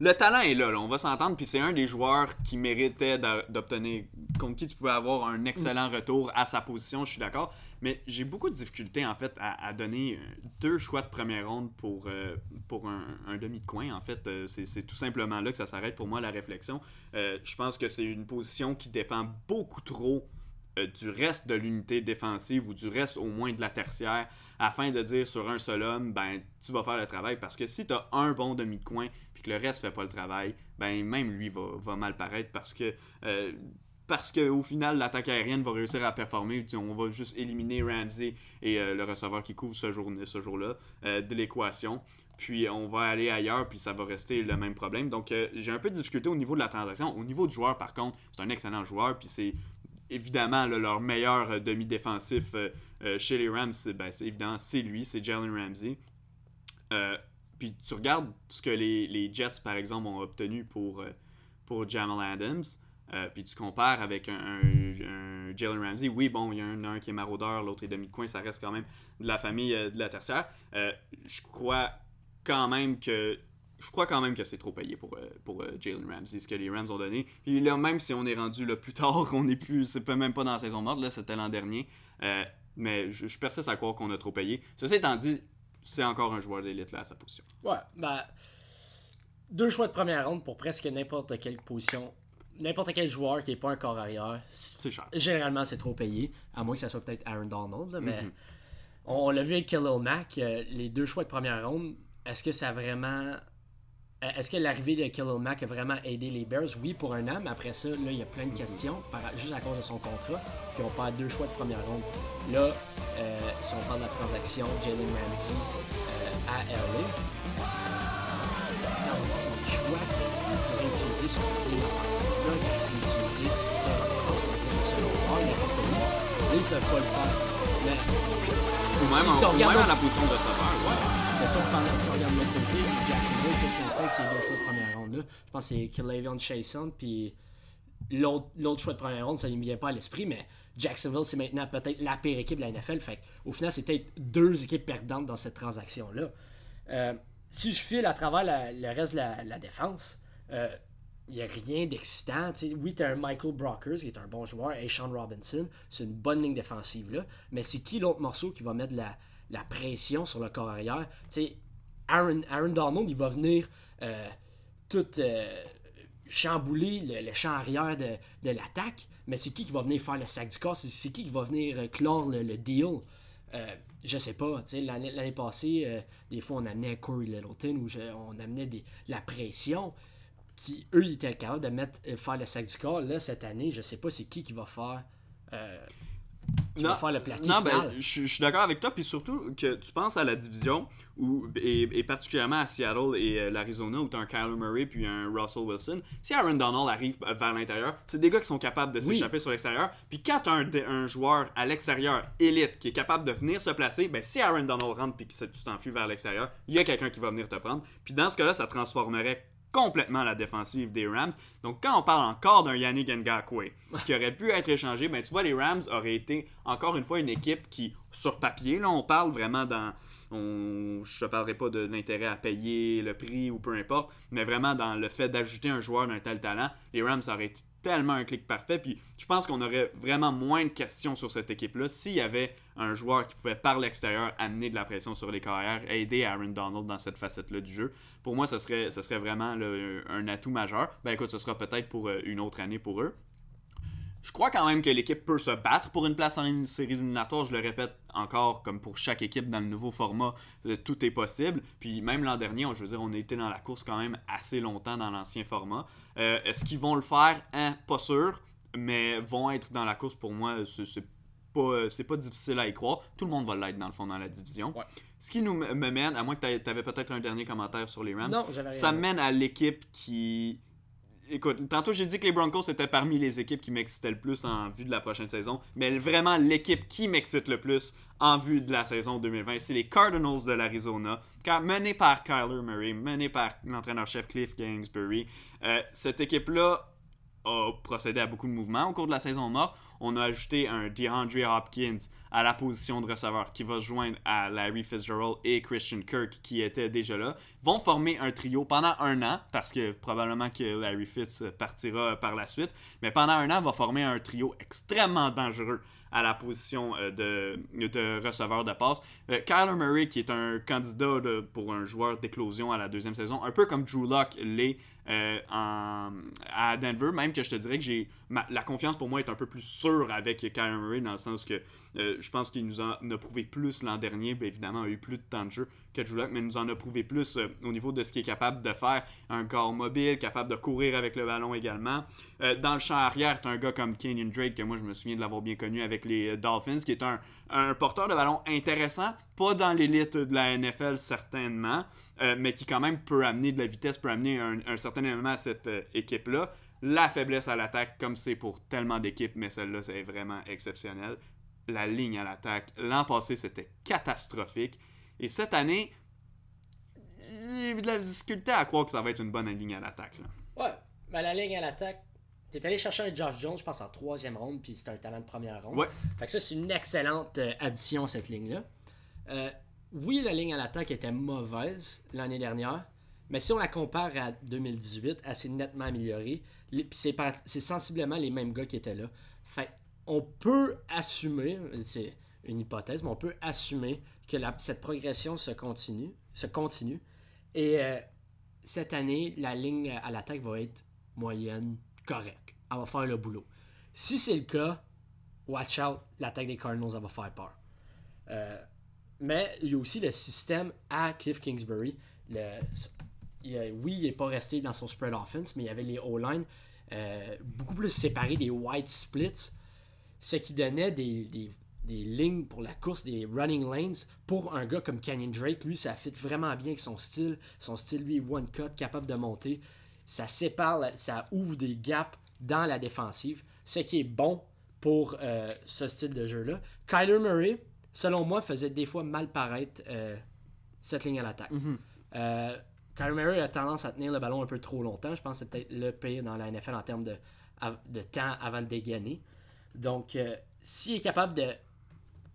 le talent est là, on va s'entendre, puis c'est un des joueurs qui méritait d'obtenir, contre qui tu pouvais avoir un excellent retour à sa position, je suis d'accord. Mais j'ai beaucoup de difficultés, en fait, à, donner euh, deux choix de première ronde pour, euh, pour un, demi de coin. En fait, euh, c'est tout simplement là que ça s'arrête pour moi, la réflexion. je pense que c'est une position qui dépend beaucoup trop du reste de l'unité défensive ou du reste au moins de la tertiaire afin de dire sur un seul homme, ben tu vas faire le travail parce que si tu as un bon demi de coin que le reste fait pas le travail, ben même lui va, mal paraître parce que euh, parce qu'au final, l'attaque aérienne va réussir à performer. On va juste éliminer Ramsey et euh, le receveur qui couvre ce jour-là euh, de l'équation. Puis on va aller ailleurs, puis ça va rester le même problème. Donc j'ai un peu de difficulté au niveau de la transaction. Au niveau du joueur, par contre, c'est un excellent joueur, puis c'est évidemment leur meilleur demi-défensif chez les Rams. Ben, c'est évident, c'est lui, c'est Jalen Ramsey. Puis tu regardes ce que les, Jets, par exemple, ont obtenu pour, euh, pour Jamal Adams. Euh, puis tu compares avec un, Jalen Ramsey. Oui, bon, il y a un, qui est maraudeur, l'autre est demi-coin, ça reste quand même de la famille euh, de la tertiaire. je crois quand même que je crois quand même que c'est trop payé pour, pour Jalen Ramsey, ce que les Rams ont donné. Puis là, même si on est rendu là plus tard, on n'est plus, c'est même pas dans la saison morte, là, c'était l'an dernier. Mais je, je, persiste à croire qu'on a trop payé. Ceci étant dit, c'est encore un joueur d'élite là à sa position. Ouais, bah deux choix de première ronde pour presque n'importe quelle position. N'importe quel joueur qui n'est pas un corps arrière. C'est cher. Généralement, c'est trop payé. À moins que ça soit peut-être Aaron Donald. mais mhm. on, l'a vu avec Khalil Mack. Euh, les deux choix de première ronde, est-ce que ça a vraiment est-ce que l'arrivée de Khalil Mack a vraiment aidé les Bears? Oui, pour un an, mais après ça, là, il y a plein de questions, juste à cause de son contrat. Puis on perd deux choix de première ronde. Là, euh, si on parle de la transaction Jalen Ramsey euh, à LA, les choix qu'il pourrait utiliser sur cette ligne offensive-là, il pourrait utiliser pour défense de il a ils ne peuvent pas le faire. Mais, ou même, si on, même à la position de sauveur, ouais. Mais si on, regarde de l'autre côté, Jacksonville, qu'est-ce qu'il a fait avec ces deux choix de première ronde là Je pense que c'est Killavion Chason, puis l'autre choix de première ronde, ça ne me vient pas à l'esprit, mais Jacksonville, c'est maintenant peut-être la pire équipe de la NFL. Fait au final, c'est peut-être deux équipes perdantes dans cette transaction-là. Euh, si je file à travers le reste de la, défense, il euh, n'y a rien d'excitant. Oui, tu as un Michael Brockers qui est un bon joueur, et Sean Robinson, c'est une bonne ligne défensive. là Mais c'est qui l'autre morceau qui va mettre la, la pression sur le corps arrière. Aaron, Aaron Donald, il va venir euh, tout euh, chambouler le, champ arrière de, l'attaque, mais c'est qui qui va venir faire le sac du corps? C'est qui qui va venir euh, clore le, deal? je sais pas. L'année passée, des fois, on amenait Corey Littleton ou on amenait des, la pression. Qui, eux, ils étaient capables de mettre, faire le sac du corps. Là, cette année, je sais pas c'est qui qui va faire qui va faire le non, final. ben, je je suis d'accord avec toi, puis surtout que tu penses à la division, où, et, et particulièrement à Seattle et euh, l'Arizona, où tu as un Kyler Murray puis un Russell Wilson. Si Aaron Donald arrive euh, vers l'intérieur, c'est des gars qui sont capables de Oui. s'échapper sur l'extérieur. Puis quand tu as un, joueur à l'extérieur élite qui est capable de venir se placer, ben si Aaron Donald rentre puis que tu t'enfuis vers l'extérieur, il y a quelqu'un qui va venir te prendre. Puis dans ce cas-là, ça transformerait complètement la défensive des Rams. Donc quand on parle encore d'un Yannick Ngakwe qui aurait pu être échangé, ben tu vois les Rams auraient été encore une fois une équipe qui sur papier là on parle vraiment dans je te parlerai pas de l'intérêt à payer le prix ou peu importe, mais vraiment dans le fait d'ajouter un joueur d'un tel talent, les Rams auraient été tellement un clic parfait. Puis je pense qu'on aurait vraiment moins de questions sur cette équipe-là s'il y avait un joueur qui pouvait par l'extérieur amener de la pression sur les carrières, aider Aaron Donald dans cette facette-là du jeu. Pour moi, ce serait, vraiment un atout majeur. Ben écoute, ce sera peut-être pour euh, une autre année pour eux. Je crois quand même que l'équipe peut se battre pour une place en une série éliminatoire. Je le répète encore, comme pour chaque équipe dans le nouveau format, euh, tout est possible. Puis même l'an dernier, on- je veux dire, on a été dans la course quand même assez longtemps dans l'ancien format. Euh, Est-ce qu'ils vont le faire? Hein, Pas sûr, mais vont être dans la course pour moi, c'est pas, euh, pas difficile à y croire. Tout le monde va l'être dans le fond dans la division. Ouais. Ce qui nous mène, à moins que tu avais peut-être un dernier commentaire sur les Rams, Non, ça mène à l'équipe qui. Écoute, tantôt j'ai dit que les Broncos étaient parmi les équipes qui m'excitaient le plus en vue de la prochaine saison, mais vraiment l'équipe qui m'excite le plus en vue de la saison 2020, c'est les Cardinals de l'Arizona, car menés par Kyler Murray, menés par l'entraîneur-chef Cliff Kingsbury. Euh, cette équipe-là a procédé à beaucoup de mouvements au cours de la saison morte. On a ajouté un DeAndre Hopkins à la position de receveur qui va se joindre à Larry Fitzgerald et Christian Kirk qui étaient déjà là. Vont former un trio pendant un an parce que probablement que Larry Fitz partira par la suite. Mais pendant un an, va former un trio extrêmement dangereux à la position euh, de, receveur de passe. Euh, Kyler Murray, qui est un candidat pour un joueur d'éclosion à la deuxième saison, un peu comme Drew Lock l'est euh, en- à Denver, même que je te dirais que j'ai la confiance pour moi est un peu plus sûre avec Kyler Murray dans le sens que euh, je pense qu'il nous en a prouvé plus l'an dernier, bien évidemment, il a eu plus de temps de jeu que Drew mais il nous en a prouvé plus euh, au niveau de ce qu'il est capable de faire, un corps mobile, capable de courir avec le ballon également. Dans le champ arrière, tu un gars comme Kenyon Drake, que moi je me souviens de l'avoir bien connu avec les Dolphins, qui est un, un porteur de ballon intéressant, pas dans l'élite de la NFL certainement, euh, mais qui quand même peut amener de la vitesse, peut amener un, certain élément à cette euh, équipe-là. La faiblesse à l'attaque, comme c'est pour tellement d'équipes, mais celle-là, c'est vraiment exceptionnel. La ligne à l'attaque, l'an passé, c'était catastrophique. Et cette année, j'ai de la difficulté à croire que ça va être une bonne ligne à l'attaque. Ouais, mais la ligne à l'attaque, t'es allé chercher un Josh Jones, je pense, en troisième ronde, puis c'est un talent de première ronde. Ouais. Fait que ça, c'est une excellente euh, addition, cette ligne-là. Euh, oui, la ligne à l'attaque était mauvaise l'année dernière, mais si on la compare à 2018, elle s'est nettement améliorée. C'est sensiblement les mêmes gars qui étaient là. Fait on peut assumer, c'est une hypothèse, mais on peut assumer que la- cette progression se continue, se continue. Et euh, cette année, la ligne à l'attaque va être moyenne, correcte. Elle va faire le boulot. Si c'est le cas, watch out, l'attaque des Cardinals, elle va faire peur. Euh, mais il y a aussi le système à Cliff Kingsbury. Oui, il n'est pas resté dans son spread offense, mais il y avait les O-line euh, beaucoup plus séparés, des wide splits, ce qui donnait des lignes pour la course, des running lanes. Pour un gars comme Canyon Drake, lui, ça fit vraiment bien avec son style. Son style, lui, one cut, capable de monter. Ça sépare, ça ouvre des gaps dans la défensive, ce qui est bon pour euh, ce style de jeu-là. Kyler Murray, selon moi, faisait des fois mal paraître euh, cette ligne à l'attaque. Euh, Kyler Murray a tendance à tenir le ballon un peu trop longtemps. Je pense que c'est peut-être le pire dans la NFL en termes de, de temps avant de dégainer. Donc, s'il est capable de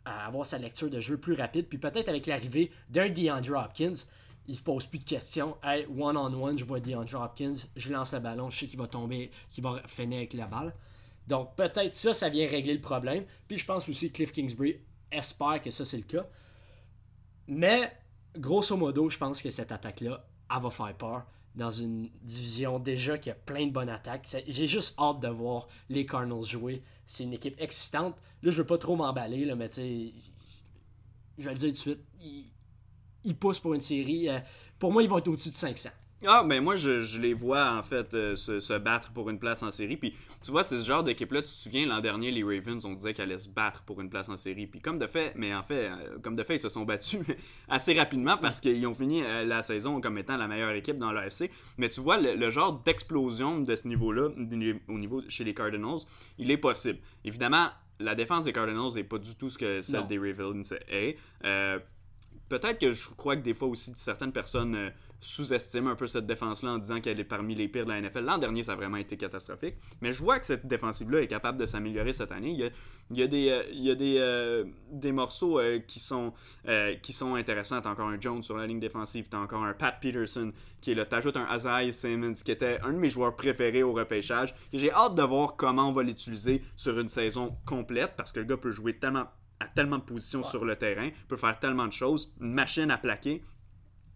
à avoir sa lecture de jeu plus rapide, puis peut-être avec l'arrivée d'un DeAndre Hopkins, il se pose plus de questions. Hey, one-on-one, je vois DeAndre Hopkins, je lance le ballon, je sais qu'il va tomber, qu'il va finir avec la balle. Donc, peut-être ça, ça vient régler le problème. Puis je pense aussi que Cliff Kingsbury espère que ça, c'est le cas. Mais, grosso modo, je pense que cette attaque-là, elle va faire peur dans une division déjà qui a plein de bonnes attaques. J'ai juste hâte de voir les Cardinals jouer. C'est une équipe excitante. Là, je veux pas trop m'emballer, mais tu sais, je vais le dire tout de suite, ils poussent pour une série. euh, pour moi, ils vont être au-dessus de 500. Ah, ben moi, je, je les vois en fait euh, se, se battre pour une place en série. Puis tu vois, c'est ce genre d'équipe-là. Tu te souviens, l'an dernier, les Ravens, on disait qu'elle allait se battre pour une place en série. Puis comme de fait, mais en fait, euh, comme de fait, ils se sont battus assez rapidement parce qu'ils ont fini euh, la saison comme étant la meilleure équipe dans l'AFC. Mais tu vois, le, le genre d'explosion de ce niveau-là, au niveau chez les Cardinals, il est possible. Évidemment, la défense des Cardinals n'est pas du tout ce que celle Non. des Ravens est. Peut-être que je crois que des fois aussi certaines personnes euh, sous-estiment un peu cette défense-là en disant qu'elle est parmi les pires de la NFL. L'an dernier, ça a vraiment été catastrophique. Mais je vois que cette défensive-là est capable de s'améliorer cette année. Il y a, des, morceaux euh, qui, sont, euh, qui sont intéressants. T'as encore un Jones sur la ligne défensive. T'as encore un Pat Peterson qui est là. T'ajoutes un Isaiah Simmons qui était un de mes joueurs préférés au repêchage. J'ai hâte de voir comment on va l'utiliser sur une saison complète parce que le gars peut jouer tellement à tellement de positions sur le terrain, peut faire tellement de choses, une machine à plaquer.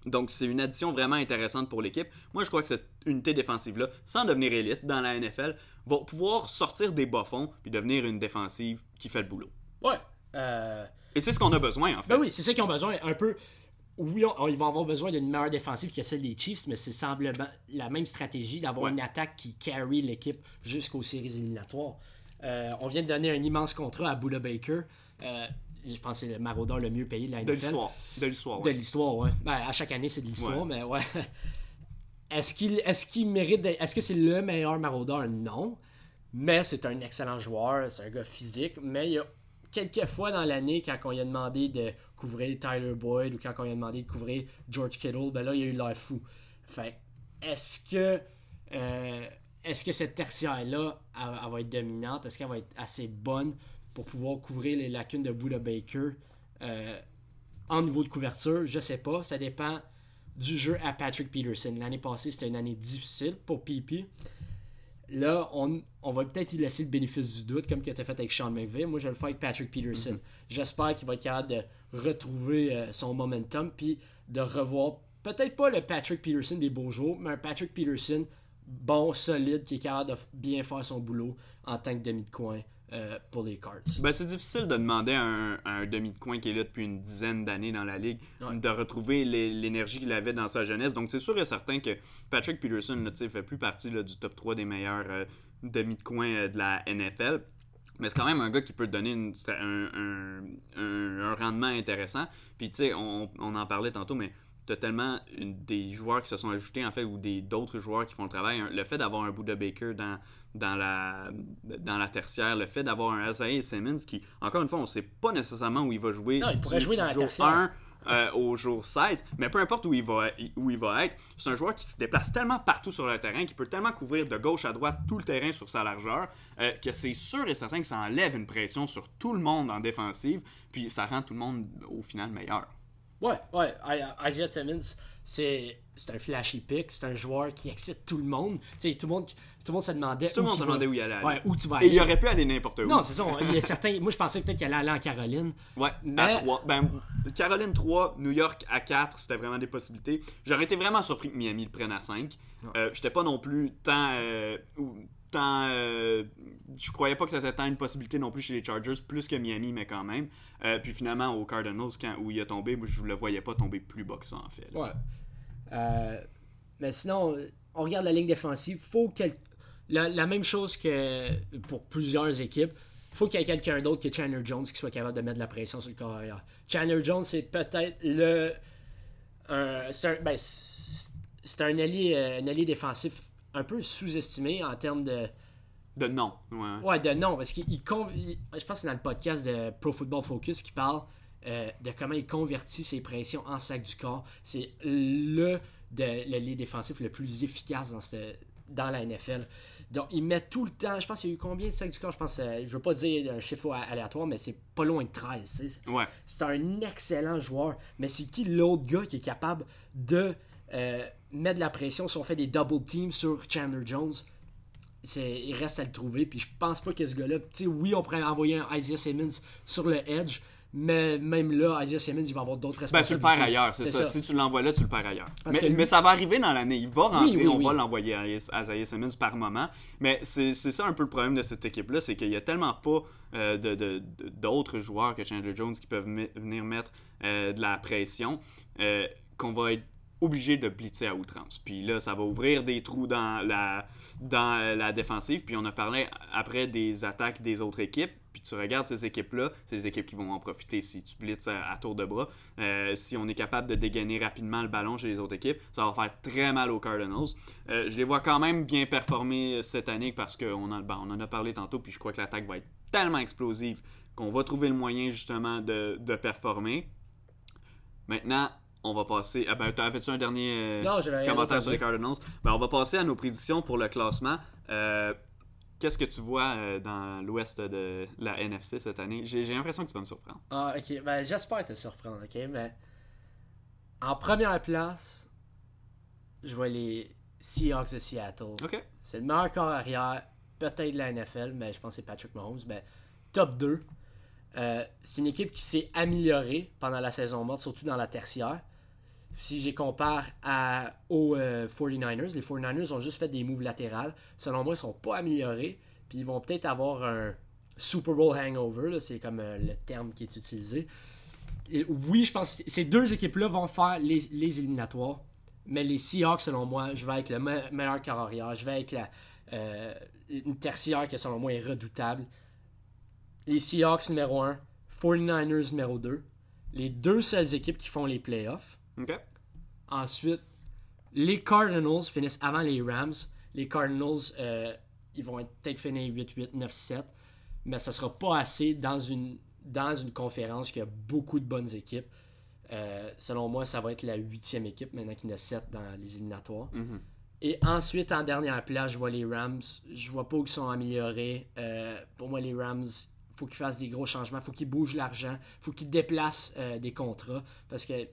Donc, c'est une addition vraiment intéressante pour l'équipe. Moi, je crois que cette unité défensive-là, sans devenir élite dans la NFL, va pouvoir sortir des bas-fonds puis devenir une défensive qui fait le boulot. Ouais. Euh, Et c'est ce qu'on a besoin, en fait. Ben oui, c'est ça qu'ils ont besoin. Un peu. Oui, on- ils vont avoir besoin d'une meilleure défensive que celle des Chiefs, mais c'est semblement la même stratégie d'avoir Ouais. une attaque qui carry l'équipe jusqu'aux séries éliminatoires. Euh, on vient de donner un immense contrat à Buda Baker. Euh, je pense que c'est le maraudeur le mieux payé de la De l'histoire. De l'histoire, De ouais. l'histoire, ouais. Ben, à chaque année, c'est de l'histoire, Ouais. mais ouais. Est-ce qu'il est qu'il mérite d'être- Est-ce que c'est le meilleur maraudeur? Non. Mais c'est un excellent joueur, c'est un gars physique. Mais il y a quelques fois dans l'année, quand on lui a demandé de couvrir Tyler Boyd ou quand on lui a demandé de couvrir George Kittle, ben là, il a eu l'air fou. Fait est-ce que. euh, est-ce que cette tertiaire-là, elle, elle va être dominante? Est-ce qu'elle va être assez bonne? Pour pouvoir couvrir les lacunes de Buda Baker? Euh, en niveau de couverture, je sais pas. Ça dépend du jeu à Patrick Peterson. L'année passée, c'était une année difficile pour PP. Là, on, on va peut-être y laisser le bénéfice du doute, comme tu as fait avec Sean McVay. Moi, je vais le faire avec Patrick Peterson. J'espère qu'il va être capable de retrouver euh, son momentum, puis de revoir peut-être pas le Patrick Peterson des beaux jours, mais un Patrick Peterson bon, solide, qui est capable de bien faire son boulot en tant que demi de coin euh, pour les Cards. Ben, c'est difficile de demander à un, à un demi de coin qui est là depuis une dizaine d'années dans la ligue Ouais. de retrouver l'énergie qu'il avait dans sa jeunesse. Donc, c'est sûr et certain que Patrick Peterson sais, fait plus partie là, du top 3 des meilleurs euh, demi de coin euh, de la NFL. Mais c'est quand même un gars qui peut te donner une- un, un- un- un rendement intéressant. Puis, tu sais, on, on en parlait tantôt, mais tu as tellement une- des joueurs qui se sont ajoutés, en fait, ou d'autres joueurs qui font le travail. Le fait d'avoir un Buda Baker dans, dans, la, dans la tertiaire, le fait d'avoir un Isaiah Simmons qui, encore une fois, on ne sait pas nécessairement où il va jouer. Non, il pourrait du jouer dans la tertiaire. 1 euh, au jour 16, mais peu importe où il va, où il va être, c'est un joueur qui se déplace tellement partout sur le terrain, qui peut tellement couvrir de gauche à droite tout le terrain sur sa largeur, euh, que c'est sûr et certain que ça enlève une pression sur tout le monde en défensive, puis ça rend tout le monde au final meilleur. Ouais, ouais. I- Isaiah Simmons, c'est c'est un flashy pick, c'est un joueur qui excite tout le monde. Tu sais, tout le monde, tout le monde se demandait. Tout le où monde se demandait où il allait aller. Ouais, où tu vas Et il aurait pu aller n'importe où. Non, c'est ça. Il y a certains. Moi, je pensais peut-être qu'il allait aller en Caroline. Ouais, Mais- à 3. Ben, Caroline 3, New York à 4, c'était vraiment des possibilités. J'aurais été vraiment surpris que Miami le prenne à 5. Euh, J'étais pas non plus tant. euh, tant euh, je croyais pas que c'était tant une possibilité non plus chez les Chargers, plus que Miami, mais quand même. Euh, puis finalement, aux Cardinals, quand, où il a tombé, je le voyais pas tomber plus bas que ça, en fait. Ouais. Euh, mais sinon, on regarde la ligne défensive. Faut quel... la, même chose que pour plusieurs équipes. faut qu'il y ait quelqu'un d'autre que Chandler Jones qui soit capable de mettre de la pression sur le corps arrière. Chandler Jones, c'est peut-être le. c'est un, ben, un euh, un allié défensif un peu sous-estimé en termes de. De non. Ouais. Ouais, de non, parce qu'il il je pense que c'est dans le podcast de Pro Football Focus qui parle euh, de comment il convertit ses pressions en sac du corps. C'est le, de, le défensif le plus efficace dans, cette- dans la NFL. Donc, il met tout le temps, je pense qu'il y a eu combien de sacs du corps? Je pense, euh, je veux pas dire un chiffre aléatoire, mais c'est pas loin de 13. tu sais. Ouais. C'est un excellent joueur. Mais c'est qui l'autre gars qui est capable de euh, mettre de la pression si on fait des double teams sur Chandler Jones? Il reste à le trouver. Puis je pense pas que ce gars-là. Tu sais, oui, on pourrait envoyer un Isaiah Simmons sur le edge. Mais même là, Isaiah Simmons, il va avoir d'autres Ben, tu le responsabilités. perds ailleurs, c'est ça. Si tu l'envoies là, tu le perds ailleurs. Mais, que lui- mais ça va arriver dans l'année. Il va rentrer, oui, on oui. va l'envoyer à Is- à Isaiah Simmons par moment. Mais c'est ça un peu le problème de cette équipe-là, c'est qu'il y a tellement pas euh, de- de- de- d'autres joueurs que Chandler Jones qui peuvent venir mettre euh, de la pression euh, qu'on va être obligés de blitzer à outrance. Puis là, ça va ouvrir des trous dans la, dans la défensive. Puis on a parlé après des attaques des autres équipes. Puis tu regardes ces équipes-là, c'est les équipes qui vont en profiter si tu blitzes à, tour de bras. Euh, si on est capable de dégainer rapidement le ballon chez les autres équipes, ça va faire très mal aux Cardinals. Euh, je les vois quand même bien performer cette année parce qu'on ben, on en a parlé tantôt. Puis je crois que l'attaque va être tellement explosive qu'on va trouver le moyen justement de, de performer. Maintenant, on va passer. Ah ben, avais-tu un dernier euh, commentaire sur les Cardinals ben, On va passer à nos prédictions pour le classement. Euh, qu'est-ce que tu vois euh, dans l'ouest de la NFC cette année? J'ai l'impression que tu vas me surprendre. Ah, ok. Ben, j'espère te surprendre, ok? Mais en première place, je vois les Seahawks de Seattle. Ok. C'est le meilleur corps arrière, peut-être de la NFL, mais je pense que c'est Patrick Mahomes. Mais top 2. c'est une équipe qui s'est améliorée pendant la saison morte, surtout dans la tertiaire si je compare aux 49ers, euh, les 49ers ont juste fait des moves latérales. Selon moi, ils sont pas améliorés. Puis ils vont peut-être avoir un Super Bowl hangover, c'est comme euh, le terme qui est utilisé. oui, je pense que ces deux équipes-là vont faire les, éliminatoires. Mais les Seahawks, selon moi, je vais avec le meilleur carrière. Je vais avec la, euh, une tertiaire qui, selon moi, est redoutable. Les Seahawks numéro 1, 49ers numéro 2. Les deux seules équipes qui font les playoffs. Ensuite, les Cardinals finissent avant les Rams. Les Cardinals, euh, ils vont peut-être finir 8-8, 9-7, mais ça sera pas assez dans une, dans une conférence qui a beaucoup de bonnes équipes. Euh, selon moi, ça va être la huitième équipe maintenant qu'il y en a 7 dans les éliminatoires. Mm-hmm. Et ensuite, en dernière place, je vois les Rams. Je vois pas qu'ils sont améliorés. Euh, pour moi, les Rams, faut qu'ils fassent des gros changements. faut qu'ils bougent l'argent. faut qu'ils déplacent des contrats. Parce que il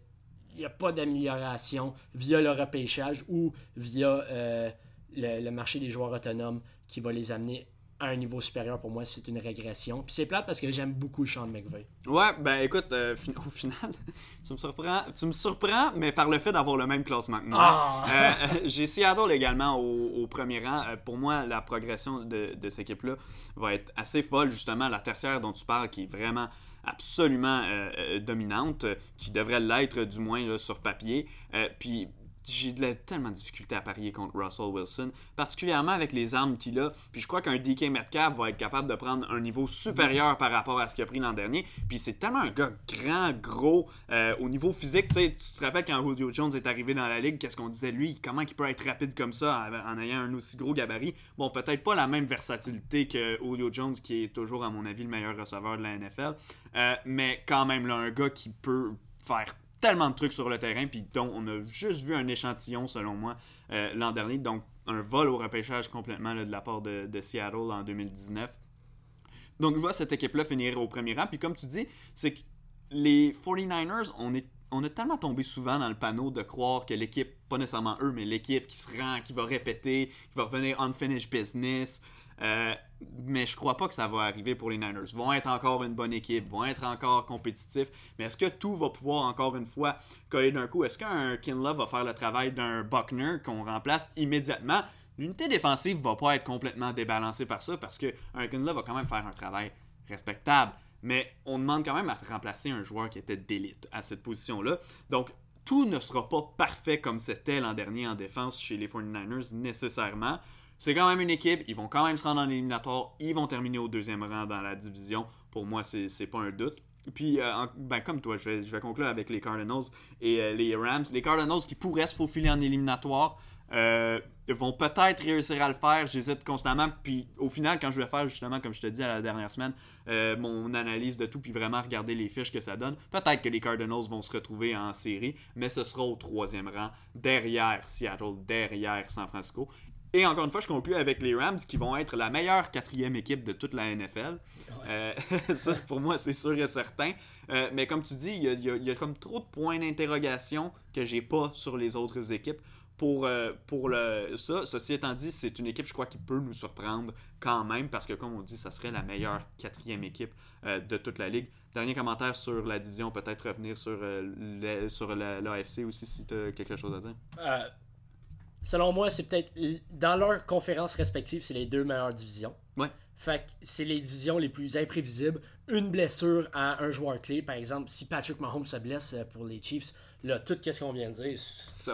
n'y a pas d'amélioration via le repêchage ou via euh, le, marché des joueurs autonomes qui va les amener à un niveau supérieur. Pour moi, c'est une régression. Puis c'est plate parce que j'aime beaucoup Sean McVay. Ouais, ben écoute, euh, au final, tu me surprends, tu me surprends, mais par le fait d'avoir le même classement que moi. Ah! Euh, j'ai Seattle également au, premier rang. pour moi, la progression de, de cette équipe-là va être assez folle. Justement, la tertiaire dont tu parles, qui est vraiment absolument euh, euh, dominante, qui devrait l'être du moins sur papier. Euh, puis j'ai tellement de difficultés à parier contre Russell Wilson, particulièrement avec les armes qu'il a. Puis je crois qu'un DK Metcalf va être capable de prendre un niveau supérieur par rapport à ce qu'il a pris l'an dernier. Puis c'est tellement un gars grand, gros, euh, au niveau physique. Tu te rappelles quand Julio Jones est arrivé dans la ligue, qu'est-ce qu'on disait lui Comment il peut être rapide comme ça en ayant un aussi gros gabarit? Bon, peut-être pas la même versatilité que Julio Jones, qui est toujours, à mon avis, le meilleur receveur de la NFL. Euh, mais quand même, là, un gars qui peut faire tellement de trucs sur le terrain, puis dont on a juste vu un échantillon, selon moi, euh, l'an dernier. Donc, un vol au repêchage complètement de la part de, Seattle en 2019. Donc, je vois cette équipe-là finir au premier rang. Puis, comme tu dis, c'est que les 49ers, on, est, on a tellement tombé souvent dans le panneau de croire que l'équipe, pas nécessairement eux, mais l'équipe qui se rend, qui va répéter, qui va revenir unfinished business, euh, mais je crois pas que ça va arriver pour les Niners. Ils vont être encore une bonne équipe, vont être encore compétitifs. Mais est-ce que tout va pouvoir encore une fois coller d'un coup? Est-ce qu'un Kinlaw va faire le travail d'un Buckner qu'on remplace immédiatement? L'unité défensive va pas être complètement débalancée par ça parce qu'un Kinlaw va quand même faire un travail respectable. Mais on demande quand même à remplacer un joueur qui était d'élite à cette position-là. Donc, tout ne sera pas parfait comme c'était l'an dernier en défense chez les 49ers nécessairement. C'est quand même une équipe, ils vont quand même se rendre en éliminatoire, ils vont terminer au deuxième rang dans la division. Pour moi, c'est pas un doute. Puis, euh, ben, comme toi, je vais, conclure avec les Cardinals et euh, les Rams. Les Cardinals qui pourraient se faufiler en éliminatoire euh, vont peut-être réussir à le faire. J'hésite constamment. Puis, au final, quand je vais faire, justement, comme je te dis à la dernière semaine, mon analyse de tout, puis vraiment regarder les fiches que ça donne, peut-être que les Cardinals vont se retrouver en série, mais ce sera au troisième rang, derrière Seattle, derrière San Francisco. Et encore une fois, je conclue avec les Rams qui vont être la meilleure quatrième équipe de toute la NFL. Euh, ça, pour moi, c'est sûr et certain. Euh, mais comme tu dis, il y, a, comme trop de points d'interrogation que j'ai pas sur les autres équipes. Pour, euh, pour le, ça, ceci étant dit, c'est une équipe, je crois, qui peut nous surprendre quand même, parce que comme on dit, ça serait la meilleure quatrième équipe de toute la ligue. Dernier commentaire sur la division, peut-être revenir sur, sur l'AFC aussi, si tu as quelque chose à dire selon moi, c'est peut-être. Dans leurs conférences respectives, c'est les deux meilleures divisions. Ouais. Fait que c'est les divisions les plus imprévisibles. Une blessure à un joueur clé, par exemple, si Patrick Mahomes se blesse euh, pour les Chiefs, là, tout ce qu'on vient de dire.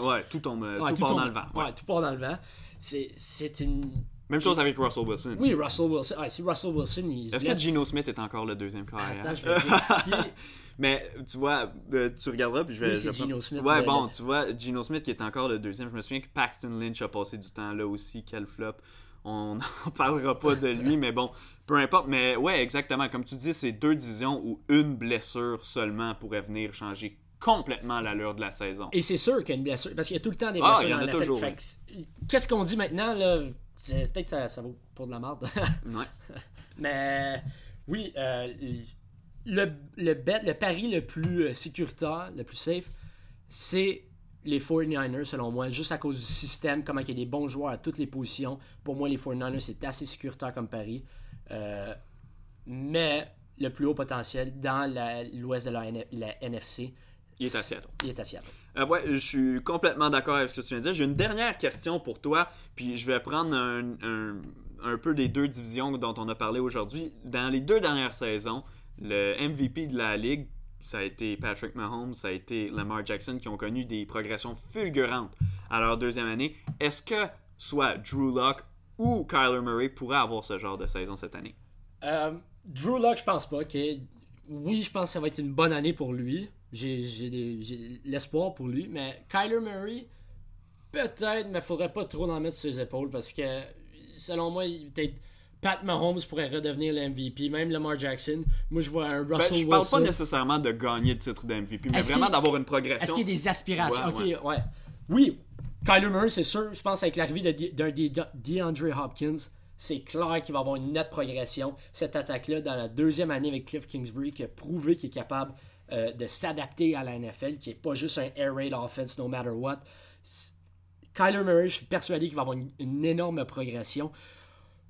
Ouais, tout tombe, euh, Ouais, tout, part tombe- dans le vent. ouais. Ouais, tout part dans le vent. C'est une. Même chose avec Russell Wilson. Oui, Russell Wilson. Ouais, si Russell Wilson, il Est-ce que. Geno Smith est encore le deuxième carrière? Attends, je vais vérifier. Mais tu vois, euh, tu regarderas puis je vais. Oui, c'est Geno Smith, Ouais, bon, tu vois, Geno Smith qui est encore le deuxième. Je me souviens que Paxton Lynch a passé du temps là aussi. Quel flop. On n'en parlera pas de lui, mais bon, peu importe. Mais ouais, exactement. Comme tu dis, c'est deux divisions où une blessure seulement pourrait venir changer complètement l'allure de la saison. Et c'est sûr qu'il y a une blessure. Parce qu'il y a tout le temps des Ah, blessures il y en a toujours, Qu'est-ce qu'on dit maintenant, là? Peut-être que ça, ça vaut pour de la merde. Ouais. Mais oui, euh, le, le bet, le pari le plus euh, sécuritaire, le plus safe, c'est les 49ers, selon moi, juste à cause du système, comment il y a des bons joueurs à toutes les positions. Pour moi, les 49ers, c'est assez sécuritaire comme pari. Euh, mais le plus haut potentiel dans l'ouest de la, NFC, Il est à Seattle. Il est à Seattle. Euh, ouais, je suis complètement d'accord avec ce que tu viens de dire. J'ai une dernière question pour toi, puis je vais prendre un, un- un peu des deux divisions dont on a parlé aujourd'hui. Dans les deux dernières saisons, le MVP de la ligue, ça a été Patrick Mahomes, ça a été Lamar Jackson qui ont connu des progressions fulgurantes à leur deuxième année. Est-ce que soit Drew Lock ou Kyler Murray pourraient avoir ce genre de saison cette année? Euh, Drew Lock, je pense pas. Oui, je pense que ça va être une bonne année pour lui. J'ai l'espoir pour lui. Mais Kyler Murray, peut-être, mais faudrait pas trop en mettre sur ses épaules parce que, selon moi, peut-être Pat Mahomes pourrait redevenir le MVP. Même Lamar Jackson. Moi, je vois un Ben, Russell je parle pas Wilson. nécessairement de gagner le titre de MVP, mais vraiment d'avoir une progression. Est-ce qu'il y a des aspirations? Ouais, Ok, ouais. Oui, Kyler Murray, c'est sûr. Je pense avec l'arrivée de- d'un de, DeAndre Hopkins, c'est clair qu'il va avoir une nette progression. Cette attaque-là, dans la deuxième année avec Cliff Kingsbury, qui a prouvé qu'il est capable euh, de s'adapter à la NFL, qui est pas juste un air raid offense no matter what. Kyler Murray, je suis persuadé qu'il va avoir une, une énorme progression.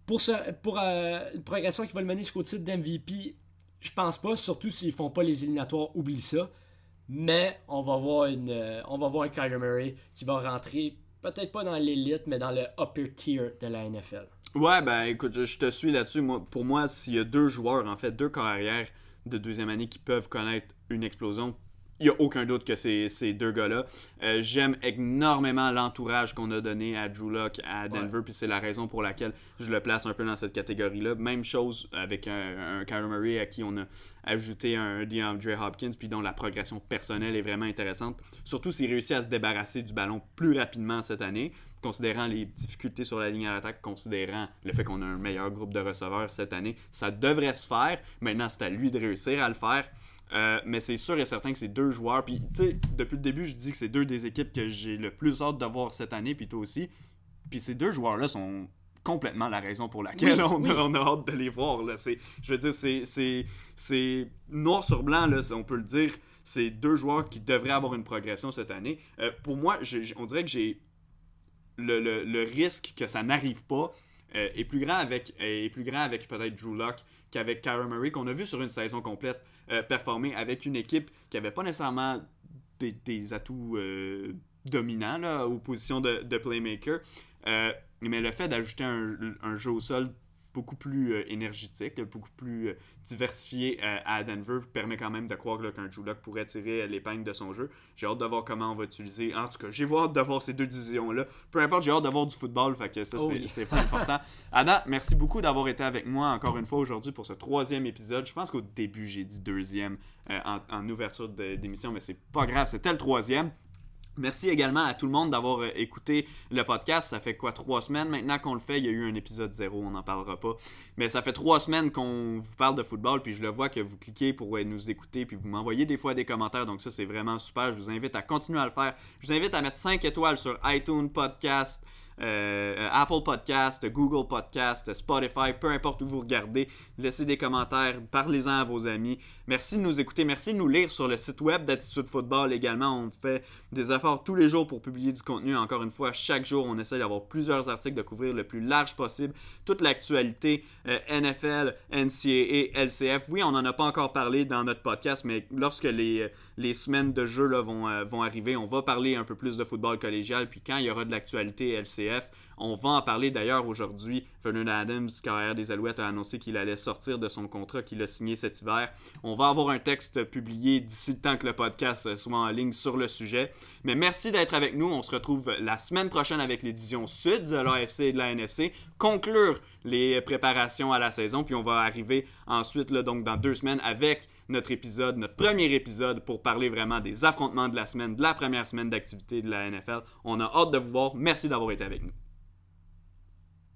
Pour, ce, pour euh, une progression qui va le mener jusqu'au titre d'MVP, je pense pas, surtout s'ils font pas les éliminatoires, oublie ça. Mais on va voir une, euh, on va voir un Kyler Murray qui va rentrer peut-être pas dans l'élite, mais dans le upper tier de la NFL. Ouais, ben écoute, je, te suis là-dessus. Moi, pour moi, s'il y a deux joueurs, en fait, deux carrières de deuxième année qui peuvent connaître une explosion, il n'y a aucun doute que c'est ces deux gars-là. Euh, J'aime énormément l'entourage qu'on a donné à Drew Lock à Denver, puis c'est la raison pour laquelle je le place un peu dans cette catégorie-là. Même chose avec un, un Kyler Murray à qui on a ajouté un DeAndre Hopkins, puis dont la progression personnelle est vraiment intéressante. Surtout s'il réussit à se débarrasser du ballon plus rapidement cette année, considérant les difficultés sur la ligne à l'attaque, considérant le fait qu'on a un meilleur groupe de receveurs cette année. Ça devrait se faire. Maintenant, c'est à lui de réussir à le faire. Euh, mais c'est sûr et certain que c'est deux joueurs. Puis, tu sais, depuis le début, je dis que c'est deux des équipes que j'ai le plus hâte de voir cette année, puis toi aussi. Puis ces deux joueurs-là sont complètement la raison pour laquelle Oui, on, oui. A, on a hâte de les voir. Là. C'est, je veux dire, c'est, c'est, c'est noir sur blanc, là, on peut le dire. C'est deux joueurs qui devraient avoir une progression cette année. Euh, pour moi, on dirait que j'ai le, le- le risque que ça n'arrive pas euh, est plus grand avec est plus grand avec peut-être Drew Lock qu'avec Kyler Murray qu'on a vu sur une saison complète euh, performer avec une équipe qui avait pas nécessairement des, des atouts euh, dominants aux positions de, de playmaker. Euh, mais le fait d'ajouter un, un jeu au sol beaucoup plus euh, énergétique, beaucoup plus euh, diversifié euh, à Denver permet quand même de croire qu'un Drew Lock pourrait tirer l'épingle de son jeu. J'ai hâte de voir comment on va utiliser. En tout cas, j'ai hâte de voir ces deux divisions-là. Peu importe, j'ai hâte de voir du football, fait que ça, Oh c'est oui. pas important. Ada, merci beaucoup d'avoir été avec moi encore une fois aujourd'hui pour ce troisième épisode. Je pense qu'au début, j'ai dit deuxième en, en ouverture d'émission, mais c'est pas grave, c'était le troisième. Merci également à tout le monde d'avoir euh, écouté le podcast. Ça fait quoi, trois semaines maintenant qu'on le fait? Il y a eu un épisode zéro, on n'en parlera pas. Mais ça fait trois semaines qu'on vous parle de football, puis je le vois que vous cliquez pour euh, nous écouter, puis vous m'envoyez des fois des commentaires. Donc ça, c'est vraiment super. Je vous invite à continuer à le faire. Je vous invite à mettre 5 étoiles sur iTunes Podcast. euh, Apple Podcast, Google Podcast, Spotify, peu importe où vous regardez. Laissez des commentaires, parlez-en à vos amis. Merci de nous écouter, merci de nous lire sur le site web d'Attitude Football également. On fait des efforts tous les jours pour publier du contenu. Encore une fois, chaque jour, on essaie d'avoir plusieurs articles, de couvrir le plus large possible toute l'actualité euh, NFL, NCAA, LCF. Oui, on n'en a pas encore parlé dans notre podcast, mais lorsque les, semaines de jeu euh, vont arriver, on va parler un peu plus de football collégial. Puis quand il y aura de l'actualité LCF, on va en parler d'ailleurs aujourd'hui. Vernon Adams, carrière des Alouettes, a annoncé qu'il allait sortir de son contrat qu'il a signé cet hiver. On va avoir un texte publié d'ici le temps que le podcast soit en ligne sur le sujet. Mais merci d'être avec nous. On se retrouve la semaine prochaine avec les divisions sud de l'AFC et de la NFC. Conclure les préparations à la saison. Puis on va arriver ensuite, donc dans deux semaines, avec notre épisode, notre premier épisode pour parler vraiment des affrontements de la semaine, de la première semaine d'activité de la NFL. On a hâte de vous voir. Merci d'avoir été avec nous.